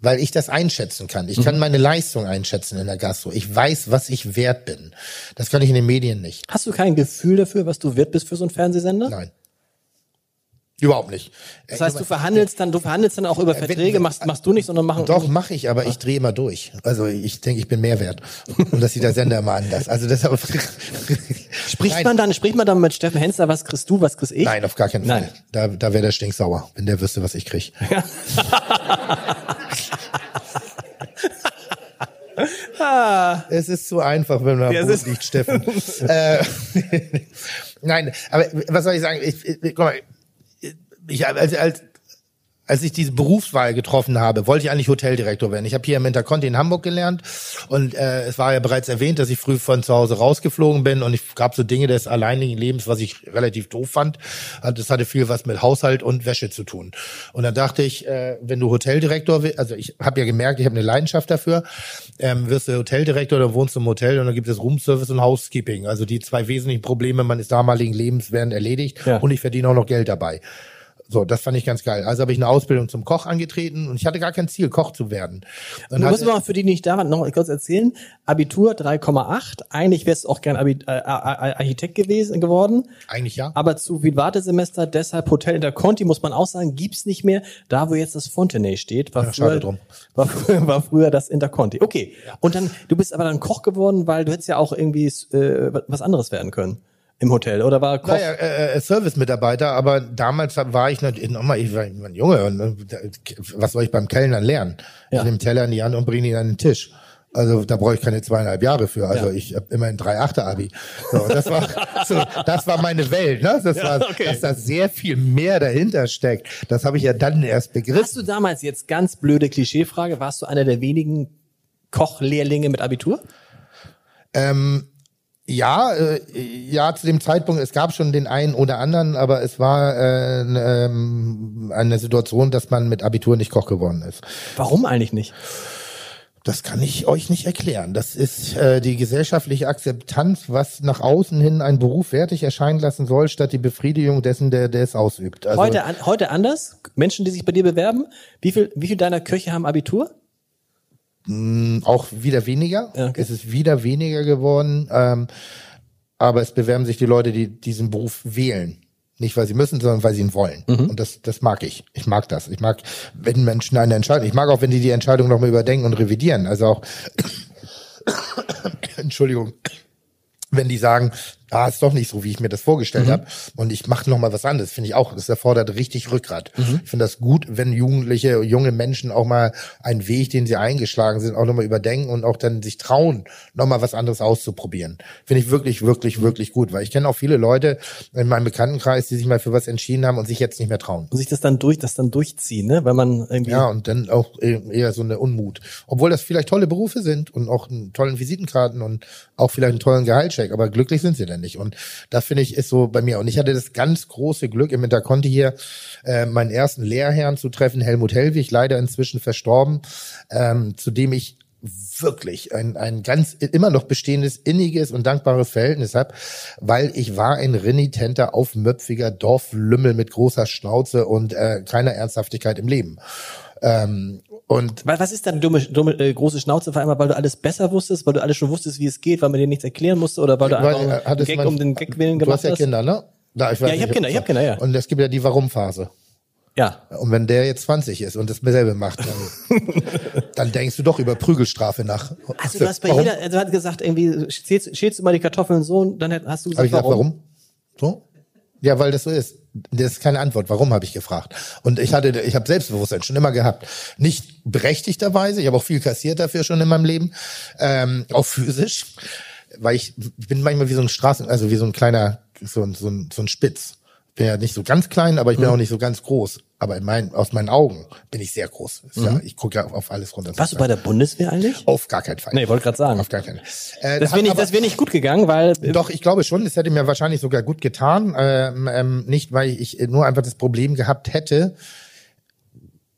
Weil ich das einschätzen kann. Ich kann meine Leistung einschätzen in der Gastro. Ich weiß, was ich wert bin. Das kann ich in den Medien nicht. Hast du kein Gefühl dafür, was du wert bist für so einen Fernsehsender? Nein. Überhaupt nicht. Das heißt, du verhandelst dann, du verhandelst dann auch über wenn- Verträge, machst, machst du nicht, sondern machen. Doch, mache ich, aber ich drehe immer durch. Also ich denke, ich bin mehr wert. Und das sieht der Sender immer anders. Also deshalb. Spricht Nein. man dann, spricht man dann mit Steffen Hensler, was kriegst du, was kriegst ich? Nein, auf gar keinen Fall. Nein. Da, da wäre der stinksauer, wenn der wüsste, was ich krieg. es ist zu einfach, wenn man Ja, am Boden liegt, Steffen. äh, Nein, aber was soll ich sagen? Ich, ich, guck mal, ich, als, als, als ich diese Berufswahl getroffen habe, wollte ich eigentlich Hoteldirektor werden. Ich habe hier im Interconti in Hamburg gelernt und äh, es war ja bereits erwähnt, dass ich früh von zu Hause rausgeflogen bin und ich gab so Dinge des alleinigen Lebens, was ich relativ doof fand. Das hatte viel was mit Haushalt und Wäsche zu tun. Und dann dachte ich, äh, wenn du Hoteldirektor willst, also ich habe ja gemerkt, ich habe eine Leidenschaft dafür, ähm, wirst du Hoteldirektor, dann wohnst du im Hotel und dann gibt es Roomservice und Housekeeping. Also die zwei wesentlichen Probleme meines damaligen Lebens werden erledigt Ja. und ich verdiene auch noch Geld dabei. So, das fand ich ganz geil. Also habe ich eine Ausbildung zum Koch angetreten und ich hatte gar kein Ziel, Koch zu werden. Und Du musst mal für die, die nicht da waren, noch kurz erzählen. Abitur 3,8. Eigentlich wärst du auch gern Abi äh, Architekt gewesen, geworden. eigentlich ja. Aber zu viel Wartesemester, deshalb Hotel Interconti, muss man auch sagen, gibt's nicht mehr. Da, wo jetzt das Fontenay steht, war, Ja, früher, drum. war, früher, war früher das Interconti. Okay. Und dann, du bist aber dann Koch geworden, weil du hättest ja auch irgendwie äh, was anderes werden können im Hotel. Oder war Koch? Naja, äh, äh, Service-Mitarbeiter, aber damals war ich natürlich, nochmal, ich war ein Junge und äh, was soll ich beim Kellnern lernen? Ja. Ich nehme Teller in die Hand und bringe ihn an den Tisch. Also da brauche ich keine zweieinhalb Jahre für. Also Ja. ich habe immer ein drei Achter Abi. So, das war so, das war meine Welt, ne? Das war, okay. dass da sehr viel mehr dahinter steckt. Das habe ich ja dann erst begriffen. Hast du damals jetzt ganz blöde Klischeefrage, warst du einer der wenigen Kochlehrlinge mit Abitur? Ähm, ja, äh, ja, zu dem Zeitpunkt, es gab schon den einen oder anderen, aber es war äh, ähm, eine Situation, dass man mit Abitur nicht Koch geworden ist. Warum eigentlich nicht? Das kann ich euch nicht erklären. Das ist äh, die gesellschaftliche Akzeptanz, was nach außen hin ein Beruf wertig erscheinen lassen soll, statt die Befriedigung dessen, der, der es ausübt. Also, Heute, an, heute anders? Menschen, die sich bei dir bewerben? Wie viel, wie viel deiner Köche haben Abitur? Auch wieder weniger. Ja, okay. Es ist wieder weniger geworden. Ähm, aber es bewerben sich die Leute, die diesen Beruf wählen. Nicht, weil sie müssen, sondern weil sie ihn wollen. Mhm. Und das, das mag ich. Ich mag das. Ich mag, wenn Menschen eine Entscheidung, ich mag auch, wenn die die Entscheidung nochmal überdenken und revidieren. Also auch, Entschuldigung, wenn die sagen, ah, ist doch nicht so, wie ich mir das vorgestellt Mhm. habe und ich mache noch mal was anderes, finde ich auch, das erfordert richtig Rückgrat. Mhm. Ich finde das gut, wenn Jugendliche, junge Menschen auch mal einen Weg, den sie eingeschlagen sind, auch noch mal überdenken und auch dann sich trauen, noch mal was anderes auszuprobieren. Finde ich wirklich, wirklich, wirklich gut, weil ich kenne auch viele Leute in meinem Bekanntenkreis, die sich mal für was entschieden haben und sich jetzt nicht mehr trauen. Und sich das dann durch, das dann durchziehen, ne? Weil man irgendwie. Ja, und dann auch eher so eine Unmut. Obwohl das vielleicht tolle Berufe sind und auch einen tollen Visitenkarten und auch vielleicht einen tollen Gehaltscheck, aber glücklich sind sie denn nicht. Und das finde ich ist so bei mir. Und ich hatte das ganz große Glück, im Interconti hier äh, meinen ersten Lehrherrn zu treffen, Helmut Hellwig, leider inzwischen verstorben, ähm, zu dem ich wirklich ein, ein ganz immer noch bestehendes, inniges und dankbares Verhältnis habe, weil ich war ein renitenter, aufmöpfiger Dorflümmel mit großer Schnauze und äh, keiner Ernsthaftigkeit im Leben. Ähm, und Weil was ist dann dumme, dumme äh, große Schnauze vor allem, weil du alles besser wusstest, weil du alles schon wusstest, wie es geht, weil man dir nichts erklären musste oder weil du weil, einfach äh, einen Gag mein- um den Gag willen du gemacht hast ja hast? Kinder, ne? Da, ich weiß Ja, ich nicht, hab Kinder, ich hab Kinder, ja. Und es gibt ja die Warum-Phase. Ja. Und wenn der jetzt 20 ist und das selber macht, dann, dann denkst du doch über Prügelstrafe nach. Also du hast bei warum? jeder, also du hast gesagt, irgendwie schälst, schälst du mal die Kartoffeln so und dann hast du gesagt, Habe ich gesagt, warum? So? Ja, weil das so ist. Das ist keine Antwort. Warum habe ich gefragt? Und ich hatte, ich habe Selbstbewusstsein schon immer gehabt. Nicht berechtigterweise. Ich habe auch viel kassiert dafür schon in meinem Leben, ähm, auch physisch, weil ich bin manchmal wie so ein Straßen, also wie so ein kleiner, so ein so ein, so ein Spitz. Bin ja nicht so ganz klein, aber ich bin Mhm. auch nicht so ganz groß. Aber in meinen, aus meinen Augen bin ich sehr groß. Ist ja, ich gucke ja auf alles runter. Mhm. Warst du bei der Bundeswehr eigentlich? Auf gar keinen Fall. Nee, wollte gerade sagen. Auf gar keinen Fall. Äh, Das wäre nicht, aber- das wäre nicht gut gegangen, weil doch, ich glaube schon, es hätte mir wahrscheinlich sogar gut getan. Ähm, ähm, nicht, weil ich nur einfach das Problem gehabt hätte.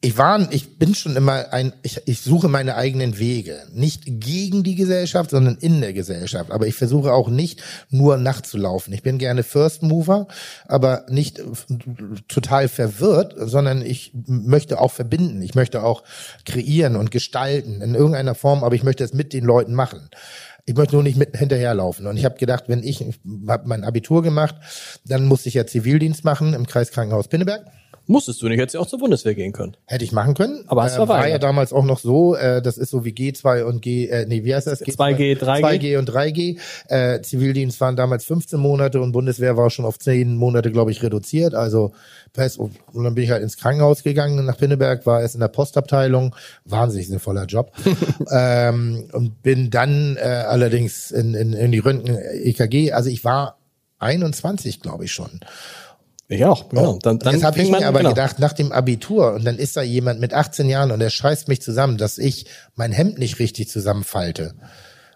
Ich war, ich bin schon immer ein, ich, ich suche meine eigenen Wege. Nicht gegen die Gesellschaft, sondern in der Gesellschaft. Aber ich versuche auch nicht nur nachzulaufen. Ich bin gerne First Mover, aber nicht total verwirrt, sondern ich möchte auch verbinden. Ich möchte auch kreieren und gestalten in irgendeiner Form, aber ich möchte es mit den Leuten machen. Ich möchte nur nicht mit hinterherlaufen. Und ich habe gedacht, wenn ich, ich habe mein Abitur gemacht, dann musste ich ja Zivildienst machen im Kreiskrankenhaus Pinneberg. Musstest du nicht, hättest ja auch zur Bundeswehr gehen können. Hätte ich machen können. Aber hast äh, verweigert. war ja damals auch noch so, äh, das ist so wie G2 und G, äh, nee, wie heißt das? 2G, 3G? 2G und 3G. Äh, Zivildienst waren damals 15 Monate und Bundeswehr war schon auf 10 Monate, glaube ich, reduziert. Also fest, und dann bin ich halt ins Krankenhaus gegangen nach Pinneberg, war erst in der Postabteilung, wahnsinnig sinnvoller Job. ähm, und bin dann äh, allerdings in, in, in die Röntgen EKG, also ich war 21, glaube ich schon. Ich auch, genau. Dann, dann Jetzt habe ich mir aber genau. gedacht, nach dem Abitur, und dann ist da jemand mit 18 Jahren und der scheißt mich zusammen, dass ich mein Hemd nicht richtig zusammenfalte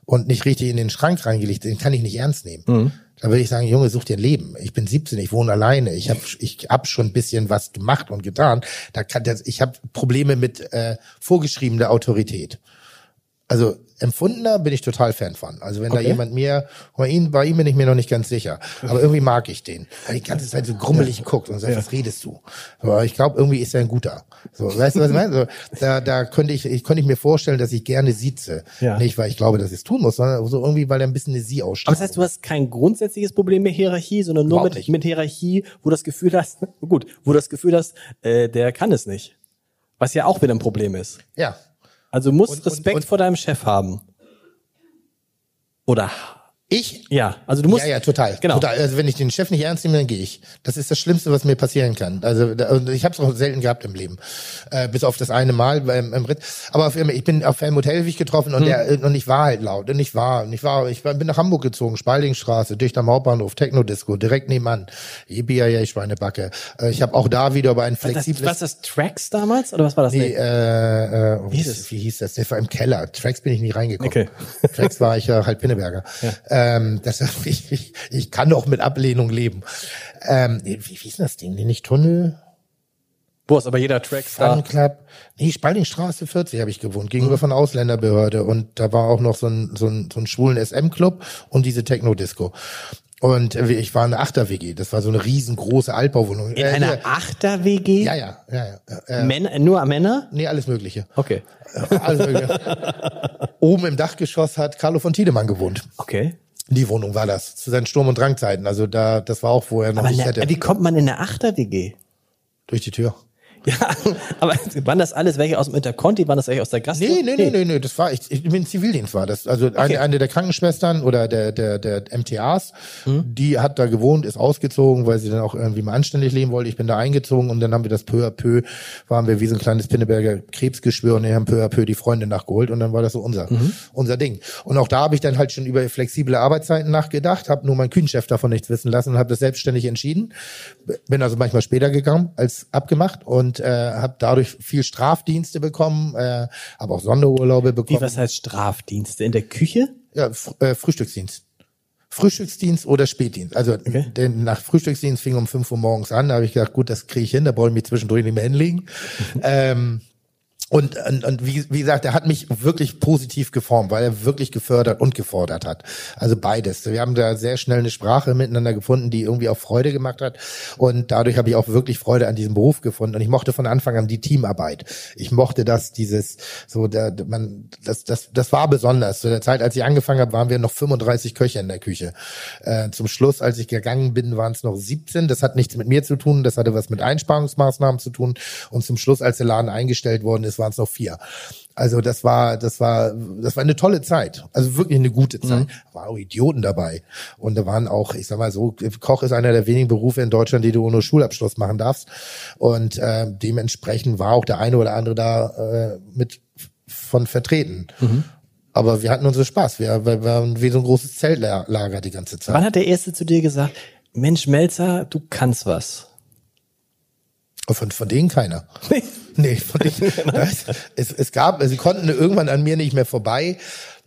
und nicht richtig in den Schrank reingelegt, den kann ich nicht ernst nehmen. Mhm. Da würde ich sagen, Junge, such dir ein Leben. Ich bin 17, ich wohne alleine. Ich habe ich hab schon ein bisschen was gemacht und getan. Da kann das, ich habe Probleme mit äh, vorgeschriebener Autorität. Also empfundener bin ich total Fan von. Also wenn da Okay. jemand mir, bei ihm, bei ihm bin ich mir noch nicht ganz sicher, aber irgendwie mag ich den. Weil die ganze Zeit so grummelig guckt und sagt, was redest du? Aber ich glaube, irgendwie ist er ein guter. So, weißt du, was ich meine? So, da, da könnte ich, ich könnte ich mir vorstellen, dass ich gerne sitze. Ja. Nicht, weil ich glaube, dass ich es tun muss, sondern so irgendwie, weil er ein bisschen eine Sie Aber ausstrahlt. das heißt, du hast kein grundsätzliches Problem mit Hierarchie, sondern nur mit, mit Hierarchie, wo du das Gefühl hast, gut, wo du das Gefühl hast, äh, der kann es nicht. Was ja auch wieder ein Problem ist. ja. Also musst Und- und- Respekt und- vor deinem Chef haben. Oder Ich? ja, also du musst ja, ja, total. Genau. total. Also wenn ich den Chef nicht ernst nehme, dann gehe ich. Das ist das Schlimmste, was mir passieren kann. Also da, ich habe es auch selten gehabt im Leben, äh, bis auf das eine Mal beim im Ritt. Aber auf, ich bin auf Helmut Hellwig getroffen und Hm. der und ich war halt laut und ich war und ich war ich bin nach Hamburg gezogen, Spaldingstraße, dicht am Hauptbahnhof, Techno-Disco, direkt nebenan. Yippie, ja, Schweinebacke. Äh, ich habe auch da wieder über ein das, flexibles was das Tracks damals oder was war das? Nee, äh, äh, wie, hieß wie hieß das? Der war im Keller. Tracks bin ich nie reingekommen. Okay. Tracks war ich ja halt Pinneberger. Ähm, das, ich, ich, ich kann auch mit Ablehnung leben. Ähm, wie, wie hieß denn das Ding? Nicht Tunnel? Wo ist aber jeder Trackstar? Fun Club. Nee, Spaldingstraße 40 habe ich gewohnt, gegenüber von Ausländerbehörde. Und da war auch noch so ein, so ein, so ein schwulen SM-Club und diese Techno-Disco. Und äh, ich war in einer Achter-WG. Das war so eine riesengroße Altbauwohnung. In Äh, einer. Achter-WG? Ja, ja, ja, ja. Äh, Männer, nur Männer? nee, alles Mögliche. Okay. Alles Mögliche. Oben im Dachgeschoss hat Carlo von Tiedemann gewohnt. Okay. Die Wohnung war das, zu seinen Sturm- und Drangzeiten. Also da, das war auch, wo er noch Aber nicht ne, hätte. wie kommt man in eine Achter-WG? Durch die Tür. Ja, aber waren das alles welche aus dem Interconti? Waren das welche aus der Gastro? Nee, nee, nee, nee, nee, das war, ich, ich bin Zivildienst war das. Also eine, eine der Krankenschwestern oder der, der, der MTAs, die hat da gewohnt, ist ausgezogen, weil sie dann auch irgendwie mal anständig leben wollte. Ich bin da eingezogen und dann haben wir das peu à peu, waren wir wie so ein kleines Pinneberger Krebsgeschwür und wir haben peu à peu die Freunde nachgeholt und dann war das so unser, unser Ding. Und auch da habe ich dann halt schon über flexible Arbeitszeiten nachgedacht, habe nur meinen Kühnchef davon nichts wissen lassen und habe das selbstständig entschieden. Bin also manchmal später gegangen als abgemacht und äh, habe dadurch viel Strafdienste bekommen, äh, habe auch Sonderurlaube Wie, bekommen. was heißt Strafdienste? In der Küche? Ja, Fr äh, Frühstücksdienst. Frühstücksdienst oder Spätdienst. Also denn nach Frühstücksdienst fing um 5 Uhr morgens an, da habe ich gedacht, gut, das kriege ich hin, da brauche ich mich zwischendurch nicht mehr hinlegen. ähm, und, und, und wie, wie gesagt, er hat mich wirklich positiv geformt, weil er wirklich gefördert und gefordert hat. Also beides. Wir haben da sehr schnell eine Sprache miteinander gefunden, die irgendwie auch Freude gemacht hat. Und dadurch habe ich auch wirklich Freude an diesem Beruf gefunden. Und ich mochte von Anfang an die Teamarbeit. Ich mochte das, dieses, so, der, man, das, das, das war besonders. Zu der Zeit, als ich angefangen habe, waren wir noch 35 Köche in der Küche. Äh, zum Schluss, als ich gegangen bin, waren es noch 17. Das hat nichts mit mir zu tun. Das hatte was mit Einsparungsmaßnahmen zu tun. Und zum Schluss, als der Laden eingestellt worden ist, waren es noch vier. Also das war, das war, das war eine tolle Zeit. Also wirklich eine gute Zeit. Da waren auch Idioten dabei. Und da waren auch, ich sag mal so, Koch ist einer der wenigen Berufe in Deutschland, die du ohne Schulabschluss machen darfst. Und äh, dementsprechend war auch der eine oder andere da äh, mit von vertreten. Aber wir hatten unseren Spaß. Wir, wir waren wie so ein großes Zeltlager die ganze Zeit. Wann hat der Erste zu dir gesagt, Mensch, Melzer, du kannst was? Von, von denen keiner. Nee, von denen. Das, es, es gab, sie konnten irgendwann an mir nicht mehr vorbei.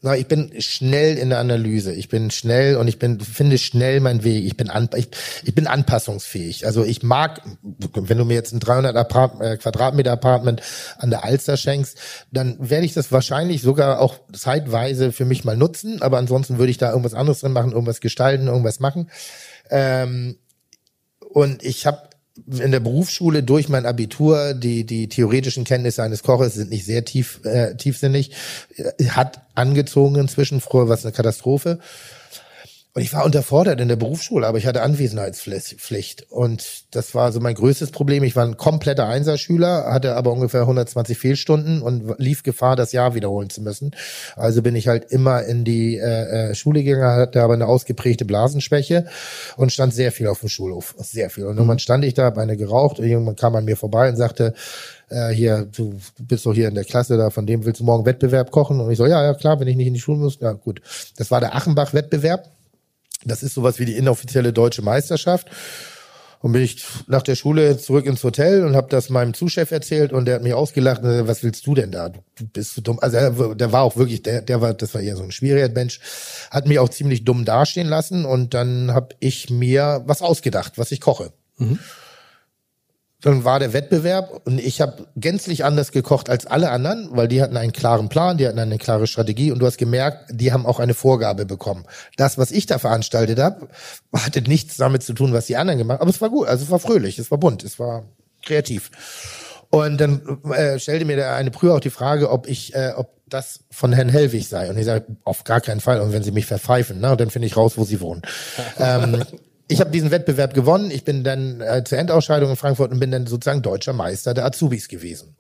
Na, ich bin schnell in der Analyse. Ich bin schnell und ich bin, finde schnell meinen Weg. Ich bin, an, ich, ich bin anpassungsfähig. Also ich mag, wenn du mir jetzt ein 300 Apart äh, Quadratmeter Apartment an der Alster schenkst, dann werde ich das wahrscheinlich sogar auch zeitweise für mich mal nutzen. Aber ansonsten würde ich da irgendwas anderes drin machen, irgendwas gestalten, irgendwas machen. Ähm, und ich habe in der Berufsschule durch mein Abitur die die theoretischen Kenntnisse eines Koches sind nicht sehr tief äh, tiefsinnig äh, hat angezogen inzwischen. Früher war es eine Katastrophe und ich war unterfordert in der Berufsschule, aber ich hatte Anwesenheitspflicht. Und das war so mein größtes Problem. Ich war ein kompletter Einserschüler, hatte aber ungefähr 120 Fehlstunden und lief Gefahr, das Jahr wiederholen zu müssen. Also bin ich halt immer in die äh, äh, Schule gegangen, hatte aber eine ausgeprägte Blasenschwäche und stand sehr viel auf dem Schulhof. Sehr viel. Und irgendwann stand ich da, habe eine geraucht und irgendwann kam an mir vorbei und sagte, äh, hier, du bist doch hier in der Klasse da, von dem willst du morgen Wettbewerb kochen? Und ich so, ja, ja, klar, wenn ich nicht in die Schule muss, ja gut. Das war der Achenbach-Wettbewerb. Das ist sowas wie die inoffizielle deutsche Meisterschaft. Und bin ich nach der Schule zurück ins Hotel und habe das meinem Zuschef erzählt und der hat mich ausgelacht was willst du denn da? Du, bist so dumm. Also er, der war auch wirklich, der, der war, das war eher so ein schwieriger Mensch, hat mich auch ziemlich dumm dastehen lassen und dann habe ich mir was ausgedacht, was ich koche. Dann war der Wettbewerb und ich habe gänzlich anders gekocht als alle anderen, weil die hatten einen klaren Plan, die hatten eine klare Strategie und du hast gemerkt, die haben auch eine Vorgabe bekommen. Das, was ich da veranstaltet habe, hatte nichts damit zu tun, was die anderen gemacht haben, aber es war gut, also es war fröhlich, es war bunt, es war kreativ. Und dann äh, stellte mir der eine Prüfer auch die Frage, ob ich, äh, ob das von Herrn Hellwig sei. Und ich sage, auf gar keinen Fall. Und wenn Sie mich verpfeifen, ne, dann finde ich raus, wo Sie wohnen. ähm, ich habe diesen Wettbewerb gewonnen. Ich bin dann äh, zur Endausscheidung in Frankfurt und bin dann sozusagen deutscher Meister der Azubis gewesen.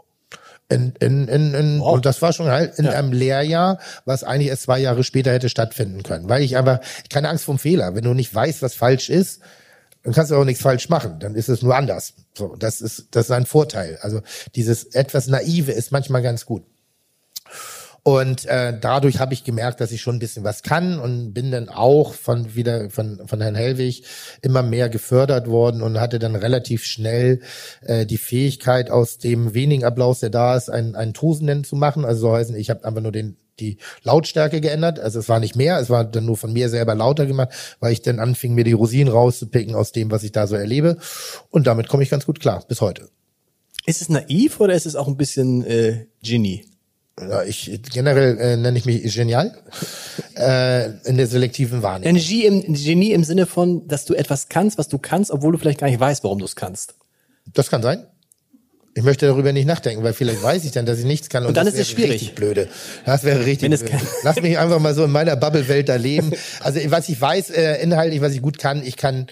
In, in, in, in, Wow. Und das war schon halt in einem Lehrjahr, was eigentlich erst zwei Jahre später hätte stattfinden können. Weil ich einfach, keine Angst vom Fehler. Wenn du nicht weißt, was falsch ist, dann kannst du auch nichts falsch machen. Dann ist es nur anders. So, das ist, das ist ein Vorteil. Also dieses etwas Naive ist manchmal ganz gut. Und äh, dadurch habe ich gemerkt, dass ich schon ein bisschen was kann und bin dann auch von wieder von von Herrn Hellwig immer mehr gefördert worden und hatte dann relativ schnell äh, die Fähigkeit aus dem wenigen Applaus, der da ist, einen einen Tosenden zu machen. Also so heißen, ich habe einfach nur den die Lautstärke geändert. Also es war nicht mehr, es war dann nur von mir selber lauter gemacht, weil ich dann anfing, mir die Rosinen rauszupicken aus dem, was ich da so erlebe. Und damit komme ich ganz gut klar bis heute. Ist es naiv oder ist es auch ein bisschen äh, Genie? Ja, ich generell äh, nenne ich mich genial äh, in der selektiven Wahrnehmung. Ein Genie im, Genie im Sinne von, dass du etwas kannst, was du kannst, obwohl du vielleicht gar nicht weißt, warum du es kannst. Das kann sein. Ich möchte darüber nicht nachdenken, weil vielleicht weiß ich dann, dass ich nichts kann. Und, dann das ist es schwierig. Richtig blöde. Das wäre richtig blöde. Lass mich einfach mal so in meiner Bubble-Welt da leben. Also was ich weiß, äh, inhaltlich, was ich gut kann, ich kann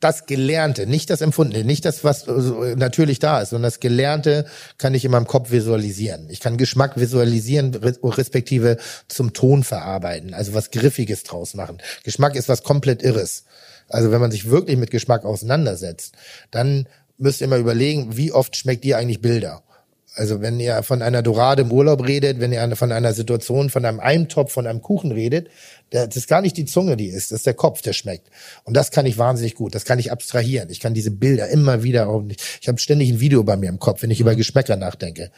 das Gelernte, nicht das Empfundene, nicht das, was so natürlich da ist, sondern das Gelernte kann ich in meinem Kopf visualisieren. Ich kann Geschmack visualisieren, re- respektive zum Ton verarbeiten, also was Griffiges draus machen. Geschmack ist was komplett Irres. Also wenn man sich wirklich mit Geschmack auseinandersetzt, dann müsst ihr mal überlegen, wie oft schmeckt ihr eigentlich Bilder? Also wenn ihr von einer Dorade im Urlaub redet, wenn ihr von einer Situation, von einem Eintopf, von einem Kuchen redet, das ist gar nicht die Zunge, die ist, das ist der Kopf, der schmeckt. Und das kann ich wahnsinnig gut. Das kann ich abstrahieren. Ich kann diese Bilder immer wieder. auch- Ich habe ständig ein Video bei mir im Kopf, wenn ich über Geschmäcker nachdenke.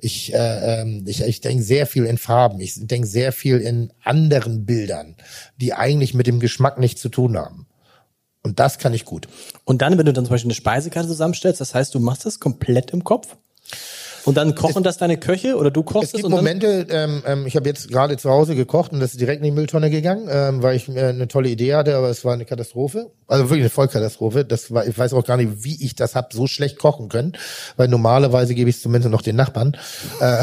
Ich, äh, ähm, ich, ich denke sehr viel in Farben. Ich denke sehr viel in anderen Bildern, die eigentlich mit dem Geschmack nichts zu tun haben. Und das kann ich gut. Und dann, wenn du dann zum Beispiel eine Speisekarte zusammenstellst, das heißt, du machst das komplett im Kopf? Und dann kochen das deine Köche oder du kochst Es gibt und dann Momente, ähm, ähm, ich habe jetzt gerade zu Hause gekocht und das ist direkt in die Mülltonne gegangen, ähm, weil ich äh, eine tolle Idee hatte, aber es war eine Katastrophe. Also wirklich eine Vollkatastrophe. Das war, ich weiß auch gar nicht, wie ich das hab so schlecht kochen können, weil normalerweise gebe ich es zumindest noch den Nachbarn. Äh,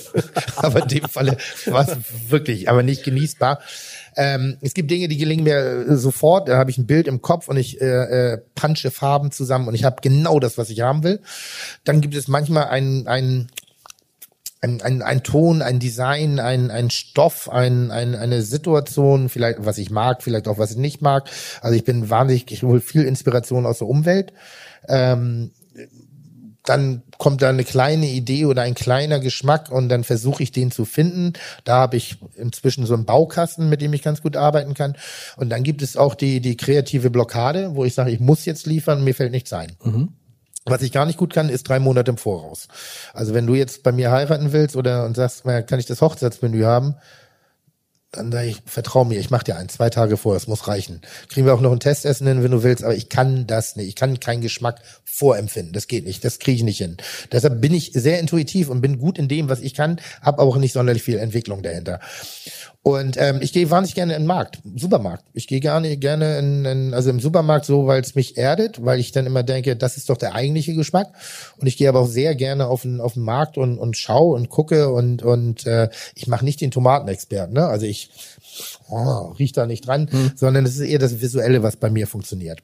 aber in dem Falle war es wirklich, aber nicht genießbar. Ähm, es gibt Dinge, die gelingen mir äh, sofort. Da habe ich ein Bild im Kopf und ich äh, äh, punche Farben zusammen und ich habe genau das, was ich haben will. Dann gibt es manchmal ein, ein ein, ein, ein Ton, ein Design, ein, ein Stoff, ein, ein, eine Situation, vielleicht was ich mag, vielleicht auch was ich nicht mag. Also ich bin wahnsinnig, ich hole viel Inspiration aus der Umwelt. Ähm, dann kommt da eine kleine Idee oder ein kleiner Geschmack und dann versuche ich den zu finden. Da habe ich inzwischen so einen Baukasten, mit dem ich ganz gut arbeiten kann. Und dann gibt es auch die, die kreative Blockade, wo ich sage, ich muss jetzt liefern, mir fällt nichts ein. Was ich gar nicht gut kann, ist drei Monate im Voraus. Also wenn du jetzt bei mir heiraten willst oder und sagst, kann ich das Hochzeitsmenü haben, dann sag ich, vertrau mir, ich mach dir einen, zwei Tage vorher, es muss reichen. Kriegen wir auch noch ein Testessen hin, wenn du willst, aber ich kann das nicht. Ich kann keinen Geschmack vorempfinden. Das geht nicht, das kriege ich nicht hin. Deshalb bin ich sehr intuitiv und bin gut in dem, was ich kann, habe aber auch nicht sonderlich viel Entwicklung dahinter. Und ähm, ich gehe wahnsinnig gerne in den Markt, Supermarkt. Ich gehe gerne gerne in, in also im Supermarkt so, weil es mich erdet, weil ich dann immer denke, das ist doch der eigentliche Geschmack. Und ich gehe aber auch sehr gerne auf den auf den Markt und und schaue und gucke und und äh, ich mache nicht den Tomatenexperten, ne? Also ich oh, riech da nicht dran, sondern es ist eher das Visuelle, was bei mir funktioniert.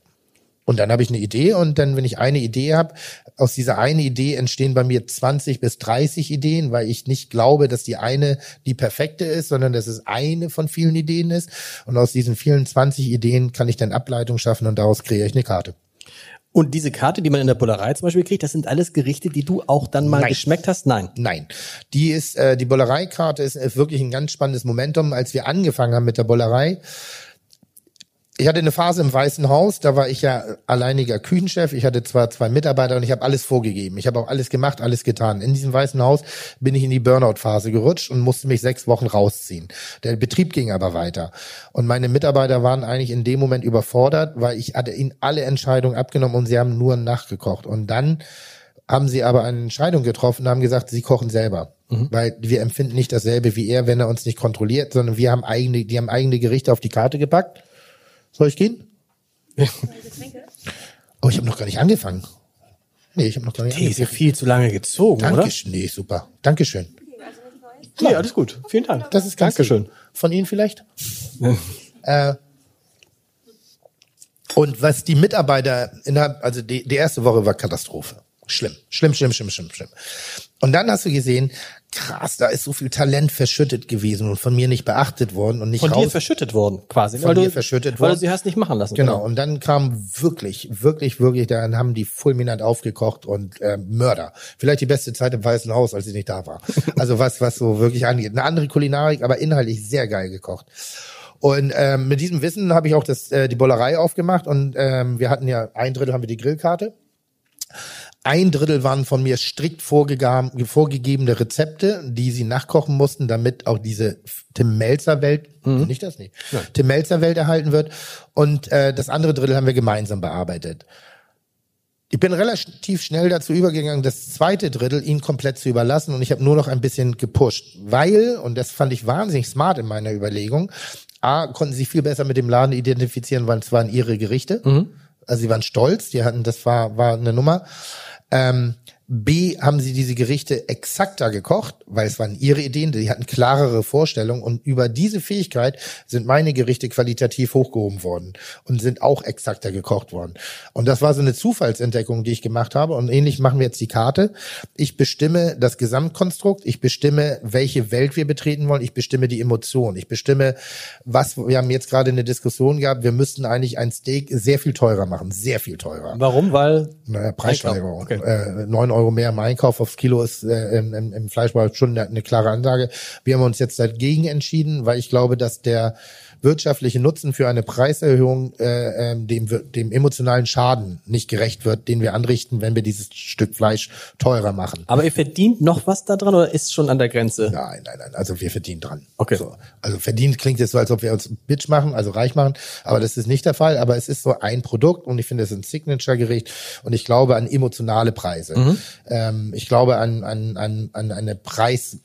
Und dann habe ich eine Idee und dann, wenn ich eine Idee habe, aus dieser einen Idee entstehen bei mir 20 bis 30 Ideen, weil ich nicht glaube, dass die eine die perfekte ist, sondern dass es eine von vielen Ideen ist. Und aus diesen vielen 20 Ideen kann ich dann Ableitung schaffen und daraus kreiere ich eine Karte. Und diese Karte, die man in der Bullerei zum Beispiel kriegt, das sind alles Gerichte, die du auch dann mal Nein. geschmeckt hast? Nein. Nein, die ist äh, die Bollereikarte ist, ist wirklich ein ganz spannendes Momentum, als wir angefangen haben mit der Bollerei. Ich hatte eine Phase im Weißen Haus, da war ich ja alleiniger Küchenchef. Ich hatte zwar zwei Mitarbeiter und ich habe alles vorgegeben. Ich habe auch alles gemacht, alles getan. In diesem Weißen Haus bin ich in die Burnout-Phase gerutscht und musste mich sechs Wochen rausziehen. Der Betrieb ging aber weiter. Und meine Mitarbeiter waren eigentlich in dem Moment überfordert, weil ich hatte ihnen alle Entscheidungen abgenommen und sie haben nur nachgekocht. Und dann haben sie aber eine Entscheidung getroffen und haben gesagt, sie kochen selber. Weil wir empfinden nicht dasselbe wie er, wenn er uns nicht kontrolliert, sondern wir haben eigene, die haben eigene Gerichte auf die Karte gepackt. Soll ich gehen? Oh, ich habe noch gar nicht angefangen. Nee, ich habe noch gar nicht Die ist ja angefangen. viel zu lange gezogen, oder? Dankeschön. Nee, super. Dankeschön. Nee, alles gut. Vielen Dank. Das ist ganz Dankeschön. lieb. Von Ihnen vielleicht? äh, und was die Mitarbeiter innerhalb, also die, die erste Woche war Katastrophe. Schlimm, schlimm, schlimm, schlimm, schlimm, schlimm. Und dann hast du gesehen, krass, da ist so viel Talent verschüttet gewesen und von mir nicht beachtet worden und nicht Von raus. dir verschüttet worden, quasi. Von weil mir du, verschüttet Weil worden. du sie hast nicht machen lassen. Genau, und dann kam wirklich, wirklich, wirklich, dann haben die fulminant aufgekocht und äh, Mörder. Vielleicht die beste Zeit im Weißen Haus, als ich nicht da war. Also was, was so wirklich angeht. Eine andere Kulinarik, aber inhaltlich sehr geil gekocht. Und ähm, mit diesem Wissen habe ich auch das, äh, die Bollerei aufgemacht und ähm, wir hatten ja ein Drittel haben wir die Grillkarte. Ein Drittel waren von mir strikt vorgegeben, vorgegebene Rezepte, die sie nachkochen mussten, damit auch diese Tim Melzer Welt, nicht das nicht, Tim Melzer Welt erhalten wird. Und äh, das andere Drittel haben wir gemeinsam bearbeitet. Ich bin relativ schnell dazu übergegangen, das zweite Drittel ihn komplett zu überlassen und ich habe nur noch ein bisschen gepusht, weil, und das fand ich wahnsinnig smart in meiner Überlegung, A, konnten sie viel besser mit dem Laden identifizieren, weil es waren ihre Gerichte. Also sie waren stolz, die hatten, das war, war eine Nummer. Ähm, B, haben sie diese Gerichte exakter gekocht, weil es waren ihre Ideen, die hatten klarere Vorstellungen und über diese Fähigkeit sind meine Gerichte qualitativ hochgehoben worden und sind auch exakter gekocht worden. Und das war so eine Zufallsentdeckung, die ich gemacht habe und ähnlich machen wir jetzt die Karte. Ich bestimme das Gesamtkonstrukt, ich bestimme, welche Welt wir betreten wollen, ich bestimme die Emotion, ich bestimme, was, wir haben jetzt gerade eine Diskussion gehabt, wir müssten eigentlich ein Steak sehr viel teurer machen, sehr viel teurer. Warum? Weil Naja, Preissteigerung. Okay. Äh, 9 Euro mehr im Einkauf aufs Kilo ist äh, im, im, im Fleischbau schon eine, eine klare Ansage. Wir haben uns jetzt dagegen entschieden, weil ich glaube, dass der wirtschaftliche Nutzen für eine Preiserhöhung äh, ähm, dem, dem emotionalen Schaden nicht gerecht wird, den wir anrichten, wenn wir dieses Stück Fleisch teurer machen. aber ihr verdient noch was da dran oder ist schon an der Grenze? Nein, nein, nein. Also wir verdienen dran. Okay. So. Also verdient klingt jetzt so, als ob wir uns Bitch machen, also reich machen. Aber das ist nicht der Fall. Aber es ist so ein Produkt und ich finde, es ist ein Signature-Gericht und ich glaube an emotionale Preise. Ähm, ich glaube an, an, an, an eine Preis,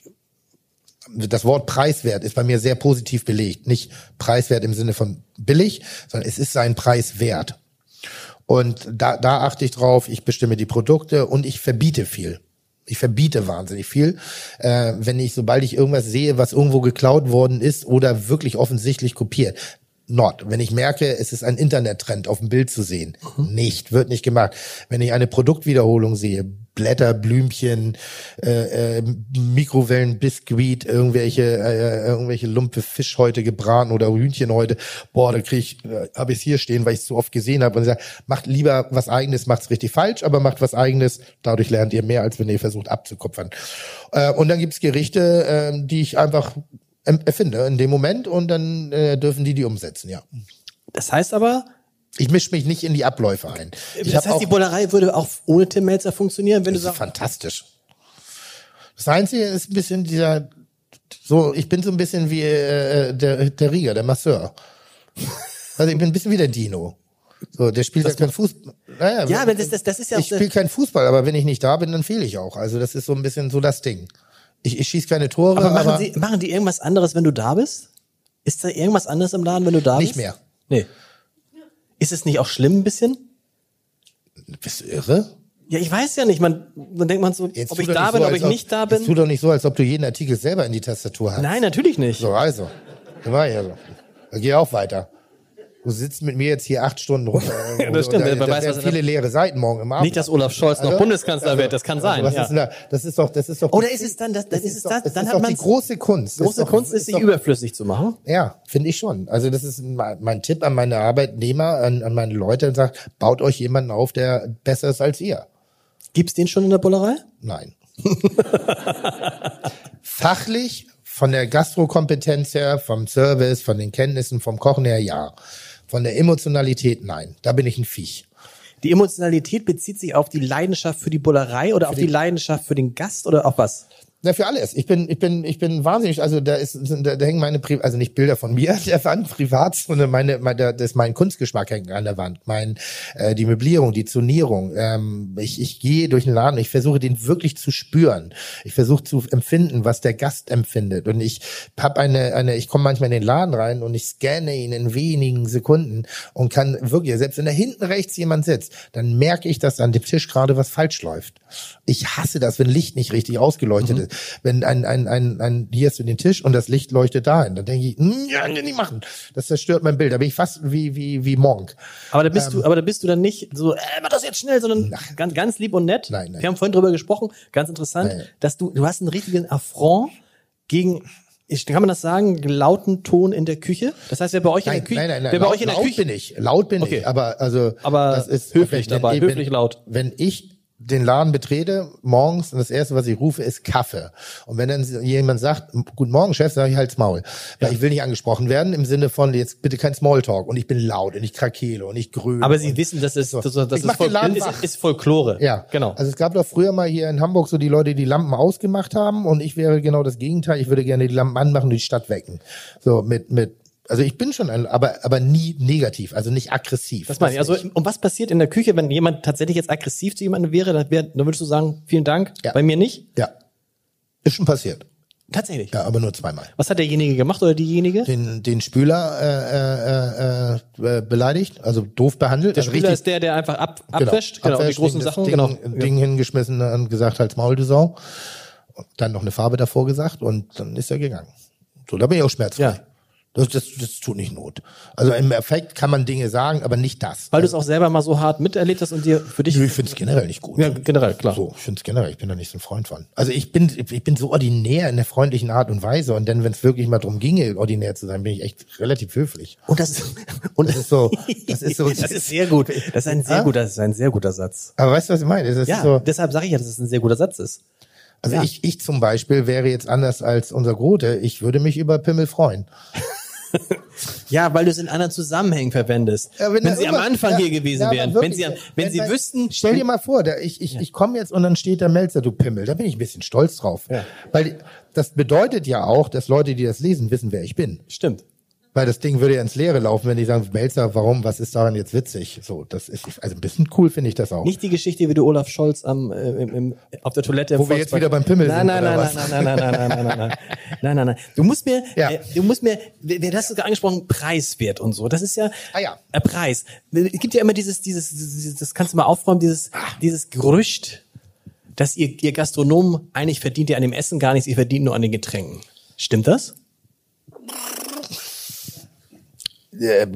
das Wort preiswert ist bei mir sehr positiv belegt. Nicht preiswert im Sinne von billig, sondern es ist seinen Preis wert. Und da, da achte ich drauf, ich bestimme die Produkte und ich verbiete viel. Ich verbiete wahnsinnig viel. Äh, wenn ich, sobald ich irgendwas sehe, was irgendwo geklaut worden ist oder wirklich offensichtlich kopiert. Not. Wenn ich merke, es ist ein Internettrend auf dem Bild zu sehen. Nicht, wird nicht gemacht. Wenn ich eine Produktwiederholung sehe, Blätter, Blümchen, äh, äh, Mikrowellenbiskuit, irgendwelche äh, irgendwelche Lumpe Fisch heute gebraten oder Hühnchen heute, boah, da krieg ich, äh, habe ich hier stehen, weil ich es so oft gesehen habe und ich sag, macht lieber was eigenes, macht's richtig falsch, aber macht was eigenes, dadurch lernt ihr mehr, als wenn ihr versucht abzukupfern. Äh, und dann gibt's Gerichte, äh, die ich einfach erfinde in dem Moment und dann äh, dürfen die die umsetzen, ja. Das heißt aber, Ich mische mich nicht in die Abläufe ein. Ich das heißt, die Bullerei würde auch ohne Tim Melzer funktionieren, wenn du Das ist sagst, fantastisch. Das Einzige ist ein bisschen dieser, so, ich bin so ein bisschen wie äh, der, der Rieger, der Masseur. Also ich bin ein bisschen wie der Dino. So, der spielt ja kein Fußball. Naja, ja, aber das, das, das ist ja ich spiele kein Fußball, aber wenn ich nicht da bin, dann fehle ich auch. Also das ist so ein bisschen so das Ding. Ich, ich schieße keine Tore, aber aber, machen, sie, machen die irgendwas anderes, wenn du da bist? Ist da irgendwas anderes im Laden, wenn du da nicht bist? mehr. Nee. Ist es nicht auch schlimm ein bisschen? Bist du irre? Ja, ich weiß ja nicht. Man, dann denkt man so, Jetzt ob ich da nicht bin, so, ob ich nicht da bin. Jetzt tu doch nicht so, als ob du jeden Artikel selber in die Tastatur hast. Nein, natürlich nicht. So, also. Dann war ja so. Dann geh auch weiter. Du sitzt mit mir jetzt hier acht Stunden rum. Ja, das stimmt. Da, da weiß, was- viele leere Seiten morgen im Abend. Nicht, dass Olaf Scholz noch Bundeskanzler wird, das kann sein. Was ja. ist da? Das ist doch, das ist doch. Oder ist es dann, das, das, ist es doch, dann ist hat doch man die große Kunst. Große ist doch- Kunst ist, sich doch- überflüssig zu machen. Ja, finde ich schon. Also das ist mein, mein Tipp an meine Arbeitnehmer, an, an meine Leute und sagt, baut euch jemanden auf, der besser ist als ihr. Gibt's den schon in der Bullerei? Nein. Fachlich, von der Gastrokompetenz her, vom Service, von den Kenntnissen, vom Kochen her, ja. Von der Emotionalität, nein. Da bin ich ein Viech. Die Emotionalität bezieht sich auf die Leidenschaft für die Bullerei oder auf die Leidenschaft für den Gast oder auf was? Na, für alles. Ich bin, ich bin, ich bin wahnsinnig, also da ist, da, da hängen meine, Pri also nicht Bilder von mir an der Wand, privat, sondern meine, meine da- das ist mein Kunstgeschmack hängt an der Wand, mein, äh, die Möblierung, die Zonierung. Ähm, ich, ich gehe durch den Laden, ich versuche den wirklich zu spüren. Ich versuche zu empfinden, was der Gast empfindet. Und ich habe eine, eine, ich komme manchmal in den Laden rein und ich scanne ihn in wenigen Sekunden und kann wirklich, selbst wenn da hinten rechts jemand sitzt, dann merke ich, dass an dem Tisch gerade was falsch läuft. Ich hasse das, wenn Licht nicht richtig ausgeleuchtet ist. Wenn ein, ein, ein, ein, hier hast du den Tisch und das Licht leuchtet dahin, dann denke ich, hm, ja, nicht machen. Das zerstört mein Bild. Da bin ich fast wie, wie, wie Monk. Aber da bist Ähm. du, aber da bist du dann nicht so, äh, mach das jetzt schnell, sondern ganz, ganz lieb und nett. Nein, nein. Wir haben vorhin drüber gesprochen, ganz interessant, Nein. dass du, du hast einen richtigen Affront gegen, ich, kann man das sagen, lauten Ton in der Küche? Das heißt, wer bei euch in Nein, der Küche, nein, nein, nein. wer bei laut, euch in der laut Küche, bin ich. Laut bin Okay. ich. Aber, also, Aber das ist höflich dabei, wenn, höflich laut. Wenn ich den Laden betrete, morgens, und das erste, was ich rufe, ist Kaffee. Und wenn dann jemand sagt, guten Morgen, Chef, sage ich halt's Maul. Weil ich will nicht angesprochen werden, im Sinne von, jetzt bitte kein Smalltalk. Und ich bin laut und ich krakele und ich gröle. aber sie wissen, das ist, das, das Ich ist, Laden ist, ist Folklore. Ja, Genau. Also es gab doch früher mal hier in Hamburg so die Leute, die die Lampen ausgemacht haben und ich wäre genau das Gegenteil. Ich würde gerne die Lampen anmachen und die Stadt wecken. So mit mit Also ich bin schon ein, aber, aber nie negativ, also nicht aggressiv. Das meine ich. Also, nicht. und was passiert in der Küche, wenn jemand tatsächlich jetzt aggressiv zu jemandem wäre, dann, wär, dann würdest du sagen, vielen Dank, Ja. bei mir nicht? Ja. Ist schon passiert. Tatsächlich. Ja, aber nur zweimal. Was hat derjenige gemacht oder diejenige? Den, den Spüler äh, äh, äh, beleidigt, also doof behandelt. Der also Spieler ist der, der einfach ab, abwäscht, genau, die abwäscht, großen das Sachen, Ding, genau. Ding hingeschmissen und gesagt, halt's Maul, du Sau. Und dann noch eine Farbe davor gesagt und dann ist er gegangen. So, da bin ich auch schmerzfrei. Ja. Das, das, das tut nicht Not. Also im Effekt kann man Dinge sagen, aber nicht das. Weil du es auch selber mal so hart miterlebt hast und dir für dich. ich finde es generell nicht gut. Ja, generell, klar. So, ich finde es generell, ich bin da nicht so ein Freund von. Also ich bin, ich bin so ordinär in der freundlichen Art und Weise und dann, wenn es wirklich mal drum ginge, ordinär zu sein, bin ich echt relativ höflich. Und das, und Das ist so, das ist so, das ist sehr gut. Das ist ein sehr Ah? guter, das ist ein sehr guter Satz. aber weißt du, was ich meine? Das ist Ja, so, deshalb sage ich ja, dass es ein sehr guter Satz ist. also ja. ich, ich zum Beispiel wäre jetzt anders als unser Grote, ich würde mich über Pimmel freuen. Ja, weil du es in anderen Zusammenhängen verwendest. Ja, wenn da sie am irgendwas- Anfang ja, hier gewesen ja, wären, wirklich, wenn sie, am- wenn sie wüssten, Stell dir mal vor, da, ich, ich, ich komme jetzt und dann steht der Melzer, du Pimmel. Da bin ich ein bisschen stolz drauf. Weil das bedeutet ja auch, dass Leute, die das lesen, wissen, wer ich bin. stimmt. Weil das Ding würde ja ins Leere laufen, wenn die sagen, Melzer, warum, was ist daran jetzt witzig? So, das ist, also ein bisschen cool finde ich das auch. Nicht die Geschichte, wie du Olaf Scholz am, äh, im, im, auf der Toilette. Wo wir jetzt Volkspark- wieder beim Pimmel nein, sind, Nein, oder nein, was? nein, nein, nein, nein, nein, nein, nein, nein, nein, nein, nein. Du musst mir, Ja. äh, du musst mir, wer du gerade angesprochen, Preiswert und so. Das ist ja, Ah, ja. äh, Preis. Es gibt ja immer dieses, dieses, dieses, das kannst du mal aufräumen, dieses, dieses Gerücht, dass ihr, ihr Gastronomen eigentlich verdient ihr an dem Essen gar nichts, ihr verdient nur an den Getränken. Stimmt das? Äh,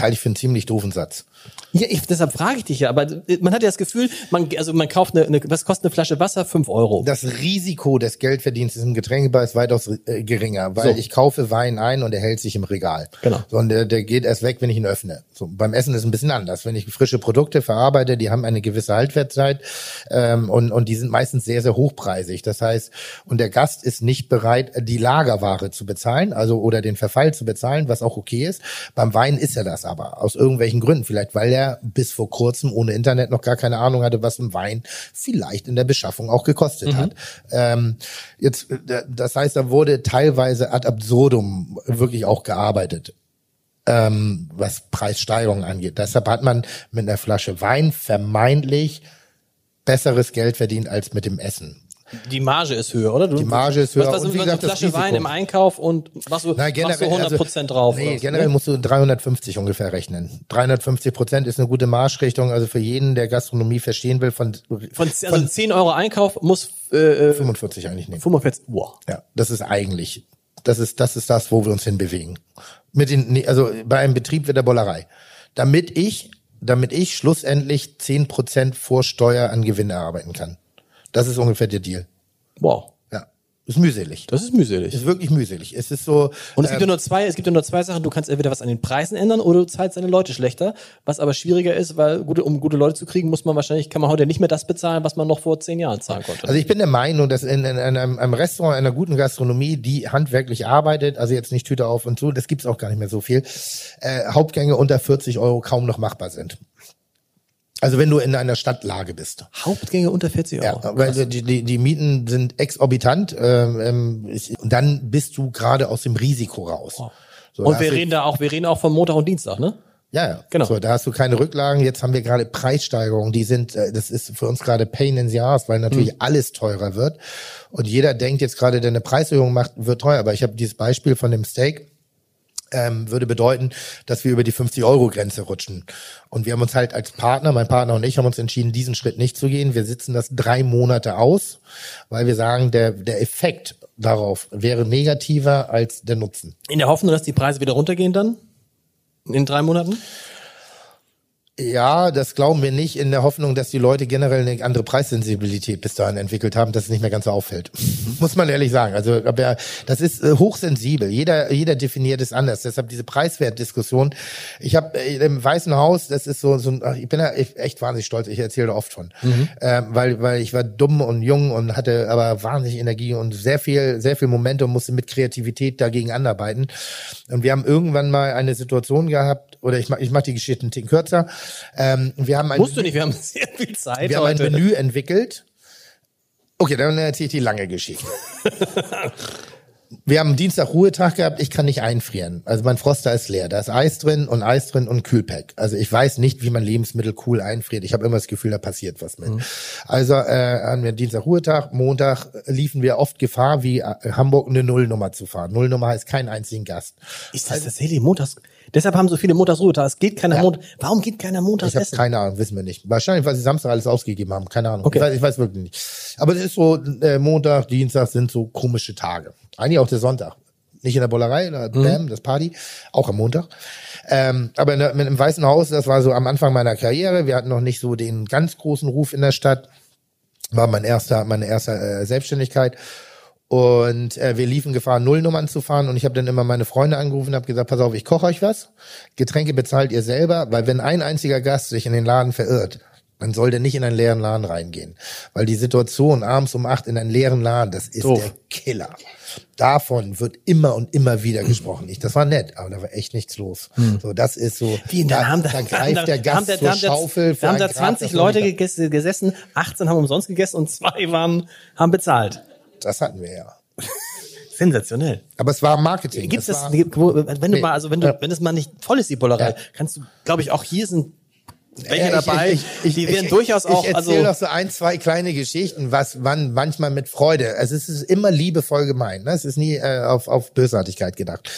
halte ich für einen ziemlich doofen Satz. Ja, ich, deshalb frage ich dich ja, aber man hat ja das Gefühl, man, also man kauft eine, eine was kostet eine Flasche Wasser? Fünf Euro. Das Risiko des Geldverdienstes im Getränkebar ist weitaus äh, geringer, weil So. ich kaufe Wein ein und er hält sich im Regal. Genau. So, und der, der geht erst weg, wenn ich ihn öffne. So, beim Essen ist es ein bisschen anders. Wenn ich frische Produkte verarbeite, die haben eine gewisse Haltwertzeit ähm, und, und die sind meistens sehr, sehr hochpreisig. Das heißt, und der Gast ist nicht bereit, die Lagerware zu bezahlen, also oder den Verfall zu bezahlen, was auch okay ist. Beim Wein ist er das aber, aus irgendwelchen Gründen. Vielleicht, weil er bis vor kurzem ohne Internet noch gar keine Ahnung hatte, was ein Wein vielleicht in der Beschaffung auch gekostet hat. Ähm, jetzt, äh, das heißt, da wurde teilweise ad absurdum wirklich auch gearbeitet ähm, was Preissteigerungen angeht. Deshalb hat man mit einer Flasche Wein vermeintlich besseres Geld verdient als mit dem Essen. Die Marge ist höher, oder? Du, Die Marge ist höher Was, was und wie gesagt, eine Flasche Wein im Einkauf und was du, Na, machst du 100 Prozent drauf? Nee, generell musst du 350 ungefähr rechnen. 350 Prozent ist eine gute Marschrichtung, also für jeden, der Gastronomie verstehen will, von, Von, also 10 Euro Einkauf muss äh, äh, 45 eigentlich nehmen. 45. Wow. Ja, das ist eigentlich, das ist, das ist das, wo wir uns hinbewegen. Mit den, also bei einem Betrieb wird der Bollerei. Damit ich, damit ich schlussendlich 10 Prozent vor Steuer an Gewinn erarbeiten kann. Das ist ungefähr der Deal. Wow. Ja. Ist mühselig. Das ist mühselig. Ist wirklich mühselig. Es ist so. Und es gibt ja ähm, nur zwei, es gibt ja nur zwei Sachen. Du kannst entweder was an den Preisen ändern oder du zahlst deine Leute schlechter. Was aber schwieriger ist, weil gute, um gute Leute zu kriegen, muss man wahrscheinlich, kann man heute nicht mehr das bezahlen, was man noch vor zehn Jahren zahlen konnte. Also ich bin der Meinung, dass in, in, in einem, einem Restaurant, einer guten Gastronomie, die handwerklich arbeitet, also jetzt nicht Tüte auf und zu, das gibt's auch gar nicht mehr so viel, äh, Hauptgänge unter 40 Euro kaum noch machbar sind. Also wenn du in einer Stadtlage bist. Hauptgänge unter 40 Euro. Ja, weil die, die, die Mieten sind exorbitant ähm, ähm, ich, und dann bist du gerade aus dem Risiko raus. So, da und wir reden da auch, wir reden auch von Montag und Dienstag, ne? Ja, ja. Genau. So, da hast du keine Rücklagen. Jetzt haben wir gerade Preissteigerungen, die sind, äh, das ist für uns gerade Pain in the ass, weil natürlich Mhm. alles teurer wird. Und jeder denkt jetzt gerade, der eine Preiserhöhung macht, wird teuer. Aber ich habe dieses Beispiel von dem Steak, ähm, würde bedeuten, dass wir über die 50-Euro-Grenze rutschen. Und wir haben uns halt als Partner, mein Partner und ich, haben uns entschieden, diesen Schritt nicht zu gehen. Wir sitzen das drei Monate aus, weil wir sagen, der, der Effekt darauf wäre negativer als der Nutzen. In der Hoffnung, dass die Preise wieder runtergehen dann? In drei Monaten? Ja, das glauben wir nicht in der Hoffnung, dass die Leute generell eine andere Preissensibilität bis dahin entwickelt haben, dass es nicht mehr ganz so auffällt. Muss man ehrlich sagen. Also, aber das ist äh, hochsensibel. Jeder, jeder definiert es anders. Deshalb diese Preiswertdiskussion. Ich habe äh, im Weißen Haus, das ist so, so ein, ich bin da echt wahnsinnig stolz. Ich erzähle da oft von, ähm, weil, weil ich war dumm und jung und hatte aber wahnsinnig Energie und sehr viel, sehr viel Momentum, musste mit Kreativität dagegen anarbeiten. Und wir haben irgendwann mal eine Situation gehabt, oder ich mach, ich mach die Geschichte einen Ticken kürzer. Ähm, wir haben ein Musst du nicht, wir haben sehr viel Zeit wir haben ein heute. Menü entwickelt. Okay, dann erzähle ich die lange Geschichte. Wir haben Dienstag Ruhetag gehabt, ich kann nicht einfrieren. Also mein Froster ist leer. Da ist Eis drin und Eis drin und Kühlpack. Also ich weiß nicht, wie man Lebensmittel cool einfriert. Ich habe immer das Gefühl, da passiert was mit. Also äh, haben wir Dienstag Ruhetag, Montag liefen wir oft Gefahr, wie äh, Hamburg eine Nullnummer zu fahren. Nullnummer heißt keinen einzigen Gast. Ist das tatsächlich montags? Deshalb haben so viele Montagsruhetag. Es geht keiner Montag. Warum geht keiner montags Ich habe essen? keine Ahnung, wissen wir nicht. Wahrscheinlich, weil sie Samstag alles ausgegeben haben. Keine Ahnung. Okay. Ich, weiß, ich weiß wirklich nicht. Aber es ist so, äh, Montag, Dienstag sind so komische Tage. Eigentlich auch der Sonntag. Nicht in der Bollerei, da, Mhm. bam, das Party, auch am Montag. Ähm, aber der, mit dem Weißen Haus, das war so am Anfang meiner Karriere. Wir hatten noch nicht so den ganz großen Ruf in der Stadt. War mein erster, meine erste äh, Selbstständigkeit. Und äh, wir liefen Gefahr, Nullnummern zu fahren. Und ich habe dann immer meine Freunde angerufen und habe gesagt, pass auf, ich koche euch was. Getränke bezahlt ihr selber, weil wenn ein einziger Gast sich in den Laden verirrt, dann soll der nicht in einen leeren Laden reingehen. Weil die Situation abends um acht in einen leeren Laden, das ist Doof. der Killer. Davon wird immer und immer wieder gesprochen. Ich, das war nett, aber da war echt nichts los. So, das ist so. Hm. Wie, da, haben da, da haben greift da, der Gast haben da, zur da haben da, Schaufel. Da haben ein da Grab, 20 das Leute gegessen, gesessen, 18 haben umsonst gegessen und zwei waren, haben bezahlt. Das hatten wir ja. Sensationell. Aber es war Marketing. Gibt es, war, wo- wenn du Nee. mal, also wenn du, Ja. wenn es mal nicht voll ist, die Bollerei, Ja. kannst du, glaube ich, auch hier sind welche ich- dabei, ich- ich- die ich- werden durchaus auch, Ich also, erzähle doch so ein, zwei kleine Geschichten, was man manchmal mit Freude. Also es ist immer liebevoll gemeint. Ne? Es ist nie äh, auf, auf Bösartigkeit gedacht.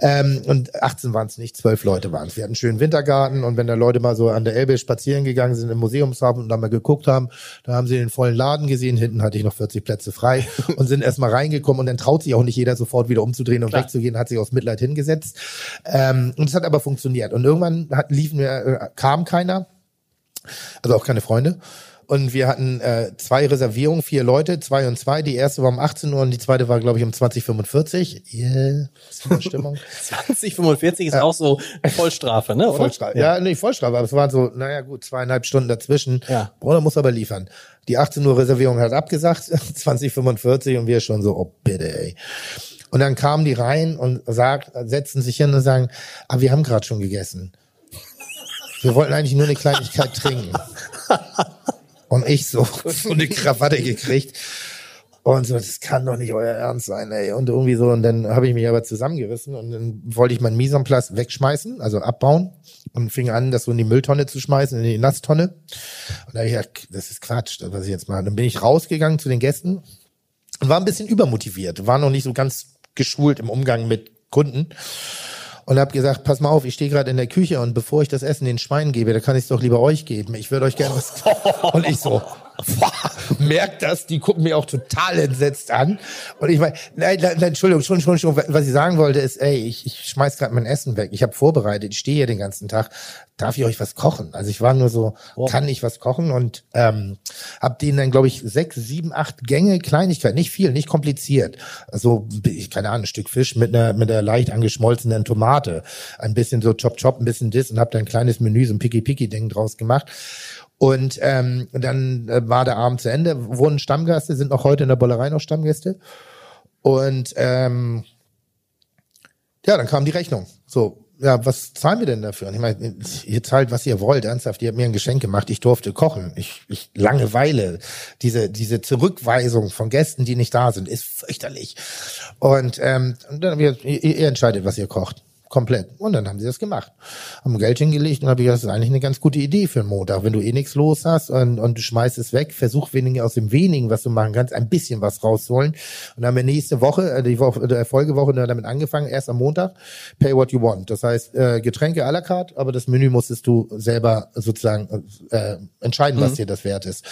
Ähm, und 18 waren es nicht, 12 Leute waren es. Wir hatten einen schönen Wintergarten und wenn da Leute mal so an der Elbe spazieren gegangen sind im Museumshafen und da mal geguckt haben, da haben sie den vollen Laden gesehen. Hinten hatte ich noch 40 Plätze frei und sind erstmal reingekommen und dann traut sich auch nicht jeder sofort wieder umzudrehen und Klar. wegzugehen, hat sich aus Mitleid hingesetzt. Ähm, und es hat aber funktioniert. Und irgendwann hat, liefen wir, äh, kam keiner also auch keine Freunde. Und wir hatten äh, zwei Reservierungen, vier Leute, zwei und zwei. Die erste war um 18 Uhr und die zweite war, glaube ich, um 2045. Yeah, Stimmung. 2045 ist auch so Vollstrafe, ne? Oder? Vollstrafe. Ja, nicht Vollstrafe, aber es waren so, naja gut, zweieinhalb Stunden dazwischen. Ja. Bruder muss aber liefern. Die 18 Uhr Reservierung hat abgesagt, 2045 und wir schon so, oh bitte, ey. Und dann kamen die rein und sagt, setzten sich hin und sagen, ah, wir haben gerade schon gegessen. Wir wollten eigentlich nur eine Kleinigkeit trinken. Und ich so, so eine Krawatte gekriegt. Und so, das kann doch nicht euer Ernst sein, ey. Und irgendwie so, und dann habe ich mich aber zusammengerissen und dann wollte ich meinen Mise en place wegschmeißen, also abbauen und fing an, das so in die Mülltonne zu schmeißen, in die Nasstonne. Und da hab ich gedacht, das ist Quatsch, was ich jetzt mache. Dann bin ich rausgegangen zu den Gästen und war ein bisschen übermotiviert, war noch nicht so ganz geschult im Umgang mit Kunden und habe gesagt, pass mal auf, ich stehe gerade in der Küche und bevor ich das Essen den Schweinen gebe, da kann ich es doch lieber euch geben. Ich würde euch gerne was. und ich so, boah, merkt das, die gucken mir auch total entsetzt an. Und ich meine, nein, nein, Entschuldigung, Entschuldigung, Entschuldigung, was ich sagen wollte ist, ey, ich, ich schmeiß gerade mein Essen weg. Ich habe vorbereitet, ich stehe hier den ganzen Tag. Darf ich euch was kochen? Also ich war nur so, kann ich was kochen? Und ähm, hab denen dann, glaube ich, sechs, sieben, acht Gänge Kleinigkeit, nicht viel, nicht kompliziert. Also, ich keine Ahnung, ein Stück Fisch mit einer, mit einer leicht angeschmolzenen Tomate, ein bisschen so Chop Chop, ein bisschen das und hab da ein kleines Menü, so ein Picky Picky Ding draus gemacht. Und ähm, dann äh, war der Abend zu Ende, wurden Stammgäste, sind noch heute in der Bollerei noch Stammgäste. Und ähm, ja, dann kam die Rechnung. So, ja, was zahlen wir denn dafür? Und ich meine, ihr zahlt, was ihr wollt, ernsthaft. Ihr habt mir ein Geschenk gemacht, ich durfte kochen. Ich, ich Langeweile, diese, diese Zurückweisung von Gästen, die nicht da sind, ist fürchterlich. Und, ähm, dann, ihr, ihr entscheidet, was ihr kocht. Komplett. Und dann haben sie das gemacht. Haben Geld hingelegt und habe ich gesagt, das ist eigentlich eine ganz gute Idee für einen Montag. Wenn du eh nichts los hast und, und du schmeißt es weg, versuch weniger aus dem wenigen, was du machen kannst, ein bisschen was rausholen. Und dann haben wir nächste Woche, äh, die Woche, der Folgewoche damit angefangen, erst am Montag, pay what you want. Das heißt, äh, Getränke à la carte, aber das Menü musstest du selber sozusagen äh, entscheiden, was dir das wert ist.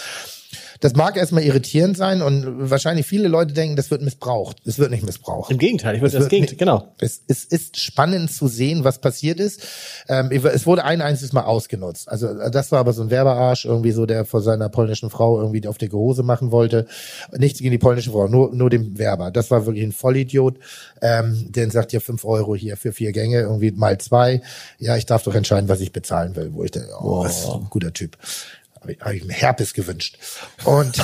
Das mag erstmal irritierend sein und wahrscheinlich viele Leute denken, das wird missbraucht. Es wird nicht missbraucht. Im Gegenteil, ich würde Es das Gegenteil, genau. Es, es ist spannend zu sehen, was passiert ist. Ähm, es wurde ein einziges Mal ausgenutzt. Also das war aber so ein Werbearsch, irgendwie so, der vor seiner polnischen Frau irgendwie auf dicke Hose machen wollte. Nichts gegen die polnische Frau, nur, nur dem Werber. Das war wirklich ein Vollidiot. Ähm, der sagt ja fünf Euro hier für vier Gänge, irgendwie mal zwei. Ja, ich darf doch entscheiden, was ich bezahlen will. Wo ich denke, oh, ein guter Typ. Habe ich, hab ich mir Herpes gewünscht. Und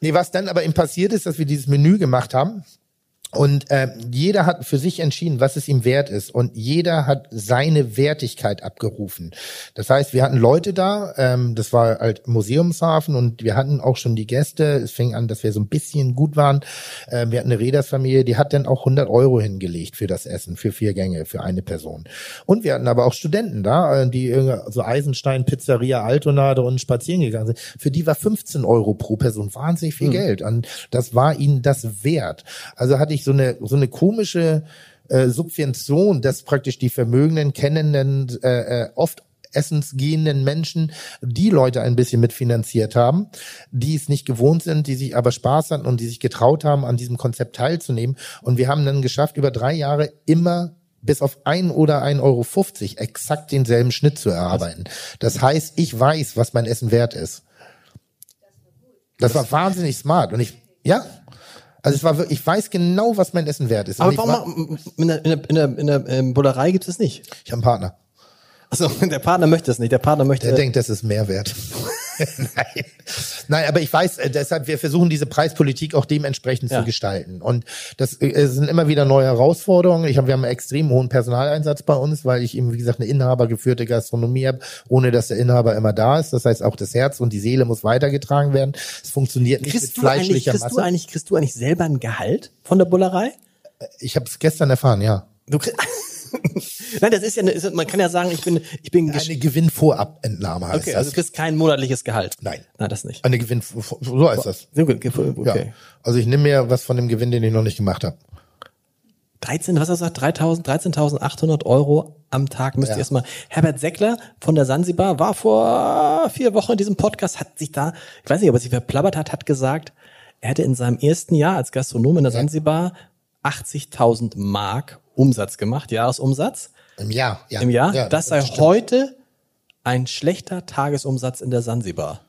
Nee, was dann aber eben passiert ist, dass wir dieses Menü gemacht haben. Und äh, jeder hat für sich entschieden, was es ihm wert ist. Und jeder hat seine Wertigkeit abgerufen. Das heißt, wir hatten Leute da, ähm, das war halt Museumshafen und wir hatten auch schon die Gäste. Es fing an, dass wir so ein bisschen gut waren. Äh, wir hatten eine Rädersfamilie, die hat dann auch 100 Euro hingelegt für das Essen, für vier Gänge, für eine Person. Und wir hatten aber auch Studenten da, äh, die irgendwie so Eisenstein, Pizzeria, Altonade und spazieren gegangen sind. Für die war 15 Euro pro Person wahnsinnig viel Geld. Und das war ihnen das wert. Also hatte ich so eine, so eine komische äh, Subvention, dass praktisch die vermögenden, kennenden, äh, äh, oft essensgehenden Menschen die Leute ein bisschen mitfinanziert haben, die es nicht gewohnt sind, die sich aber Spaß hatten und die sich getraut haben, an diesem Konzept teilzunehmen. Und wir haben dann geschafft, über drei Jahre immer bis auf ein oder ein Euro 50 exakt denselben Schnitt zu erarbeiten. Das heißt, ich weiß, was mein Essen wert ist. Das war wahnsinnig smart und ich, ja, also es war wirklich, ich weiß genau, was mein Essen wert ist. Aber warum war- ma- in der, in der, in der, in der ähm, Bullerei gibt es nicht? Ich habe einen Partner. Also der Partner möchte es nicht. Der Partner möchte. Der denkt, das ist Mehrwert. Nein. Nein, aber ich weiß, äh, deshalb, wir versuchen diese Preispolitik auch dementsprechend Ja. zu gestalten. Und das äh, sind immer wieder neue Herausforderungen. Ich hab, wir haben einen extrem hohen Personaleinsatz bei uns, weil ich eben, wie gesagt, eine inhabergeführte Gastronomie habe, ohne dass der Inhaber immer da ist. Das heißt, auch das Herz und die Seele muss weitergetragen werden. Es funktioniert nicht kriegst mit du eigentlich, fleischlicher kriegst du Masse. eigentlich, kriegst du eigentlich selber ein Gehalt von der Bullerei? Ich habe es gestern erfahren, ja. Du kriegst, Nein, das ist ja, eine, ist, man kann ja sagen, ich bin, ich bin, Eine Gewinnvorabentnahme heißt okay, das. also du kriegst kein monatliches Gehalt. Nein. Nein, das nicht. Eine Gewinn, so heißt das. Okay. Ja. Also ich nehme mir was von dem Gewinn, den ich noch nicht gemacht habe. 13, was hast du gesagt? 3.000, 13.800 Euro am Tag müsst ihr Ja. erstmal. Herbert Seckler von der Sansibar war vor vier Wochen in diesem Podcast, hat sich da, ich weiß nicht, ob er sich verplappert hat, hat gesagt, er hätte in seinem ersten Jahr als Gastronom in der Sansibar 80.000 Mark Umsatz gemacht, Jahresumsatz Im Jahr, ja. im Jahr. Ja, das sei stimmt. heute ein schlechter Tagesumsatz in der Sansibar.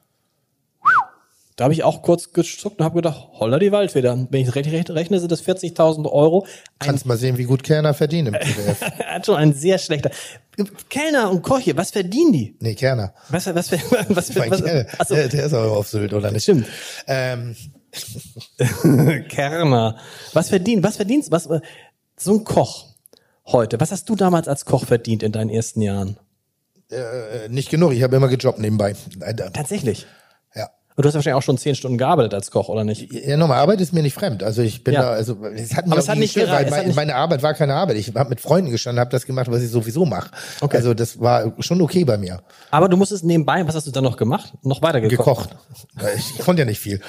Da habe ich auch kurz gezuckt und habe gedacht, holla die Waldfeder. Wenn ich recht, recht rechne, sind das 40.000 Euro. Ein Kannst mal sehen, wie gut Kerner verdienen im PDF. Er hat schon ein sehr schlechter. Kellner und Koche, was verdienen die? nee, Kerner. Was, was, was, was, was, achso, der, der ist aber auf Sylt, oder nicht? stimmt. Ähm, Kerner. Was verdient, was verdienst, was, so ein Koch heute. Was hast du damals als Koch verdient in deinen ersten Jahren? äh, nicht genug, ich habe immer gejobbt nebenbei. Äh, Tatsächlich. Ja. Und du hast wahrscheinlich auch schon zehn Stunden gearbeitet als Koch, oder nicht? Ja, nochmal, Arbeit ist mir nicht fremd. Also ich bin Ja. da, also es hat mich Aber es hat nicht gestört, weil mein, nicht- meine Arbeit war keine Arbeit. Ich habe mit Freunden gestanden, habe das gemacht, was ich sowieso mache. Okay. Also das war schon okay bei mir. Aber du musstest nebenbei, was hast du dann noch gemacht? Noch weiter gekocht? Gekocht. ich konnte ja nicht viel.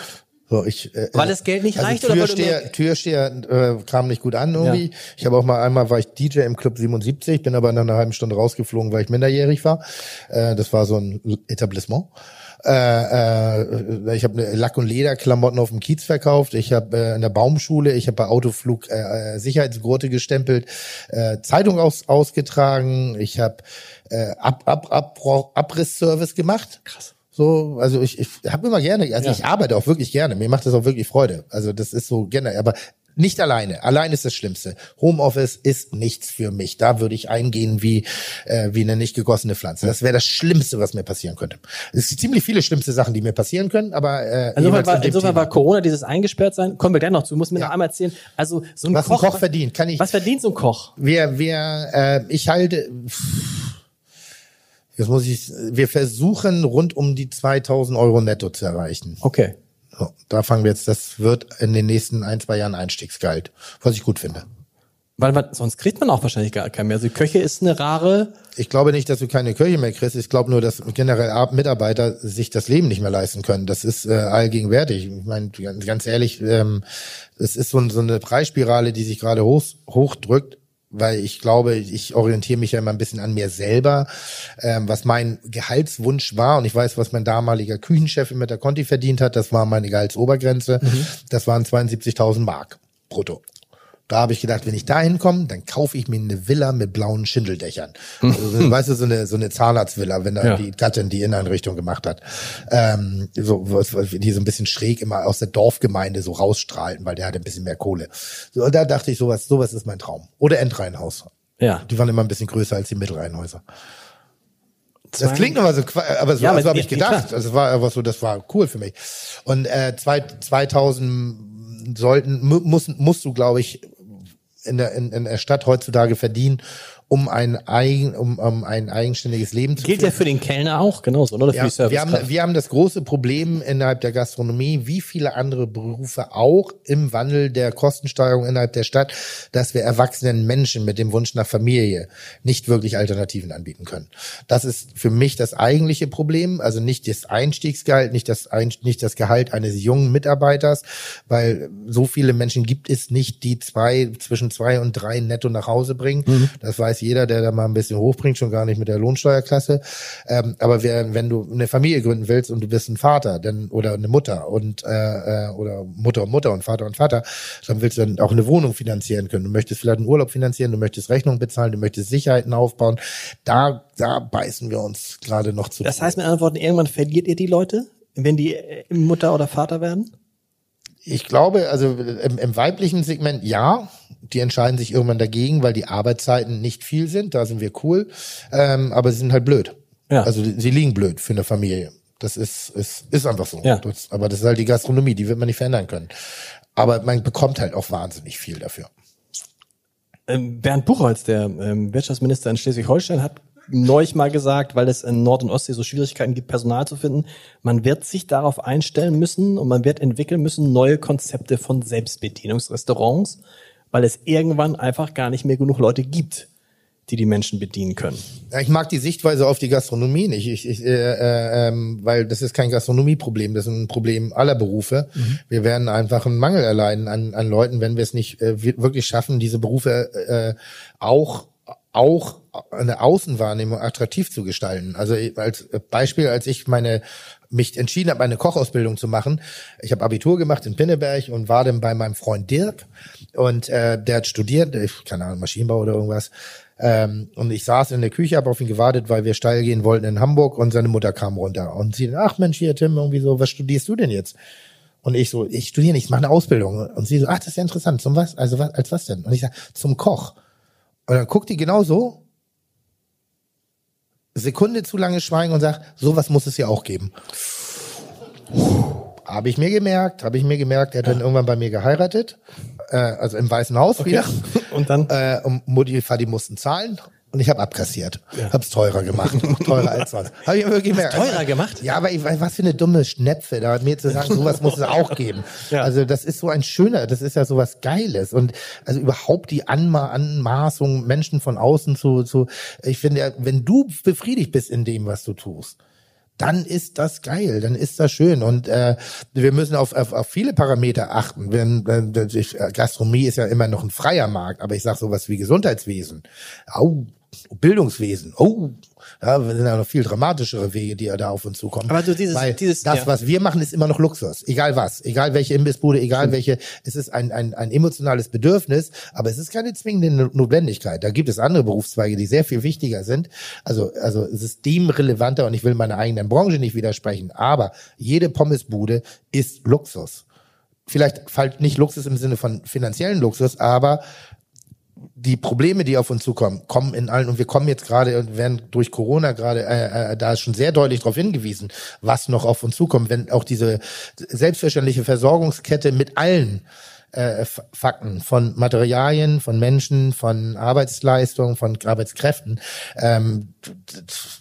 So, ich, äh, Weil das Geld nicht also reicht oder weil Türsteher, Türsteher äh, kam nicht gut an irgendwie. Ich habe auch mal einmal war ich DJ im Club 77, bin aber nach einer halben Stunde rausgeflogen, weil ich minderjährig war. Äh, das war so ein Etablissement. Äh, äh, ich habe Lack- und Lederklamotten auf dem Kiez verkauft. Ich habe äh, in der Baumschule, ich habe bei Autoflug äh, äh, Sicherheitsgurte gestempelt, äh, Zeitung aus, ausgetragen. Ich habe äh, Ab, Ab, Ab, Abrissservice gemacht. Krass. So, also ich, ich habe immer gerne, also Ja. ich arbeite auch wirklich gerne. Mir macht das auch wirklich Freude. Also das ist so gerne, aber nicht alleine. Allein ist das Schlimmste. Homeoffice ist nichts für mich. Da würde ich eingehen wie äh, wie eine nicht gegossene Pflanze. Das wäre das Schlimmste, was mir passieren könnte. Es sind ziemlich viele schlimmste Sachen, die mir passieren können, aber äh, Insofern war, in insofern war Corona dieses eingesperrt sein. Kommen wir gleich noch zu. Muss mir Ja. noch einmal erzählen. Also so ein was Koch, ein Koch verdient, kann ich. Was verdient so ein Koch? Wir, wir, äh, ich halte, jetzt muss ich, wir versuchen rund um die 2000 Euro netto zu erreichen. Okay. So, da fangen wir jetzt, das wird in den nächsten ein, zwei Jahren Einstiegsgehalt, was ich gut finde. Weil man, sonst kriegt man auch wahrscheinlich gar keinen mehr. Also Köche ist eine rare. Ich glaube nicht, dass du keine Kirche mehr kriegst. Ich glaube nur, dass generell Ar- Mitarbeiter sich das Leben nicht mehr leisten können. Das ist äh, allgegenwärtig. Ich meine, ganz, ehrlich, ähm, es ist so, so eine Preisspirale, die sich gerade hoch, hochdrückt. Weil ich glaube, ich orientiere mich ja immer ein bisschen an mir selber, ähm, was mein Gehaltswunsch war. Und ich weiß, was mein damaliger Küchenchef mit der Conti verdient hat. Das war meine Gehaltsobergrenze. Das waren 72.000 Mark brutto. Da habe ich gedacht, wenn ich da hinkomme, dann kaufe ich mir eine Villa mit blauen Schindeldächern. Also, weißt du, so eine, so eine Zahnarztvilla, wenn da Ja. die Gattin die Inneneinrichtung gemacht hat. Ähm, so, die so ein bisschen schräg immer aus der Dorfgemeinde so rausstrahlten, weil der hatte ein bisschen mehr Kohle. So, da dachte ich, sowas, sowas ist mein Traum. Oder Endreihenhaus. Ja. Die waren immer ein bisschen größer als die Mittelreihenhäuser. Das klingt immer so, aber so, Ja, aber so habe ich gedacht. klar. Also es war einfach so, das war cool für mich. Und äh, zwei, sollten, mu- muss, musst du, glaube ich, in der, in, in der Stadt heutzutage verdienen, um ein, eigen, um, um ein eigenständiges Leben zu Gilt ja für den Kellner auch, genauso, oder? Für ja, wir, haben, wir haben das große Problem innerhalb der Gastronomie, wie viele andere Berufe auch im Wandel der Kostensteigerung innerhalb der Stadt, dass wir erwachsenen Menschen mit dem Wunsch nach Familie nicht wirklich Alternativen anbieten können. Das ist für mich das eigentliche Problem, also nicht das Einstiegsgehalt, nicht das, nicht das Gehalt eines jungen Mitarbeiters, weil so viele Menschen gibt es nicht, die zwei, zwischen zwei und drei netto nach Hause bringen. Das weiß jeder, der da mal ein bisschen hochbringt, schon gar nicht mit der Lohnsteuerklasse. Ähm, aber wer, wenn du eine Familie gründen willst und du bist ein Vater dann, oder eine Mutter und äh, äh, oder Mutter und Mutter und Vater und Vater, dann willst du dann auch eine Wohnung finanzieren können. Du möchtest vielleicht einen Urlaub finanzieren, du möchtest Rechnungen bezahlen, du möchtest Sicherheiten aufbauen. Da, da beißen wir uns gerade noch zu. Das heißt mit anderen Worten, irgendwann verliert ihr die Leute, wenn die äh, Mutter oder Vater werden? Ich glaube, also im, im weiblichen Segment ja. Die entscheiden sich irgendwann dagegen, weil die Arbeitszeiten nicht viel sind. Da sind wir cool. Ähm, aber sie sind halt blöd. Ja. Also sie liegen blöd für eine Familie. Das ist, ist, ist einfach so. Ja. Das, aber das ist halt die Gastronomie, die wird man nicht verändern können. Aber man bekommt halt auch wahnsinnig viel dafür. Ähm, Bernd Buchholz, der ähm, Wirtschaftsminister in Schleswig-Holstein, hat neulich mal gesagt, weil es in Nord- und Ostsee so Schwierigkeiten gibt, Personal zu finden, man wird sich darauf einstellen müssen und man wird entwickeln müssen neue Konzepte von Selbstbedienungsrestaurants, weil es irgendwann einfach gar nicht mehr genug Leute gibt, die die Menschen bedienen können. Ja, ich mag die Sichtweise auf die Gastronomie nicht, ich, ich, äh, äh, ähm, weil das ist kein Gastronomieproblem, das ist ein Problem aller Berufe. Wir werden einfach einen Mangel erleiden an, an Leuten, wenn wir es nicht äh, wir- wirklich schaffen, diese Berufe äh, auch auch eine Außenwahrnehmung attraktiv zu gestalten. Also als Beispiel, als ich meine mich entschieden habe, eine Kochausbildung zu machen. Ich habe Abitur gemacht in Pinneberg und war dann bei meinem Freund Dirk und äh, der hat studiert, ich, keine Ahnung, Maschinenbau oder irgendwas. Ähm, und ich saß in der Küche, habe auf ihn gewartet, weil wir steil gehen wollten in Hamburg und seine Mutter kam runter und sie, ach Mensch, hier Tim, irgendwie so, was studierst du denn jetzt? Und ich so, ich studiere nicht, ich mache eine Ausbildung. Und sie so, ach, das ist ja interessant. Zum was? Also was, als was denn? Und ich sag, zum Koch. Und dann guckt die genau so, Sekunde zu lange schweigen und sagt, sowas muss es ja auch geben. Habe ich mir gemerkt, habe ich mir gemerkt, er hat dann irgendwann bei mir geheiratet, äh, also im Weißen Haus wieder. Und dann? Äh, und Mutti und Vati mussten zahlen und ich habe abkassiert. Hab's teurer gemacht. teurer als was. Hab ich wirklich gemerkt. teurer gemacht? Ja, aber ich, was für eine dumme Schnepfe, da mir zu sagen, sowas muss es auch geben. Ja. Also das ist so ein schöner, das ist ja sowas Geiles. Und also überhaupt die Anma Anmaßung, Menschen von außen zu, zu, ich finde ja, wenn du befriedigt bist in dem, was du tust, dann ist das geil, dann ist das schön und äh, wir müssen auf, auf, auf viele Parameter achten. Wenn, wenn, ist- Gastronomie ist ja immer noch ein freier Markt, aber ich sage sowas wie Gesundheitswesen, au, Bildungswesen, oh, ja, das sind ja noch viel dramatischere Wege, die ja da auf uns zukommen. Aber du dieses- Weil dieses- das, ja. was wir machen, ist immer noch Luxus, egal was, egal welche Imbissbude, egal welche, es ist ein, ein, ein emotionales Bedürfnis, aber es ist keine zwingende No- Notwendigkeit. Da gibt es andere Berufszweige, die sehr viel wichtiger sind, also, also systemrelevanter und ich will meiner eigenen Branche nicht widersprechen, aber jede Pommesbude ist Luxus. Vielleicht fällt nicht Luxus im Sinne von finanziellen Luxus, aber die Probleme, die auf uns zukommen, kommen in allen. Und wir kommen jetzt gerade und werden durch Corona gerade äh, äh, da ist schon sehr deutlich darauf hingewiesen, was noch auf uns zukommt, wenn auch diese selbstverständliche Versorgungskette mit allen äh, Fakten von Materialien, von Menschen, von Arbeitsleistung, von Arbeitskräften, ähm,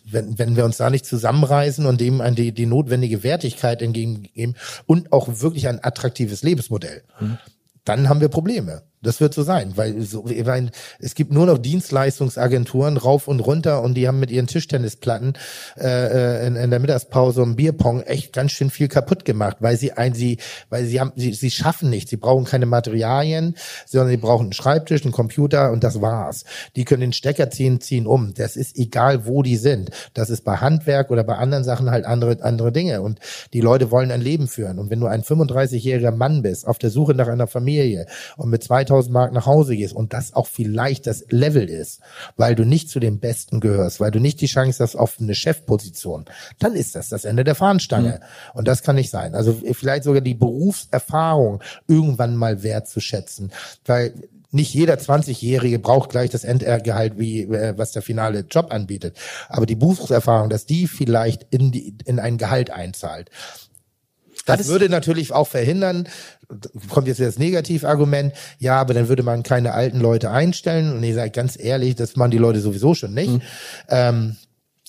wenn, wenn wir uns da nicht zusammenreißen und dem an die, die notwendige Wertigkeit entgegengeben und auch wirklich ein attraktives Lebensmodell, dann haben wir Probleme. Das wird so sein, weil so, ich meine, es gibt nur noch Dienstleistungsagenturen rauf und runter und die haben mit ihren Tischtennisplatten äh, äh, in, in der Mittagspause und Bierpong echt ganz schön viel kaputt gemacht, weil sie ein, sie, weil sie haben, sie, sie schaffen nichts, sie brauchen keine Materialien, sondern sie brauchen einen Schreibtisch, einen Computer und das war's. Die können den Stecker ziehen, ziehen um. Das ist egal, wo die sind. Das ist bei Handwerk oder bei anderen Sachen halt andere andere Dinge und die Leute wollen ein Leben führen und wenn du ein 35-jähriger Mann bist auf der Suche nach einer Familie und mit 2000 Mark nach Hause gehst und das auch vielleicht das Level ist, weil du nicht zu den Besten gehörst, weil du nicht die Chance hast auf eine Chefposition, dann ist das das Ende der Fahnenstange. Und das kann nicht sein. Also vielleicht sogar die Berufserfahrung irgendwann mal wertzuschätzen, weil nicht jeder 20-Jährige braucht gleich das Endgehalt, wie äh, was der finale Job anbietet. Aber die Berufserfahrung, dass die vielleicht in, die, in ein Gehalt einzahlt. Das Hattest- würde natürlich auch verhindern, kommt jetzt das Negativargument, ja, aber dann würde man keine alten Leute einstellen. Und ich sage ganz ehrlich, das machen die Leute sowieso schon nicht. Ähm,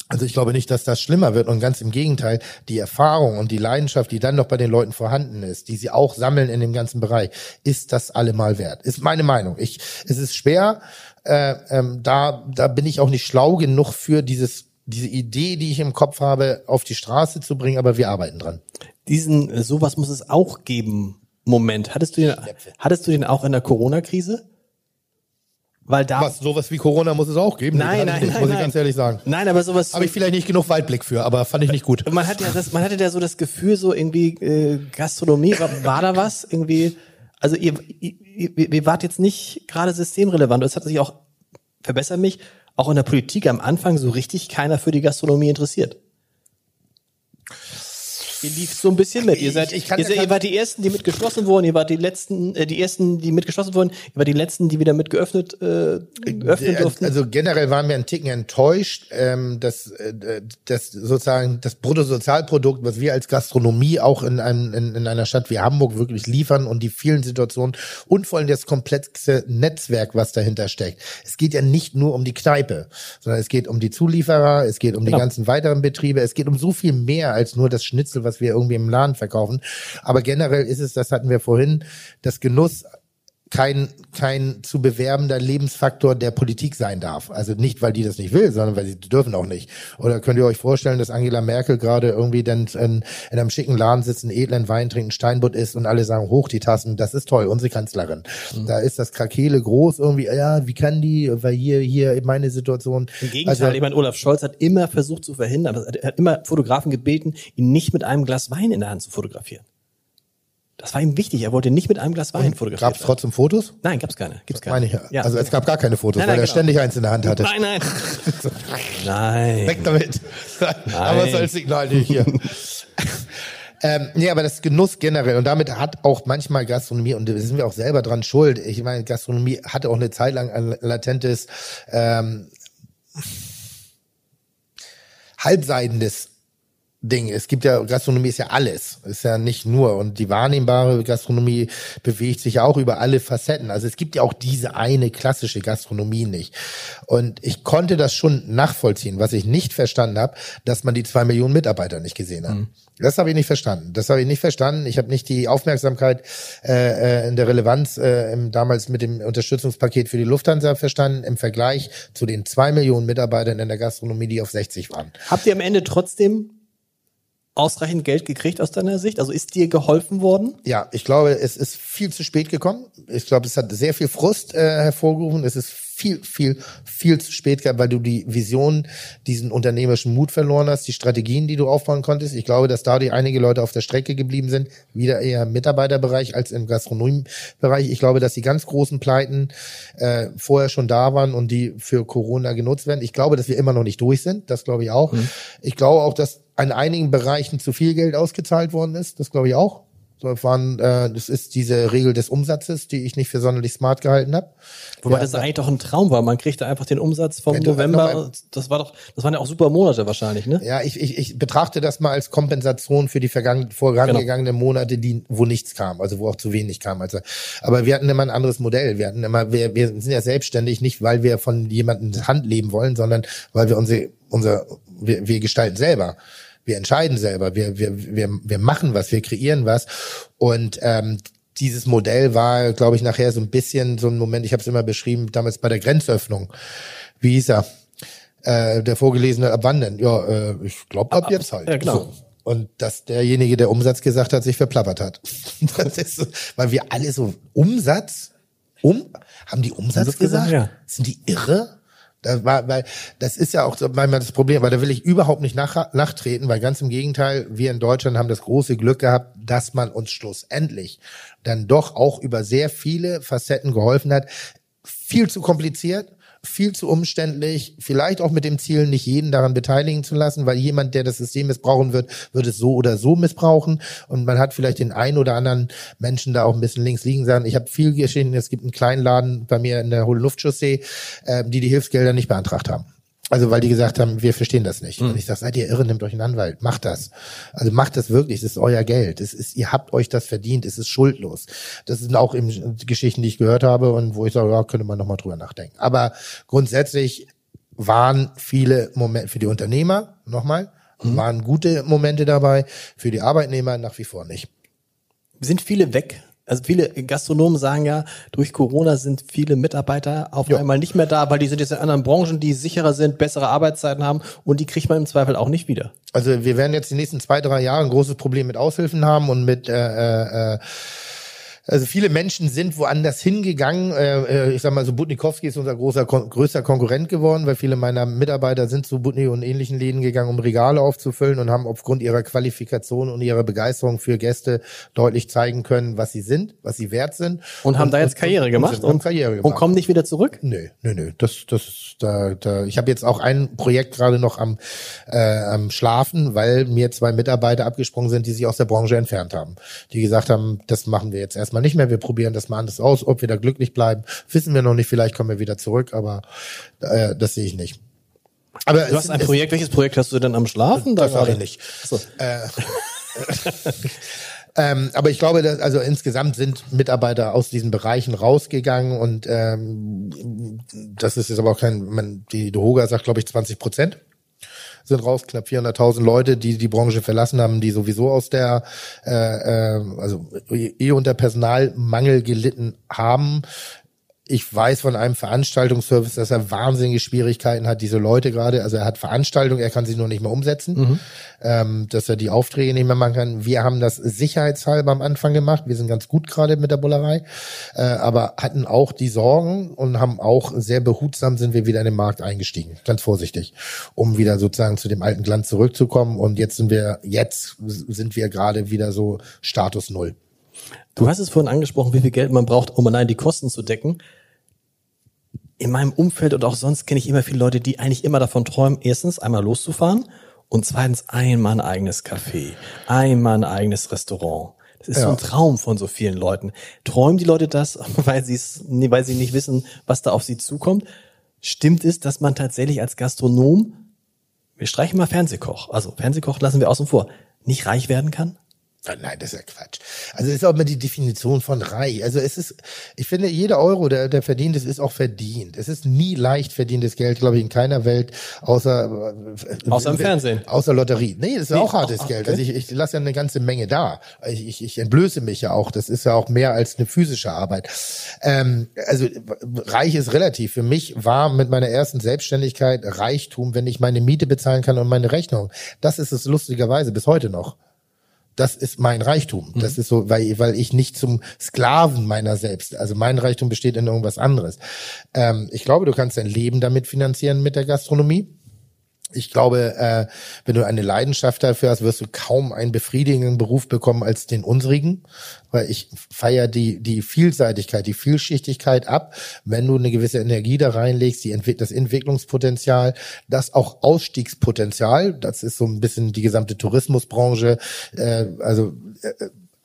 also ich glaube nicht, dass das schlimmer wird und ganz im Gegenteil, die Erfahrung und die Leidenschaft, die dann noch bei den Leuten vorhanden ist, die sie auch sammeln in dem ganzen Bereich, ist das allemal wert. Ist meine Meinung. Ich, es ist schwer, äh, ähm, da, da bin ich auch nicht schlau genug für dieses diese Idee, die ich im Kopf habe, auf die Straße zu bringen, aber wir arbeiten dran. Diesen, äh, sowas muss es auch geben, Moment. Hattest du den, hattest du den auch in der Corona-Krise? Weil da, Was, sowas wie Corona muss es auch geben. Nein, nein, ich nicht, nein, muss nein. ich ganz ehrlich sagen. nein, aber sowas, Habe ich vielleicht nicht genug Weitblick für, aber fand ich nicht gut. man hatte ja das, man hatte ja so das Gefühl, so irgendwie äh, Gastronomie, war, war da was irgendwie? Also ihr, ihr, ihr, ihr wart jetzt nicht gerade systemrelevant. Es hat sich auch, verbessert mich, auch in der Politik am Anfang so richtig keiner für die Gastronomie interessiert. Ihr lieft so ein bisschen mit. Ihr seid, Ich- ich kann- ihr, seid, kann- ihr wart die ersten, die mit geschlossen wurden. Ihr wart die letzten, äh, die ersten, die mit geschlossen wurden. Ihr wart die letzten, die wieder mit geöffnet, äh, öffnen durften. Also generell waren wir ein Ticken enttäuscht, ähm, dass, äh, dass sozusagen das Bruttosozialprodukt, was wir als Gastronomie auch in, einem, in, in einer Stadt wie Hamburg wirklich liefern und die vielen Situationen und vor allem das komplexe Netzwerk, was dahinter steckt. Es geht ja nicht nur um die Kneipe, sondern es geht um die Zulieferer, es geht um Genau. die ganzen weiteren Betriebe, es geht um so viel mehr als nur das Schnitzel, was wir irgendwie im Laden verkaufen. Aber generell ist es, das hatten wir vorhin, das Genuss kein, kein zu bewerbender Lebensfaktor der Politik sein darf. Also nicht, weil die das nicht will, sondern weil sie dürfen auch nicht. Oder könnt ihr euch vorstellen, dass Angela Merkel gerade irgendwie dann in, in einem schicken Laden sitzt, einen edlen Wein trinkt, einen Steinbutt isst und alle sagen, hoch die Tassen, das ist toll, unsere Kanzlerin. Da ist das Krakele groß irgendwie, ja, wie kann die, weil hier, hier meine Situation. Im Gegenteil, Also- ich meine, Olaf Scholz hat immer versucht zu verhindern, er hat immer Fotografen gebeten, ihn nicht mit einem Glas Wein in der Hand zu fotografieren. Das war ihm wichtig. Er wollte nicht mit einem Glas Wein fotografieren. Gab es trotzdem Fotos? Nein, gab's keine. Gibt's keine. Meine ich ja. Also es gab gar keine Fotos, Nein, weil nein, er genau. ständig eins in der Hand hatte. Nein, nein. nein. Weg damit. aber es als Signal nicht hier. ähm, nee, aber das Genuss generell und damit hat auch manchmal Gastronomie und da sind wir auch selber dran schuld. Ich meine, Gastronomie hatte auch eine Zeit lang ein latentes ähm, halbseidendes Ding. Es gibt ja, Gastronomie ist ja alles. Ist ja nicht nur. Und die wahrnehmbare Gastronomie bewegt sich ja auch über alle Facetten. Also es gibt ja auch diese eine klassische Gastronomie nicht. Und ich konnte das schon nachvollziehen. Was ich nicht verstanden habe, dass man die zwei Millionen Mitarbeiter nicht gesehen hat. Das habe ich nicht verstanden. Das habe ich nicht verstanden. Ich habe nicht die Aufmerksamkeit äh, äh, in der Relevanz äh, im, damals mit dem Unterstützungspaket für die Lufthansa verstanden im Vergleich zu den zwei Millionen Mitarbeitern in der Gastronomie, die auf 60 waren. Habt ihr am Ende trotzdem ausreichend Geld gekriegt aus deiner Sicht? Also ist dir geholfen worden? Ja, ich glaube, es ist viel zu spät gekommen. Ich glaube, es hat sehr viel Frust äh, hervorgerufen. Es ist viel, viel, viel zu spät gehabt, weil du die Vision, diesen unternehmerischen Mut verloren hast, die Strategien, die du aufbauen konntest. Ich glaube, dass da die einige Leute auf der Strecke geblieben sind, wieder eher im Mitarbeiterbereich als im Gastronomiebereich. Ich glaube, dass die ganz großen Pleiten äh, vorher schon da waren und die für Corona genutzt werden. Ich glaube, dass wir immer noch nicht durch sind. Das glaube ich auch. Ich glaube auch, dass an einigen Bereichen zu viel Geld ausgezahlt worden ist. Das glaube ich auch. Das, waren, äh, das ist diese Regel des Umsatzes, die ich nicht für sonderlich smart gehalten habe. Wobei das eigentlich doch ein Traum war. Man kriegte einfach den Umsatz vom November. Das war doch, das waren ja auch super Monate wahrscheinlich, ne? Ja, ich, ich, ich betrachte das mal als Kompensation für die vergangen, vorangegangenen Monate, die, wo nichts kam, also wo auch zu wenig kam. Also, aber wir hatten immer ein anderes Modell. Wir hatten immer, wir, wir sind ja selbstständig, nicht weil wir von jemandem Hand leben wollen, sondern weil wir unsere, unser, wir, wir gestalten selber. Wir entscheiden selber. Wir, wir, wir, wir machen was, wir kreieren was. Und ähm, dieses Modell war, glaube ich, nachher so ein bisschen so ein Moment, ich habe es immer beschrieben, damals bei der Grenzöffnung. Wie hieß er? Äh, der vorgelesene ab wann denn? Ja, äh, ich glaube ab jetzt halt. ja, genau. So. Und dass derjenige, der Umsatz gesagt hat, sich verplappert hat. Das ist so, weil wir alle so Umsatz, um, haben die Umsatz Umsatz gesagt, gesagt? ja. Sind die irre? Das war, weil das ist ja auch so manchmal das Problem, weil da will ich überhaupt nicht nach, nachtreten, weil ganz im Gegenteil, wir in Deutschland haben das große Glück gehabt, dass man uns schlussendlich dann doch auch über sehr viele Facetten geholfen hat. Viel zu kompliziert, viel zu umständlich, vielleicht auch mit dem Ziel, nicht jeden daran beteiligen zu lassen, weil jemand, der das System missbrauchen wird, wird es so oder so missbrauchen und man hat vielleicht den einen oder anderen Menschen da auch ein bisschen links liegen sagen. Ich habe viel geschehen, es gibt einen kleinen Laden bei mir in der Hohen Luftchaussee, äh, die die Hilfsgelder nicht beantragt haben. Also weil die gesagt haben, wir verstehen das nicht. Und ich sage, seid ihr irre, nehmt euch einen Anwalt, macht das. Also macht das wirklich, es ist euer Geld. Es ist, ihr habt euch das verdient, es ist schuldlos. Das sind auch eben Geschichten, die ich gehört habe und wo ich sage, ja, könnte man nochmal drüber nachdenken. Aber grundsätzlich waren viele Momente für die Unternehmer, nochmal, waren gute Momente dabei, für die Arbeitnehmer nach wie vor nicht. Sind viele weg? Also viele Gastronomen sagen ja, durch Corona sind viele Mitarbeiter auf Ja. einmal nicht mehr da, weil die sind jetzt in anderen Branchen, die sicherer sind, bessere Arbeitszeiten haben und die kriegt man im Zweifel auch nicht wieder. Also wir werden jetzt die nächsten zwei, drei Jahre ein großes Problem mit Aushilfen haben und mit äh, äh, also viele Menschen sind woanders hingegangen. Äh, äh, ich sag mal, so Butnikowski ist unser großer Kon größter Konkurrent geworden, weil viele meiner Mitarbeiter sind zu Butni und ähnlichen Läden gegangen, um Regale aufzufüllen und haben aufgrund ihrer Qualifikation und ihrer Begeisterung für Gäste deutlich zeigen können, was sie sind, was sie wert sind. Und haben da jetzt Karriere gemacht und, haben Karriere gemacht. und kommen nicht wieder zurück? Nö, nö, nö. Das, das, da, da. Ich habe jetzt auch ein Projekt gerade noch am, äh, am Schlafen, weil mir zwei Mitarbeiter abgesprungen sind, die sich aus der Branche entfernt haben. Die gesagt haben, das machen wir jetzt erstmal nicht mehr. Wir probieren das mal anders aus. Ob wir da glücklich bleiben, wissen wir noch nicht. Vielleicht kommen wir wieder zurück, aber äh, das sehe ich nicht. Aber Du hast ein Projekt, welches Projekt hast du denn am Schlafen? Da Das sage ich nicht. Achso. Ähm, aber ich glaube, dass, also insgesamt sind Mitarbeiter aus diesen Bereichen rausgegangen und ähm, das ist jetzt aber auch kein, man, die Dohoga sagt, glaube ich, 20 Prozent sind raus, knapp 400.000 Leute, die die Branche verlassen haben, die sowieso aus der, äh, äh, also eh unter Personalmangel gelitten haben. Ich weiß von einem Veranstaltungsservice, dass er wahnsinnige Schwierigkeiten hat, diese Leute gerade, also er hat Veranstaltungen, er kann sie nur nicht mehr umsetzen, ähm, dass er die Aufträge nicht mehr machen kann. Wir haben das sicherheitshalber am Anfang gemacht, wir sind ganz gut gerade mit der Bullerei, äh, aber hatten auch die Sorgen und haben auch sehr behutsam sind wir wieder in den Markt eingestiegen, ganz vorsichtig, um wieder sozusagen zu dem alten Glanz zurückzukommen und jetzt sind wir, jetzt sind wir gerade wieder so Status Null. Du hast es vorhin angesprochen, wie viel Geld man braucht, um allein die Kosten zu decken. In meinem Umfeld und auch sonst kenne ich immer viele Leute, die eigentlich immer davon träumen, erstens einmal loszufahren und zweitens einmal ein eigenes Café, einmal ein eigenes Restaurant. Das ist so ein Traum von so vielen Leuten. Träumen die Leute das, weil sie es, nee, weil sie nicht wissen, was da auf sie zukommt? Stimmt es, dass man tatsächlich als Gastronom, wir streichen mal Fernsehkoch, also Fernsehkoch lassen wir außen vor, nicht reich werden kann? Ah, Nein, das ist ja Quatsch. Also es ist auch immer die Definition von reich. Also es ist, ich finde, jeder Euro, der, der verdient ist, ist auch verdient. Es ist nie leicht verdientes Geld, glaube ich, in keiner Welt, außer äh, Außer im Fernsehen. Außer Lotterie. Nee, das ist auch hartes ach, Geld. okay. Also ich, ich lasse ja eine ganze Menge da. Ich, ich, ich entblöße mich ja auch. Das ist ja auch mehr als eine physische Arbeit. Ähm, also reich ist relativ. Für mich war mit meiner ersten Selbstständigkeit Reichtum, wenn ich meine Miete bezahlen kann und meine Rechnung. Das ist es lustigerweise bis heute noch das ist mein Reichtum. Das ist so, weil, weil ich nicht zum Sklaven meiner selbst, also mein Reichtum besteht in irgendwas anderes. Ähm, ich glaube, du kannst dein Leben damit finanzieren mit der Gastronomie. Ich glaube, äh, wenn du eine Leidenschaft dafür hast, wirst du kaum einen befriedigenden Beruf bekommen als den unsrigen, weil ich feiere die, die Vielseitigkeit, die Vielschichtigkeit ab, wenn du eine gewisse Energie da reinlegst, die Entwick das Entwicklungspotenzial, das auch Ausstiegspotenzial, das ist so ein bisschen die gesamte Tourismusbranche, äh, also äh,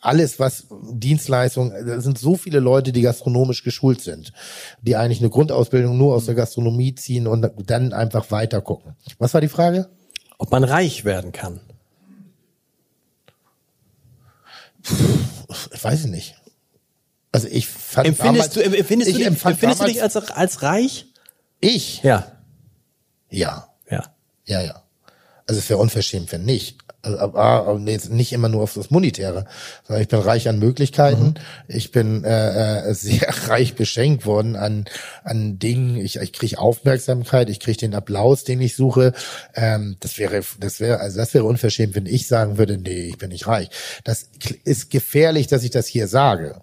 alles, was Dienstleistung, da sind so viele Leute, die gastronomisch geschult sind, die eigentlich eine Grundausbildung nur aus der Gastronomie ziehen und dann einfach weiter gucken. Was war die Frage? Ob man reich werden kann? Ich weiß es nicht. Also ich fand Empfindest du, damals, empfindest ich du dich, empfindest du dich als, als reich? ich? Ja, Ja, ja. ja, ja. Also es wäre unverschämt, wenn nicht. Also, aber, nee, jetzt nicht immer nur auf das Monetäre, sondern ich bin reich an Möglichkeiten. Ich bin äh, äh, sehr reich beschenkt worden an an Dingen. Ich, ich kriege Aufmerksamkeit, ich kriege den Applaus, den ich suche. Ähm, das wäre, das wäre, also das wäre unverschämt, wenn ich sagen würde, nee, ich bin nicht reich. Das ist gefährlich, dass ich das hier sage,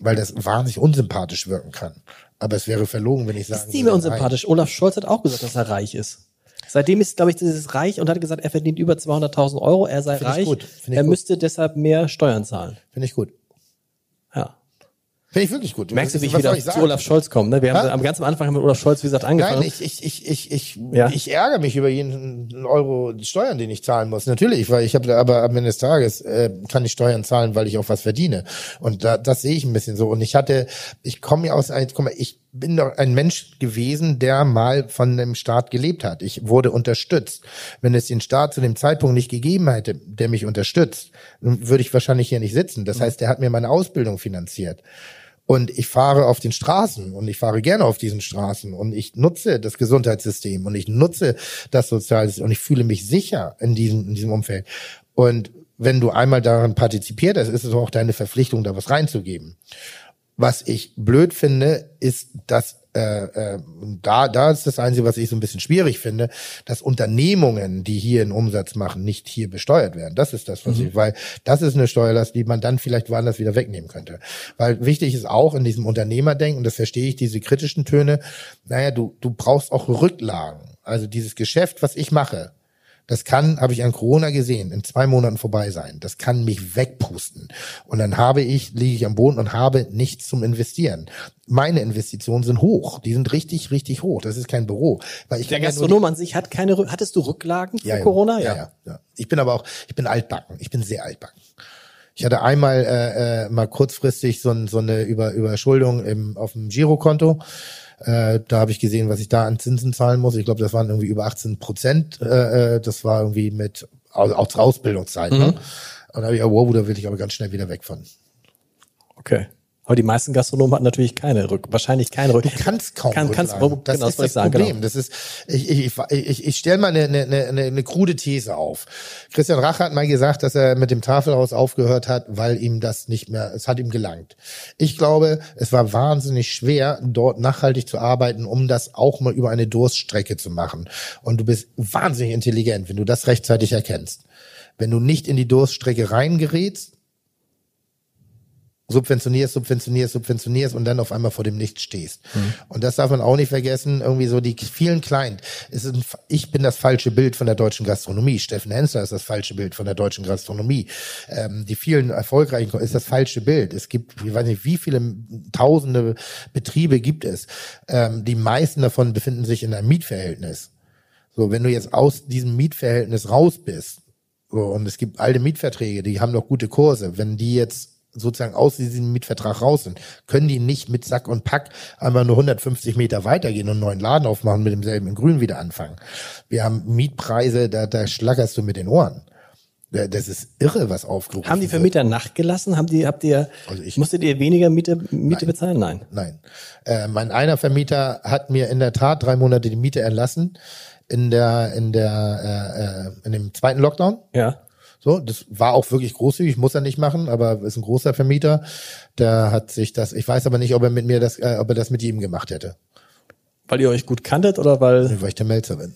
weil das wahnsinnig unsympathisch wirken kann. Aber es wäre verlogen, wenn ich sagen Ist nicht mehr unsympathisch. Olaf Scholz hat auch gesagt, dass er reich ist. Seitdem ist, glaube ich, dieses reich und hat gesagt, er verdient über 200.000 Euro, er sei Find ich reich, gut, find ich er müsste deshalb mehr Steuern zahlen. Finde ich gut. Ja. Finde ich wirklich gut. Merkst du, wie ich wieder ich zu? Olaf Scholz komme? Ne? Wir haben am ganz am Anfang haben wir mit Olaf Scholz, wie gesagt, angefangen. Nein, ich, ich, ich, ich, ich, Ja. ich ärgere mich über jeden Euro Steuern, den ich zahlen muss. Natürlich, weil ich habe aber am Ende des Tages äh, kann ich Steuern zahlen, weil ich auch was verdiene. Und da, das sehe ich ein bisschen so. Und ich hatte, ich komme ja aus, guck mal, ich bin doch ein Mensch gewesen, der mal von dem Staat gelebt hat. Ich wurde unterstützt. Wenn es den Staat zu dem Zeitpunkt nicht gegeben hätte, der mich unterstützt, dann würde ich wahrscheinlich hier nicht sitzen. Das heißt, der hat mir meine Ausbildung finanziert. Und ich fahre auf den Straßen und ich fahre gerne auf diesen Straßen und ich nutze das Gesundheitssystem und ich nutze das Sozialsystem und ich fühle mich sicher in diesem, in diesem Umfeld. Und wenn du einmal daran partizipiert hast, ist es auch deine Verpflichtung, da was reinzugeben. Was ich blöd finde, ist, dass äh, äh, da, da ist das Einzige, was ich so ein bisschen schwierig finde, dass Unternehmungen, die hier einen Umsatz machen, nicht hier besteuert werden. Das ist das, was Mhm. ich, weil das ist eine Steuerlast, die man dann vielleicht woanders wieder wegnehmen könnte. Weil wichtig ist auch in diesem Unternehmerdenken, und das verstehe ich, diese kritischen Töne, naja, du, du brauchst auch Rücklagen. Also dieses Geschäft, was ich mache, das kann, habe ich an Corona gesehen, in zwei Monaten vorbei sein. Das kann mich wegpusten. Und dann habe ich, liege ich am Boden und habe nichts zum Investieren. Meine Investitionen sind hoch. Die sind richtig, richtig hoch. Das ist kein Büro. Weil ich Der kann ja Gastronom an sich hat keine, hattest du Rücklagen vor ja. Corona? Ja. ja, ja. Ich bin aber auch, ich bin altbacken. Ich bin sehr altbacken. Ich hatte einmal äh, äh, mal kurzfristig so, ein, so eine Über, Überschuldung im, auf dem Girokonto. Äh, da habe ich gesehen, was ich da an Zinsen zahlen muss. Ich glaube, das waren irgendwie über 18 Prozent. Äh, äh, das war irgendwie mit aus, aus Ausbildungszeit. Ne? Und da habe ich, oh, wow, da will ich aber ganz schnell wieder weg von. Okay. Aber die meisten Gastronomen hatten natürlich keine Rück, wahrscheinlich keine Rück. Du kannst kaum Kann, kannst, Rücklagen. Das genau, ist wollte das ich sagen, Problem. Genau. Das ist, ich, ich, ich, ich, ich stelle mal eine, eine, eine, eine krude These auf. Christian Rach hat mal gesagt, dass er mit dem Tafelhaus aufgehört hat, weil ihm das nicht mehr, es hat ihm gelangt. Ich glaube, es war wahnsinnig schwer, dort nachhaltig zu arbeiten, um das auch mal über eine Durststrecke zu machen. Und du bist wahnsinnig intelligent, wenn du das rechtzeitig erkennst. Wenn du nicht in die Durststrecke reingerätst, subventionierst, subventionierst, subventionierst und dann auf einmal vor dem Nichts stehst. Und das darf man auch nicht vergessen, irgendwie so die vielen Kleinen. Ist ich bin das falsche Bild von der deutschen Gastronomie. Steffen Hensler ist das falsche Bild von der deutschen Gastronomie. Ähm, die vielen erfolgreichen ist das falsche Bild. Es gibt, ich weiß nicht, wie viele tausende Betriebe gibt es. Ähm, die meisten davon befinden sich in einem Mietverhältnis. So, wenn du jetzt aus diesem Mietverhältnis raus bist, so, und es gibt alte Mietverträge, die haben noch gute Kurse, wenn die jetzt sozusagen aus diesem Mietvertrag raus sind, können die nicht mit Sack und Pack einmal nur 150 Meter weitergehen und einen neuen Laden aufmachen, mit demselben in Grün wieder anfangen. Wir haben Mietpreise, da, da schlackerst du mit den Ohren. Da- Das ist irre, was aufgerufen Haben die wird. Vermieter nachgelassen? Haben die, habt ihr, Also ich- musstet ihr weniger Miete, Miete bezahlen? Nein. Nein. Äh, mein einer Vermieter hat mir in der Tat drei Monate die Miete erlassen in der in der äh, äh, in dem zweiten Lockdown. Ja. So, das war auch wirklich großzügig, muss er nicht machen, aber ist ein großer Vermieter. Der hat sich das, ich weiß aber nicht, ob er mit mir das, äh, ob er das mit ihm gemacht hätte, Weil ihr euch gut kanntet oder weil, weil ich der Melzer bin.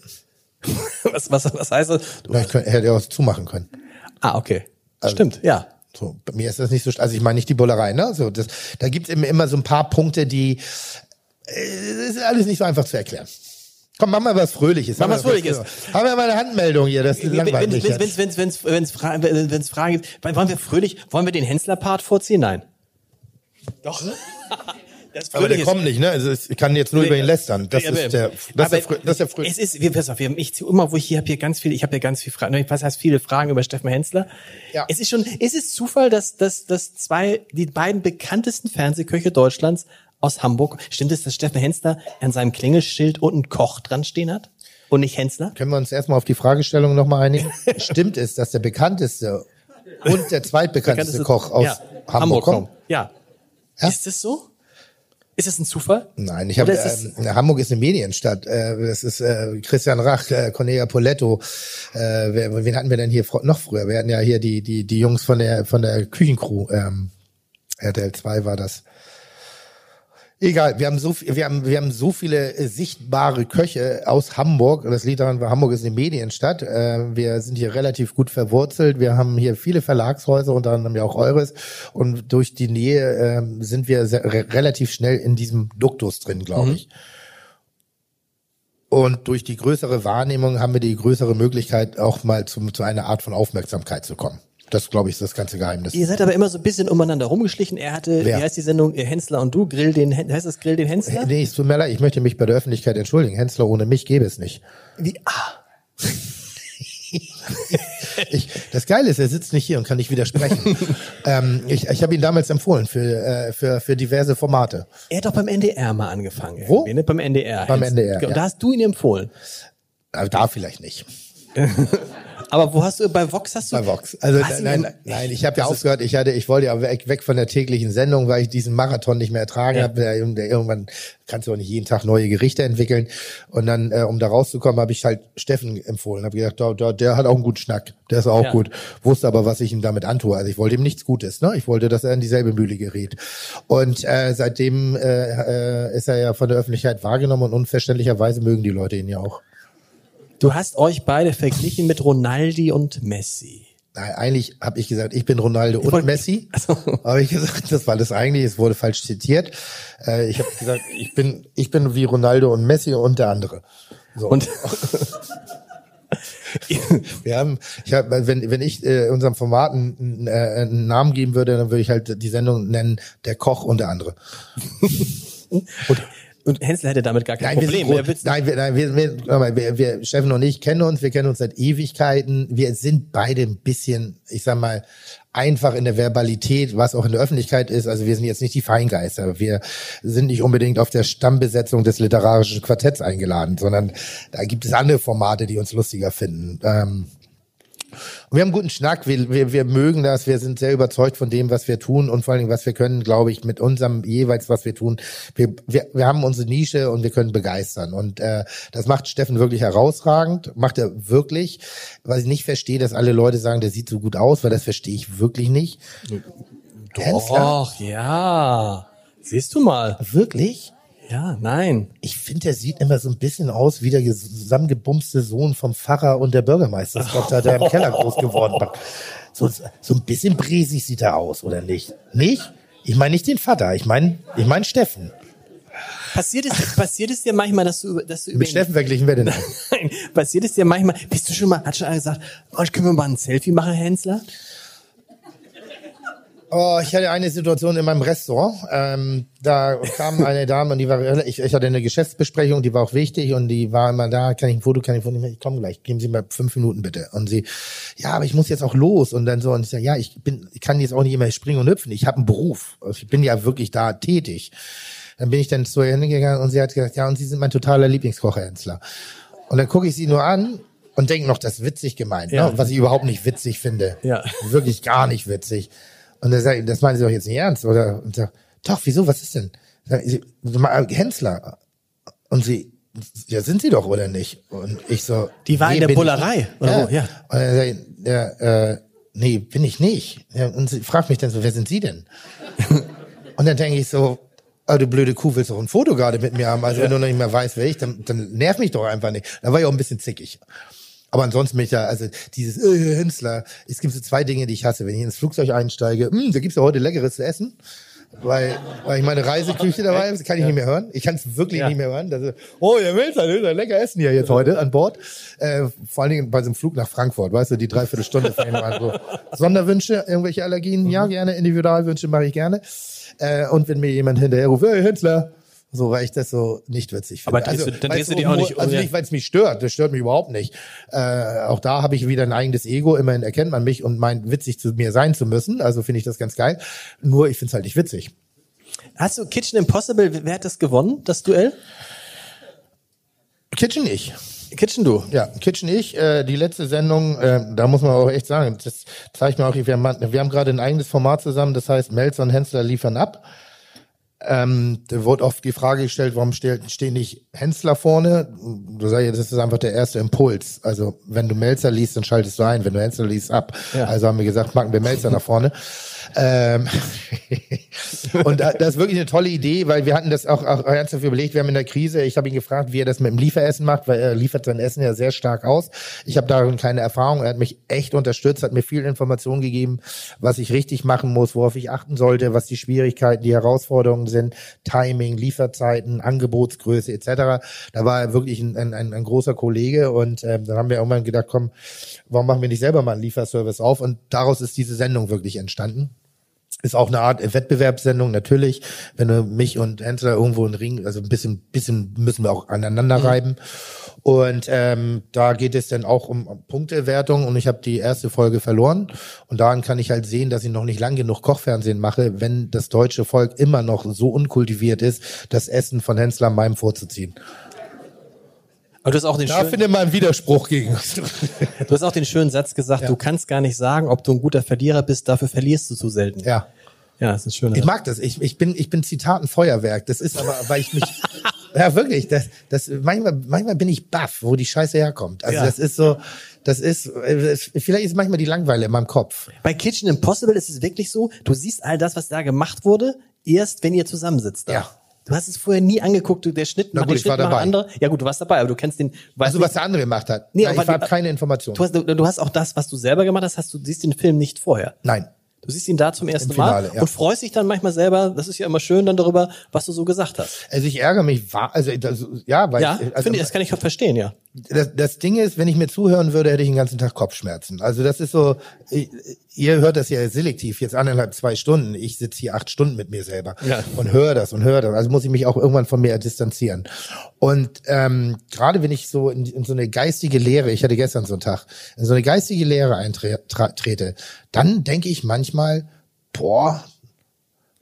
was, was, was heißt das? Du, Ja, ich könnte, hätte auch zumachen können. ah, okay. Also Stimmt, ja. So, bei mir ist das nicht so, also ich meine nicht die Bullerei, ne? So, das, da gibt's immer, immer so ein paar Punkte, die, äh, ist alles nicht so einfach zu erklären. Komm, mach mal was Fröhliches. Mach Haben was wir- Fröhliches. Haben wir mal eine Handmeldung hier, das Wenn langweilt mich es wenn's, wenn's, wenn's, wenn's, Fra wenn's Fragen gibt, wollen wir fröhlich, wollen wir den Hensler-Part vorziehen? Nein. Doch. Das Aber der ist- kommt nicht, ne? Also ich kann jetzt nur über ihn lästern. Das Ja, ist der, das ist der, das ist der Frö Es ist, wir, pass auf, wir, ich immer, wo ich hier habe hier ganz viel, ich habe hier ganz viel Fragen, was heißt viele Fragen über Steffen Hensler. Ja. Es ist schon, es ist Zufall, dass, dass, dass zwei, die beiden bekanntesten Fernsehköche Deutschlands aus Hamburg, stimmt es, dass Steffen Hensler an seinem Klingelschild unten Koch dran stehen hat? Und nicht Hensler? Können wir uns erstmal auf die Fragestellung nochmal einigen? Stimmt es, dass der bekannteste und der zweitbekannteste Koch aus ja, Hamburg, kommt? Ja. Ja? Ist es so? Ist es ein Zufall? Nein, ich habe ähm, Hamburg ist eine Medienstadt. Äh, das ist äh, Christian Rach, äh, Cornelia Poletto. Äh, wer, wen hatten wir denn hier noch früher? Wir hatten ja hier die die die Jungs von der von der Küchencrew. Ähm, RTL 2 war das. Egal, wir haben so wir haben wir haben so viele äh, sichtbare Köche aus Hamburg. Das liegt daran, weil Hamburg ist eine Medienstadt. Äh, wir sind hier relativ gut verwurzelt. Wir haben hier viele Verlagshäuser, unter anderem ja auch eures. Und durch die Nähe ähm, sind wir sehr, re relativ schnell in diesem Duktus drin, glaube ich. Und durch die größere Wahrnehmung haben wir die größere Möglichkeit, auch mal zum, zu einer Art von Aufmerksamkeit zu kommen. Das, glaube ich, ist das ganze Geheimnis. Ihr seid aber immer so ein bisschen umeinander rumgeschlichen. Er hatte, Wer? wie heißt die Sendung, Ihr Hensler und du, Grill den, heißt das Grill den Hensler? Nee, es tut mir leid, ich möchte mich bei der Öffentlichkeit entschuldigen. Hensler ohne mich gäbe es nicht. Wie, ah. ich, das Geile ist, er sitzt nicht hier und kann nicht widersprechen. ähm, ich ich habe ihn damals empfohlen für, äh, für, für diverse Formate. Er hat doch beim NDR mal angefangen. Wo? Ne? Beim NDR. Beim Jetzt- NDR, ja. da hast du ihn empfohlen. Aber da vielleicht nicht. Aber wo hast du, bei Vox hast du? Bei Vox. Also nein, nein, nein, ich habe ja aufgehört, ich hatte, ich wollte ja weg, weg von der täglichen Sendung, weil ich diesen Marathon nicht mehr ertragen Ja. habe. Irgendwann kannst du auch nicht jeden Tag neue Gerichte entwickeln. Und dann, äh, um da rauszukommen, habe ich halt Steffen empfohlen. Habe gedacht, der, der, der hat auch einen guten Schnack. Der ist auch Ja. gut. Wusste aber, was ich ihm damit antue. Also ich wollte ihm nichts Gutes. Ne? Ich wollte, dass er in dieselbe Mühle gerät. Und äh, seitdem äh, äh, ist er ja von der Öffentlichkeit wahrgenommen und unverständlicherweise mögen die Leute ihn ja auch. Du hast euch beide verglichen mit Ronaldi und Messi. Nein, eigentlich habe ich gesagt, ich bin Ronaldo und Messi. Ach so. Habe ich gesagt, das war das eigentlich, es wurde falsch zitiert. Äh, ich habe gesagt, ich bin, ich bin wie Ronaldo und Messi und der andere. So. Und wir haben, ich hab, wenn, wenn ich äh, unserem Format einen, äh, einen Namen geben würde, dann würde ich halt die Sendung nennen, der Koch und der andere. Und Hensler hätte damit gar kein Nein, wir Problem. sind, groß, wird's- nein, wir, nein wir, wir, wir, wir, Steffen und ich kennen uns, wir kennen uns seit Ewigkeiten. Wir sind beide ein bisschen, ich sag mal, einfach in der Verbalität, was auch in der Öffentlichkeit ist. Also wir sind jetzt nicht die Feingeister. Wir sind nicht unbedingt auf der Stammbesetzung des literarischen Quartetts eingeladen, sondern da gibt es andere Formate, die uns lustiger finden. Ähm, und wir haben einen guten Schnack, wir, wir, wir mögen das, wir sind sehr überzeugt von dem, was wir tun und vor allen Dingen, was wir können, glaube ich, mit unserem jeweils, was wir tun. Wir, wir, wir haben unsere Nische und wir können begeistern. Und äh, das macht Steffen wirklich herausragend, macht er wirklich. Was ich nicht verstehe, dass alle Leute sagen, der sieht so gut aus, weil das verstehe ich wirklich nicht. Hensler? Doch, ja. Siehst du mal. Wirklich? Ja, nein. Ich finde, der sieht immer so ein bisschen aus wie der zusammengebumste Sohn vom Pfarrer und der Bürgermeisterstochter, der im Keller groß geworden war. So, so ein bisschen bresig sieht er aus, oder nicht? Nicht? Ich meine nicht den Vater, ich meine ich mein Steffen. Passiert es, passiert es dir manchmal, dass du, dass du über Mit Steffen verglichen wer denn? ein? Nein, passiert es dir manchmal, bist du schon mal, hat schon einer gesagt, oh, können wir mal ein Selfie machen, Hensler? Oh, ich hatte eine Situation in meinem Restaurant. Ähm, da kam eine Dame und die war, ich, ich hatte eine Geschäftsbesprechung, die war auch wichtig und die war immer da, kann ich ein Foto, kann ich ein Foto, ich komme gleich, geben Sie mir fünf Minuten bitte. Und sie, ja, aber ich muss jetzt auch los und dann so und ich sage, ja, ich bin, ich kann jetzt auch nicht immer springen und hüpfen. Ich habe einen Beruf, Also ich bin ja wirklich da tätig. Dann bin ich dann zu ihr hingegangen und sie hat gesagt, ja, und Sie sind mein totaler Lieblingskoch, Herr. Und dann gucke ich sie nur an und denke noch, das ist witzig gemeint, Ja. ne? was ich überhaupt nicht witzig finde. Ja. Wirklich gar nicht witzig. Und dann sag ich, das meinen Sie doch jetzt nicht ernst, oder? Und sag, doch, wieso, was ist denn? Sag Sie, Hensler. Und sie, ja, sind Sie doch, oder nicht? Und ich so, Die war in der Bullerei, oder ja. wo? Ja. Und dann sag ich, ja, äh, nee, bin ich nicht. Ja, und sie fragt mich dann so, wer sind Sie denn? Und dann denke ich so, ah, du blöde Kuh, willst doch ein Foto gerade mit mir haben. Also wenn du noch nicht mehr weißt, wer ich, dann, dann nerv mich doch einfach nicht. Da war ich auch ein bisschen zickig. Aber ansonsten bin ich ja, also dieses äh, Hensler, es gibt so zwei Dinge, die ich hasse. Wenn ich ins Flugzeug einsteige, hm, da gibt's ja heute leckeres zu essen. Weil, weil ich meine Reiseküche dabei habe, das kann ich nicht mehr hören. Ich kann es wirklich Ja. nicht mehr hören. Das ist, oh, der Milzer, der lecker essen hier jetzt heute an Bord. Äh, vor allen Dingen bei so einem Flug nach Frankfurt, weißt du, die Dreiviertelstunde waren so. Sonderwünsche, irgendwelche Allergien, ja, gerne. Individualwünsche mache ich gerne. Äh, und wenn mir jemand hinterher ruft, hey, Hensler, so, weil ich das so nicht witzig finde. Aber drehst du- dann drehst du die auch nicht um, Also ja. nicht, weil es mich stört. Das stört mich überhaupt nicht. Äh, auch da habe ich wieder ein eigenes Ego. Immerhin erkennt man mich und meint, witzig zu mir sein zu müssen. Also finde ich das ganz geil. Nur ich finde es halt nicht witzig. Hast du Kitchen Impossible, wer hat das gewonnen, das Duell? Kitchen ich. Kitchen du. Ja, Kitchen ich. Äh, die letzte Sendung, äh, da muss man auch echt sagen, das zeigt mir auch, wir haben, wir haben gerade ein eigenes Format zusammen, das heißt Melzer und Hensler liefern ab. Ähm, da wurde oft die Frage gestellt, warum ste stehen nicht Hensler vorne? Du sagst ja, das ist einfach der erste Impuls. Also wenn du Melzer liest, dann schaltest du ein. Wenn du Hensler liest, ab. Ja. Also haben wir gesagt, packen wir Melzer nach vorne. Ähm, und da- das ist wirklich eine tolle Idee, weil wir hatten das auch, auch ernsthaft überlegt. Wir haben in der Krise, ich habe ihn gefragt, wie er das mit dem Lieferessen macht, weil er liefert sein Essen ja sehr stark aus. Ich habe darin keine Erfahrung. Er hat mich echt unterstützt, hat mir viel Informationen gegeben, was ich richtig machen muss, worauf ich achten sollte, was die Schwierigkeiten, die Herausforderungen sind, Timing, Lieferzeiten, Angebotsgröße etc. Da war er wirklich ein, ein, ein, ein großer Kollege und ähm, dann haben wir irgendwann gedacht, komm, warum machen wir nicht selber mal einen Lieferservice auf? Und daraus ist diese Sendung wirklich entstanden. Ist auch eine Art Wettbewerbssendung, natürlich. Wenn du mich und Hensler irgendwo in Ring, also ein bisschen, bisschen müssen wir auch aneinander reiben. Und ähm, da geht es dann auch um, um Punktewertung und ich habe die erste Folge verloren. Und daran kann ich halt sehen, dass ich noch nicht lang genug Kochfernsehen mache, wenn das deutsche Volk immer noch so unkultiviert ist, das Essen von Hensler meinem vorzuziehen. Aber du hast auch den Da schönen, findet man einen Widerspruch gegen. du hast auch den schönen Satz gesagt, du kannst gar nicht sagen, ob du ein guter Verlierer bist, dafür verlierst du zu selten. ja. Ja, das ist ein schöner. Ich mag das. Ich, ich bin, ich bin Zitatenfeuerwerk. Das ist aber, weil ich mich, ja wirklich, das, das, manchmal, manchmal bin ich baff, wo die Scheiße herkommt. Also Ja. das ist so, das ist, vielleicht ist manchmal die Langweile in meinem Kopf. Bei Kitchen Impossible ist es wirklich so, du siehst all das, was da gemacht wurde, erst wenn ihr zusammensitzt. Da. Ja. Du hast es vorher nie angeguckt, du, der Schnitt, Na macht gut, ich war Schnitt machen dabei. andere. Ja gut, du warst dabei, aber du kennst den, weißt Also was der andere gemacht hat. Nee, Nein, aber ich habe die- keine Information. du, hast, du, du hast auch das, was du selber gemacht hast, hast du siehst den Film nicht vorher. Nein. Du siehst ihn da zum ersten Finale, Mal ja. und freust dich dann manchmal selber, das ist ja immer schön dann darüber, was du so gesagt hast. Also ich ärgere mich, also das, ja, weil Ja, ich, also, finde das kann ich verstehen, ja. Das, das Ding ist, wenn ich mir zuhören würde, hätte ich den ganzen Tag Kopfschmerzen. Also das ist so, ihr hört das ja selektiv, jetzt anderthalb, zwei Stunden. Ich sitze hier acht Stunden mit mir selber Ja. und höre das und höre das. Also muss ich mich auch irgendwann von mir distanzieren. Und ähm, gerade wenn ich so in, in so eine geistige Lehre, ich hatte gestern so einen Tag, in so eine geistige Lehre eintrete, dann denke ich manchmal, boah,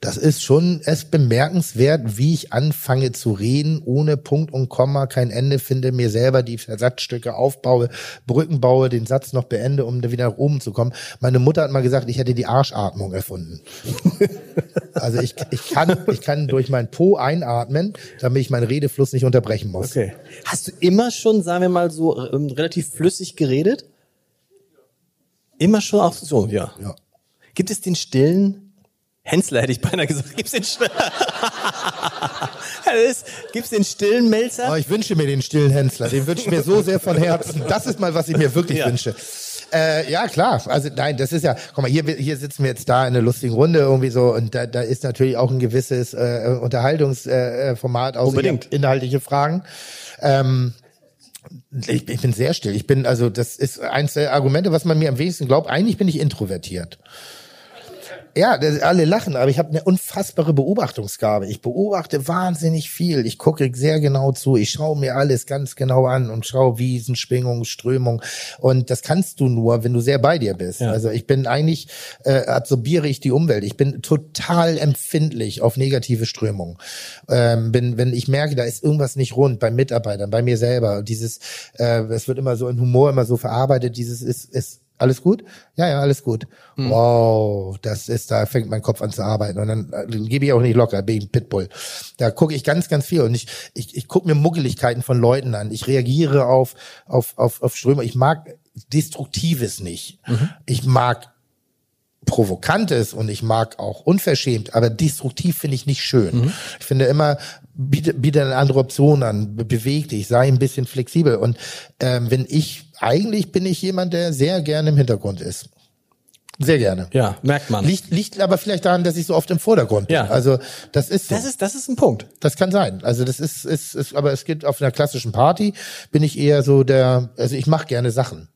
das ist schon es bemerkenswert, wie ich anfange zu reden, ohne Punkt und Komma, kein Ende finde, mir selber die Versatzstücke aufbaue, Brücken baue, den Satz noch beende, um da wieder nach oben zu kommen. Meine Mutter hat mal gesagt, ich hätte die Arschatmung erfunden. also ich, ich kann, ich kann durch meinen Po einatmen, damit ich meinen Redefluss nicht unterbrechen muss. Okay. Hast du immer schon, sagen wir mal so, ähm, relativ flüssig geredet? Immer schon auch so, ja. Ja. Gibt es den stillen Hensler, hätte ich beinahe gesagt. Gibt's den stillen? Gibt's den stillen Melzer? Oh, ich wünsche mir den stillen Hensler. Den wünsche ich mir so sehr von Herzen. Das ist mal, was ich mir wirklich Ja. wünsche. Äh, ja, klar. Also nein, das ist ja, guck mal, hier, hier sitzen wir jetzt da in einer lustigen Runde irgendwie so und da, da ist natürlich auch ein gewisses äh, Unterhaltungsformat, äh, außer Unbedingt. inhaltliche Fragen. Ähm, ich, ich bin sehr still. Ich bin, also das ist eins der Argumente, was man mir am wenigsten glaubt. Eigentlich bin ich introvertiert. Ja, das, alle lachen, aber ich habe eine unfassbare Beobachtungsgabe. Ich beobachte wahnsinnig viel. Ich gucke sehr genau zu. Ich schaue mir alles ganz genau an und schaue Wiesen, Schwingung, Strömung. Und das kannst du nur, wenn du sehr bei dir bist. Ja. Also ich bin eigentlich, äh, absorbiere ich die Umwelt. Ich bin total empfindlich auf negative Strömungen. Ähm, bin, wenn ich merke, da ist irgendwas nicht rund bei Mitarbeitern, bei mir selber. Dieses, äh, es wird immer so in Humor immer so verarbeitet. Dieses ist, ist alles gut? Ja, ja, alles gut. Wow, das ist, da fängt mein Kopf an zu arbeiten. Und dann äh, gebe ich auch nicht locker, bin ich ein Pitbull. Da gucke ich ganz, ganz viel. Und ich, ich, ich gucke mir Muggeligkeiten von Leuten an. Ich reagiere auf, auf, auf, auf Ströme. Ich mag Destruktives nicht. Ich mag Provokantes und ich mag auch unverschämt, aber destruktiv finde ich nicht schön. Ich finde immer, biete, biete eine andere Option an, be beweg dich, sei ein bisschen flexibel. Und ähm, wenn ich, eigentlich bin ich jemand, der sehr gerne im Hintergrund ist. Sehr gerne. Ja, merkt man. Liegt, liegt aber vielleicht daran, dass ich so oft im Vordergrund bin. Ja. Also das ist so. Das ist, das ist ein Punkt. Das kann sein. Also das ist, ist, ist aber es gibt auf einer klassischen Party bin ich eher so der, also ich mache gerne Sachen.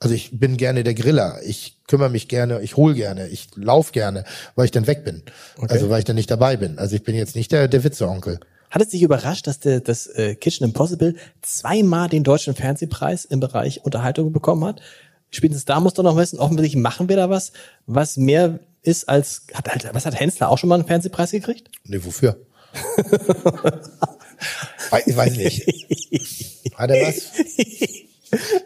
Also ich bin gerne der Griller. Ich kümmere mich gerne, ich hol gerne, ich lauf gerne, weil ich dann weg bin. Also weil ich dann nicht dabei bin. Also ich bin jetzt nicht der, der Witzeonkel. Hat es dich überrascht, dass der, das äh, Kitchen Impossible zweimal den deutschen Fernsehpreis im Bereich Unterhaltung bekommen hat? Spätestens da musst du noch wissen, offensichtlich machen wir da was, was mehr ist als, hat, halt- was hat Hensler auch schon mal einen Fernsehpreis gekriegt? Nee, wofür? Ich weiß nicht. Hat er was?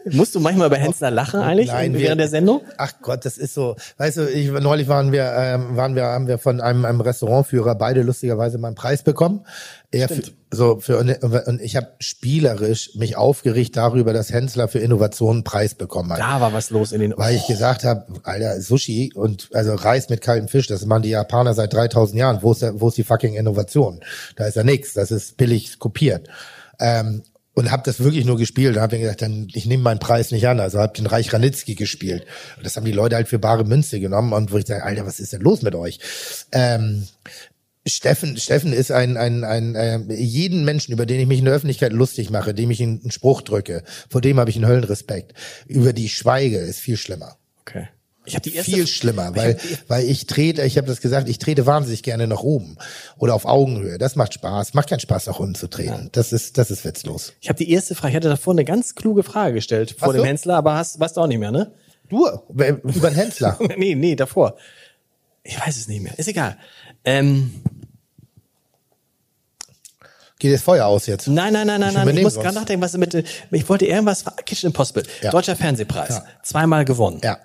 Musst du manchmal bei Hensler lachen eigentlich Nein, während wir- der Sendung? Ach Gott, das ist so. Weißt du, ich, neulich waren wir, ähm, waren wir, haben wir von einem, einem Restaurantführer beide lustigerweise mal einen Preis bekommen. Er für, so für und ich habe spielerisch mich aufgeregt darüber, dass Hensler für Innovationen einen Preis bekommen hat. Da war was los in den. Weil ich gesagt habe, Alter, Sushi und also Reis mit kaltem Fisch, das machen die Japaner seit 3000 Jahren. Wo ist, wo ist die fucking Innovation? Da ist ja nichts, das ist billig kopiert. Ähm, und habe das wirklich nur gespielt und habe mir gedacht, dann ich nehme meinen Preis nicht an. Also habe den Reich Ranitzky gespielt. Und das haben die Leute halt für bare Münze genommen und wo ich sage, Alter, was ist denn los mit euch? Ähm, Steffen, Steffen ist ein, ein, ein äh, jeden Menschen, über den ich mich in der Öffentlichkeit lustig mache, dem ich einen Spruch drücke, vor dem habe ich einen Höllenrespekt. Über die ich schweige, ist viel schlimmer. Okay. Ich habe die erste viel schlimmer, weil weil ich trete, ich habe das gesagt, ich trete wahnsinnig gerne nach oben oder auf Augenhöhe. Das macht Spaß. Macht keinen Spaß nach unten zu treten. Das ist das ist witzlos. Ich habe die erste Frage, ich hatte davor eine ganz kluge Frage gestellt vor Ach dem? Hensler, aber hast, weißt du auch nicht mehr, ne? Du über den Hensler. nee, nee, davor. Ich weiß es nicht mehr. Ist egal. Ähm, Geht das Feuer aus jetzt? nein, nein, nein, nein, Ich nein. Ich muss gerade nachdenken, was mit. Ich wollte irgendwas. Kitchen Impossible. Ja. Deutscher Fernsehpreis. Ja. Zweimal gewonnen. Ja.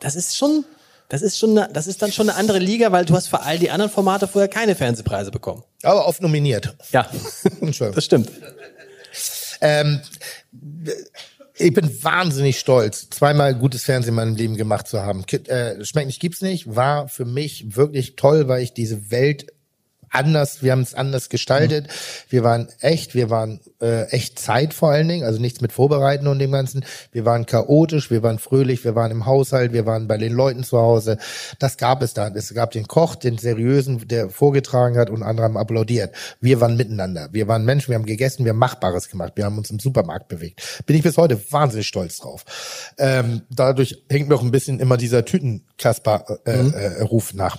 Das ist schon. Das ist schon, eine- das ist dann schon eine andere Liga, weil du hast für all die anderen Formate vorher keine Fernsehpreise bekommen. Aber oft nominiert. Ja, Entschuldigung. das stimmt. Ähm, ich bin wahnsinnig stolz, zweimal gutes Fernsehen in meinem Leben gemacht zu haben. Äh, Schmeckt nicht, gibt's nicht. War für mich wirklich toll, weil ich diese Welt anders, wir haben es anders gestaltet. Wir waren echt, wir waren äh, echt Zeit vor allen Dingen, also nichts mit Vorbereiten und dem Ganzen. Wir waren chaotisch, wir waren fröhlich, wir waren im Haushalt, wir waren bei den Leuten zu Hause. Das gab es da. Es gab den Koch, den seriösen, der vorgetragen hat und andere haben applaudiert. Wir waren miteinander. Wir waren Menschen, wir haben gegessen, wir haben Machbares gemacht. Wir haben uns im Supermarkt bewegt. Bin ich bis heute wahnsinnig stolz drauf. Ähm, dadurch hängt mir auch ein bisschen immer dieser Tütenkasper-Ruf äh, äh, Ruf nach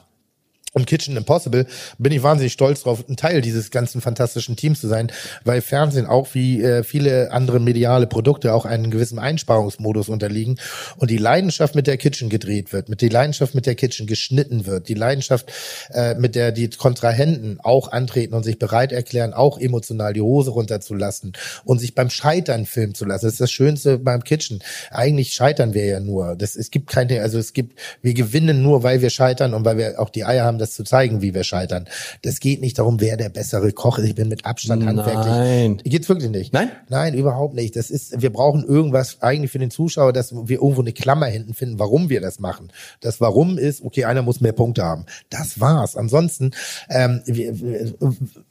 und Kitchen Impossible bin ich wahnsinnig stolz drauf, ein Teil dieses ganzen fantastischen Teams zu sein, weil Fernsehen auch wie äh, viele andere mediale Produkte auch einen gewissen Einsparungsmodus unterliegen und die Leidenschaft mit der Kitchen gedreht wird, mit die Leidenschaft mit der Kitchen geschnitten wird, die Leidenschaft äh, mit der die Kontrahenten auch antreten und sich bereit erklären, auch emotional die Hose runterzulassen und sich beim Scheitern filmen zu lassen. Das ist das Schönste beim Kitchen. Eigentlich scheitern wir ja nur. Das, es gibt keine, also es gibt, wir gewinnen nur, weil wir scheitern und weil wir auch die Eier haben, das zu zeigen, wie wir scheitern. Das geht nicht darum, wer der bessere Koch ist. Ich bin mit Abstand Nein. handwerklich. Geht's wirklich nicht? Nein? Nein, überhaupt nicht. Das ist, wir brauchen irgendwas eigentlich für den Zuschauer, dass wir irgendwo eine Klammer hinten finden, warum wir das machen. Das Warum ist, okay, einer muss mehr Punkte haben. Das war's. Ansonsten, ähm, wir, wir,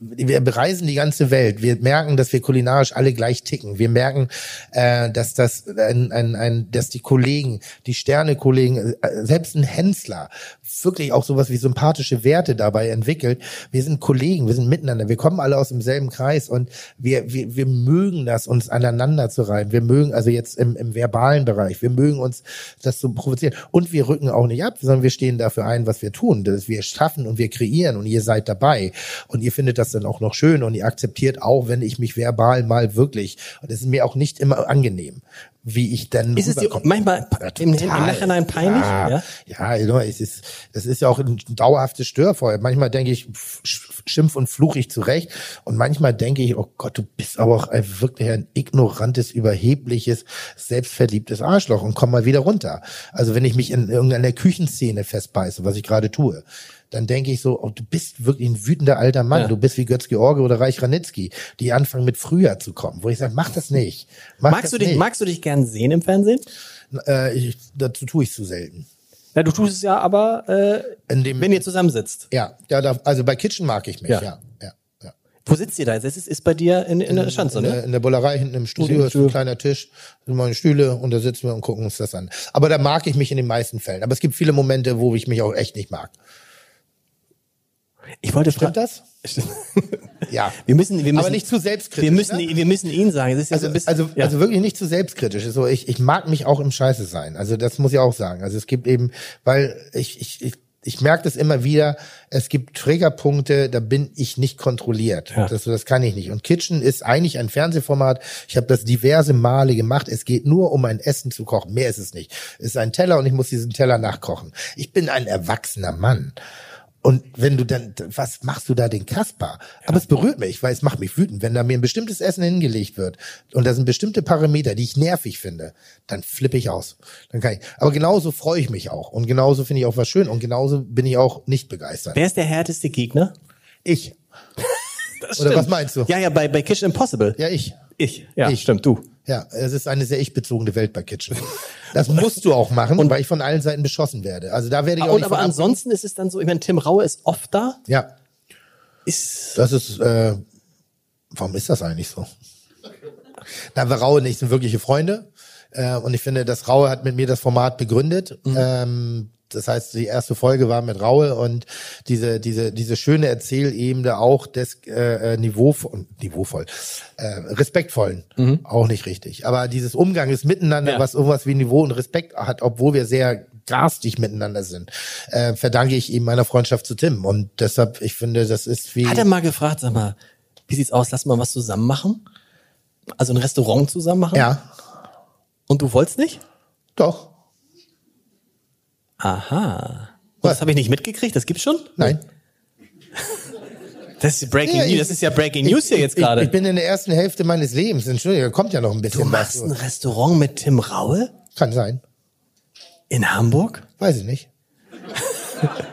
wir bereisen die ganze Welt. Wir merken, dass wir kulinarisch alle gleich ticken. Wir merken, äh, dass das ein, ein, ein, dass die Kollegen, die Sterne-Kollegen, äh, selbst ein Hensler wirklich auch sowas wie sympathische Werte dabei entwickelt. Wir sind Kollegen, wir sind miteinander, wir kommen alle aus demselben Kreis und wir, wir, wir mögen das, uns aneinander zu reiben. Wir mögen, also jetzt im, im verbalen Bereich, wir mögen uns das zu provozieren. Und wir rücken auch nicht ab, sondern wir stehen dafür ein, was wir tun. Das wir schaffen und wir kreieren und ihr seid dabei. Und ihr findet das dann auch noch schön und ihr akzeptiert auch, wenn ich mich verbal mal wirklich, und es ist mir auch nicht immer angenehm, wie ich dann Ist es dir manchmal im, im. Nachhinein peinlich? Ja, Ja. ja, es ist, das ist ja auch ein dauerhaftes Störfeuer. Manchmal denke ich, pf, schimpf und fluch ich zurecht. Und manchmal denke ich, oh Gott, du bist aber auch ein wirklich ein ignorantes, überhebliches, selbstverliebtes Arschloch und komm mal wieder runter. Also wenn ich mich in irgendeiner Küchenszene festbeiße, was ich gerade tue, dann denke ich so, oh, du bist wirklich ein wütender alter Mann. Ja. Du bist wie Götz-George oder Reich Ranitzky, die anfangen mit früher zu kommen. Wo ich sage, mach das nicht. Mach Magst das du dich, nicht. magst du dich gern sehen im Fernsehen? Äh, ich, dazu tue ich zu selten. Ja, du tust es ja aber, äh, In dem, wenn ihr zusammensitzt. Ja, ja da, also bei Kitchen mag ich mich, Ja. ja. ja. Wo sitzt ihr da? Das ist, ist bei dir in, in der Schanze, In, der, ne? in der Bullerei hinten im Studio ist ein kleiner Tisch, sind meine Stühle und da sitzen wir und gucken uns das an. Aber da mag ich mich in den meisten Fällen. Aber es gibt viele Momente, wo ich mich auch echt nicht mag. Ich wollte Stimmt das? Ja. Wir müssen, wir müssen, Aber nicht zu selbstkritisch. wir müssen, ne? wir müssen ihn sagen. Es ist ja so Also, ein bisschen, also, ja. also wirklich nicht zu selbstkritisch. So, ich, ich mag mich auch im Scheiße sein. Also das muss ich auch sagen. Also es gibt eben, weil ich, ich, ich, ich merke das immer wieder, es gibt Triggerpunkte, da bin ich nicht kontrolliert. Ja. Das, das kann ich nicht. Und Kitchen ist eigentlich ein Fernsehformat. Ich habe das diverse Male gemacht. Es geht nur um ein Essen zu kochen. Mehr ist es nicht. Es ist ein Teller und ich muss diesen Teller nachkochen. Ich bin ein erwachsener Mann. Und wenn du dann, was machst du da den Kasper? Aber es berührt mich, weil es macht mich wütend. Wenn da mir ein bestimmtes Essen hingelegt wird und da sind bestimmte Parameter, die ich nervig finde, dann flippe ich aus. Dann kann ich. Aber genauso freue ich mich auch. Und genauso finde ich auch was schön. Und genauso bin ich auch nicht begeistert. Wer ist der härteste Gegner? Ich. Das Oder was meinst du? Ja, ja, bei, bei Kitchen Impossible. Ja, ich. Ich. Ja, Ich. stimmt, du. Ja, es ist eine sehr ich-bezogene Welt bei Kitchen. Das musst du auch machen, weil ich von allen Seiten beschossen werde. Also da werde ich auch Und aber ansonsten ist es dann so, ich meine, Tim Raue ist oft da. Ja, Ist, das ist, äh, warum ist das eigentlich so? Na, wir Raue nicht, sind wirkliche Freunde. Äh, und ich finde, das Raue hat mit mir das Format begründet. Ähm, das heißt, die erste Folge war mit Raue und diese, diese, diese schöne Erzählebene auch des äh, äh, niveauvoll, niveauvoll, äh, respektvollen, auch nicht richtig. Aber dieses Umgang ist miteinander, Ja. was irgendwas wie Niveau und Respekt hat, obwohl wir sehr garstig miteinander sind, äh, verdanke ich ihm meiner Freundschaft zu Tim. Und deshalb, ich finde, das ist wie. Hat er mal gefragt, sag mal, wie sieht's aus? Lass mal was zusammen machen? Also ein Restaurant zusammen machen? ja, Und du wolltest nicht? doch. Aha. Was? das habe ich nicht mitgekriegt, das gibt's schon? Nein. Das ist Breaking Ja, News, ich- das ist ja Breaking News hier jetzt Ich, gerade. ich bin in der ersten Hälfte meines Lebens. Entschuldigung, da kommt ja noch ein Du bisschen was. machst ein Restaurant mit Tim Raue Kann sein. in Hamburg? Weiß ich nicht.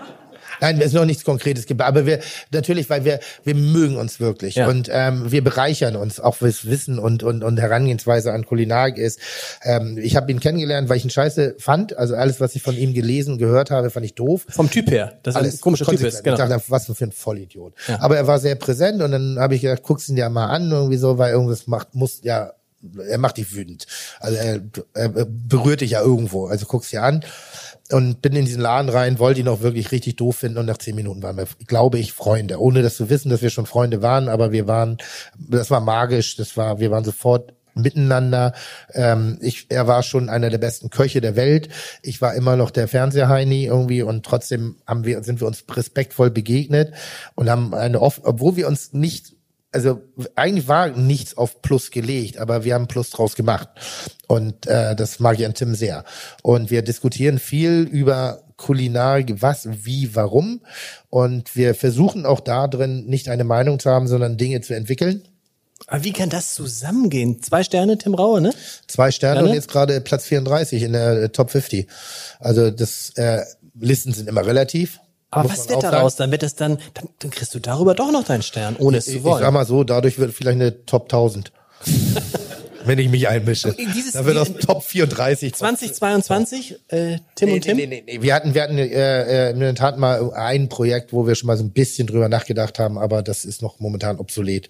Nein, es ist noch nichts Konkretes gibt, aber wir natürlich, weil wir wir mögen uns wirklich Ja. und ähm, wir bereichern uns, auch was Wissen und und und Herangehensweise an Kulinarik ist. Ähm, ich habe ihn kennengelernt, weil ich ihn scheiße fand. Also alles, was ich von ihm gelesen gehört habe, fand ich doof. Vom Typ her. Das ist Alles ein komischer Typ ist. Genau. Ich dachte, was für ein Vollidiot. Ja. Aber er war sehr präsent und dann habe ich gedacht, guckst ihn dir mal an, irgendwie so, weil irgendwas macht, muss ja, er macht dich wütend. Also er, er berührt dich ja irgendwo. Also guckst dir an und bin in diesen Laden rein, wollte ihn auch wirklich richtig doof finden und nach zehn Minuten waren wir, glaube ich, Freunde. Ohne das zu wissen, dass wir schon Freunde waren, aber wir waren, das war magisch, das war, wir waren sofort miteinander. Ähm, ich, er war schon einer der besten Köche der Welt. Ich war immer noch der Fernsehheini irgendwie und trotzdem haben wir, sind wir uns respektvoll begegnet und haben eine oft, obwohl wir uns nicht also eigentlich war nichts auf Plus gelegt, aber wir haben Plus draus gemacht. Und äh, das mag ich an Tim sehr. Und wir diskutieren viel über Kulinarik, was, wie, warum. Und wir versuchen auch da drin nicht eine Meinung zu haben, sondern Dinge zu entwickeln. Aber wie kann das zusammengehen? Zwei Sterne, Tim Raue, ne? Zwei Sterne Ja, ne? und jetzt gerade Platz 34 in der äh, Top 50. Also das äh, Listen sind immer relativ. Aber was wird daraus? sagen. Dann wird es dann, dann, dann kriegst du darüber doch noch deinen Stern, ohne es Ich, zu ich wollen. sag mal so, dadurch wird vielleicht eine Top 1000. Wenn ich mich einmische. Dieses- da wird aus Top 34. 2022, äh, Tim Nee, und Tim? Nee, nee, nee. Wir hatten, wir hatten äh, äh, in der Tat mal ein Projekt, wo wir schon mal so ein bisschen drüber nachgedacht haben, aber das ist noch momentan obsolet.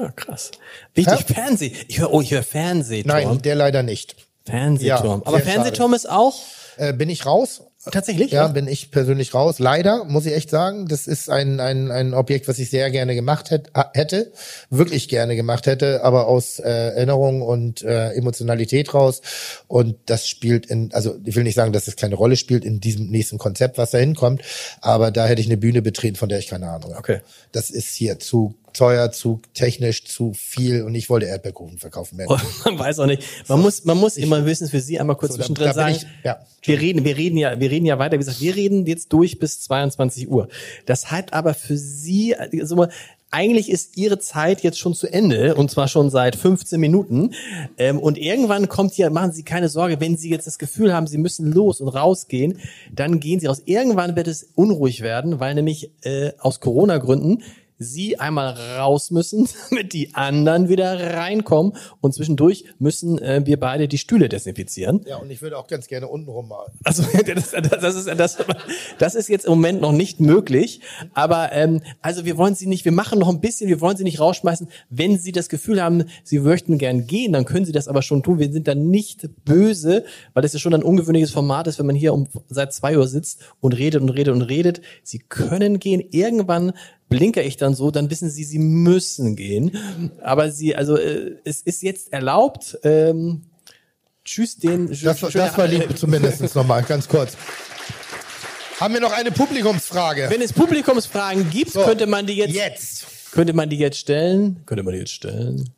Ah, krass. Wichtig, Hä? Fernseh. Ich höre, oh, ich höre Fernsehturm. Nein, der leider nicht. Fernsehturm. Ja, Aber Fernsehturm ist auch Äh, bin ich raus? Tatsächlich? Ja, bin ich persönlich raus. Leider, muss ich echt sagen, das ist ein, ein, ein Objekt, was ich sehr gerne gemacht hätte, wirklich gerne gemacht hätte, aber aus äh, Erinnerung und äh, Emotionalität raus. Und das spielt in, also ich will nicht sagen, dass es keine Rolle spielt in diesem nächsten Konzept, was da hinkommt, aber da hätte ich eine Bühne betreten, von der ich keine Ahnung habe. Okay. Das ist hier zu teuer, zu technisch, zu viel und ich wollte Erdbeerkuchen verkaufen. Mensch. Man weiß auch nicht. Man muss, man muss immer wissen, für Sie einmal kurz So, da- zwischendrin da bin sagen. ich- ja. wir reden, wir reden ja, wir reden ja weiter. Wie gesagt, wir reden jetzt durch bis 22 Uhr. Das heißt aber für Sie, also eigentlich ist Ihre Zeit jetzt schon zu Ende und zwar schon seit 15 Minuten. Ähm, und irgendwann kommt hier, machen Sie keine Sorge, wenn Sie jetzt das Gefühl haben, Sie müssen los und rausgehen, dann gehen Sie raus. Irgendwann wird es unruhig werden, weil nämlich äh, aus Corona-Gründen sie einmal raus müssen, damit die anderen wieder reinkommen und zwischendurch müssen äh, wir beide die Stühle desinfizieren. Ja, und ich würde auch ganz gerne unten rummalen. Also das, das, ist, das, das ist jetzt im Moment noch nicht möglich. Aber ähm, also wir wollen sie nicht, wir machen noch ein bisschen, wir wollen sie nicht rausschmeißen. Wenn sie das Gefühl haben, sie möchten gern gehen, dann können sie das aber schon tun. Wir sind dann nicht böse, weil das ja schon ein ungewöhnliches Format ist, wenn man hier um seit zwei Uhr sitzt und redet und redet und redet. Sie können gehen. Irgendwann blinke ich dann so, dann wissen sie, sie müssen gehen. Aber sie, also äh, es ist jetzt erlaubt. Ähm, tschüss den. Das, war- das war lieb zumindest nochmal, ganz kurz. Haben wir noch eine Publikumsfrage? Wenn es Publikumsfragen gibt, So, könnte man die jetzt, Jetzt. könnte man die jetzt stellen. Könnte man die jetzt stellen?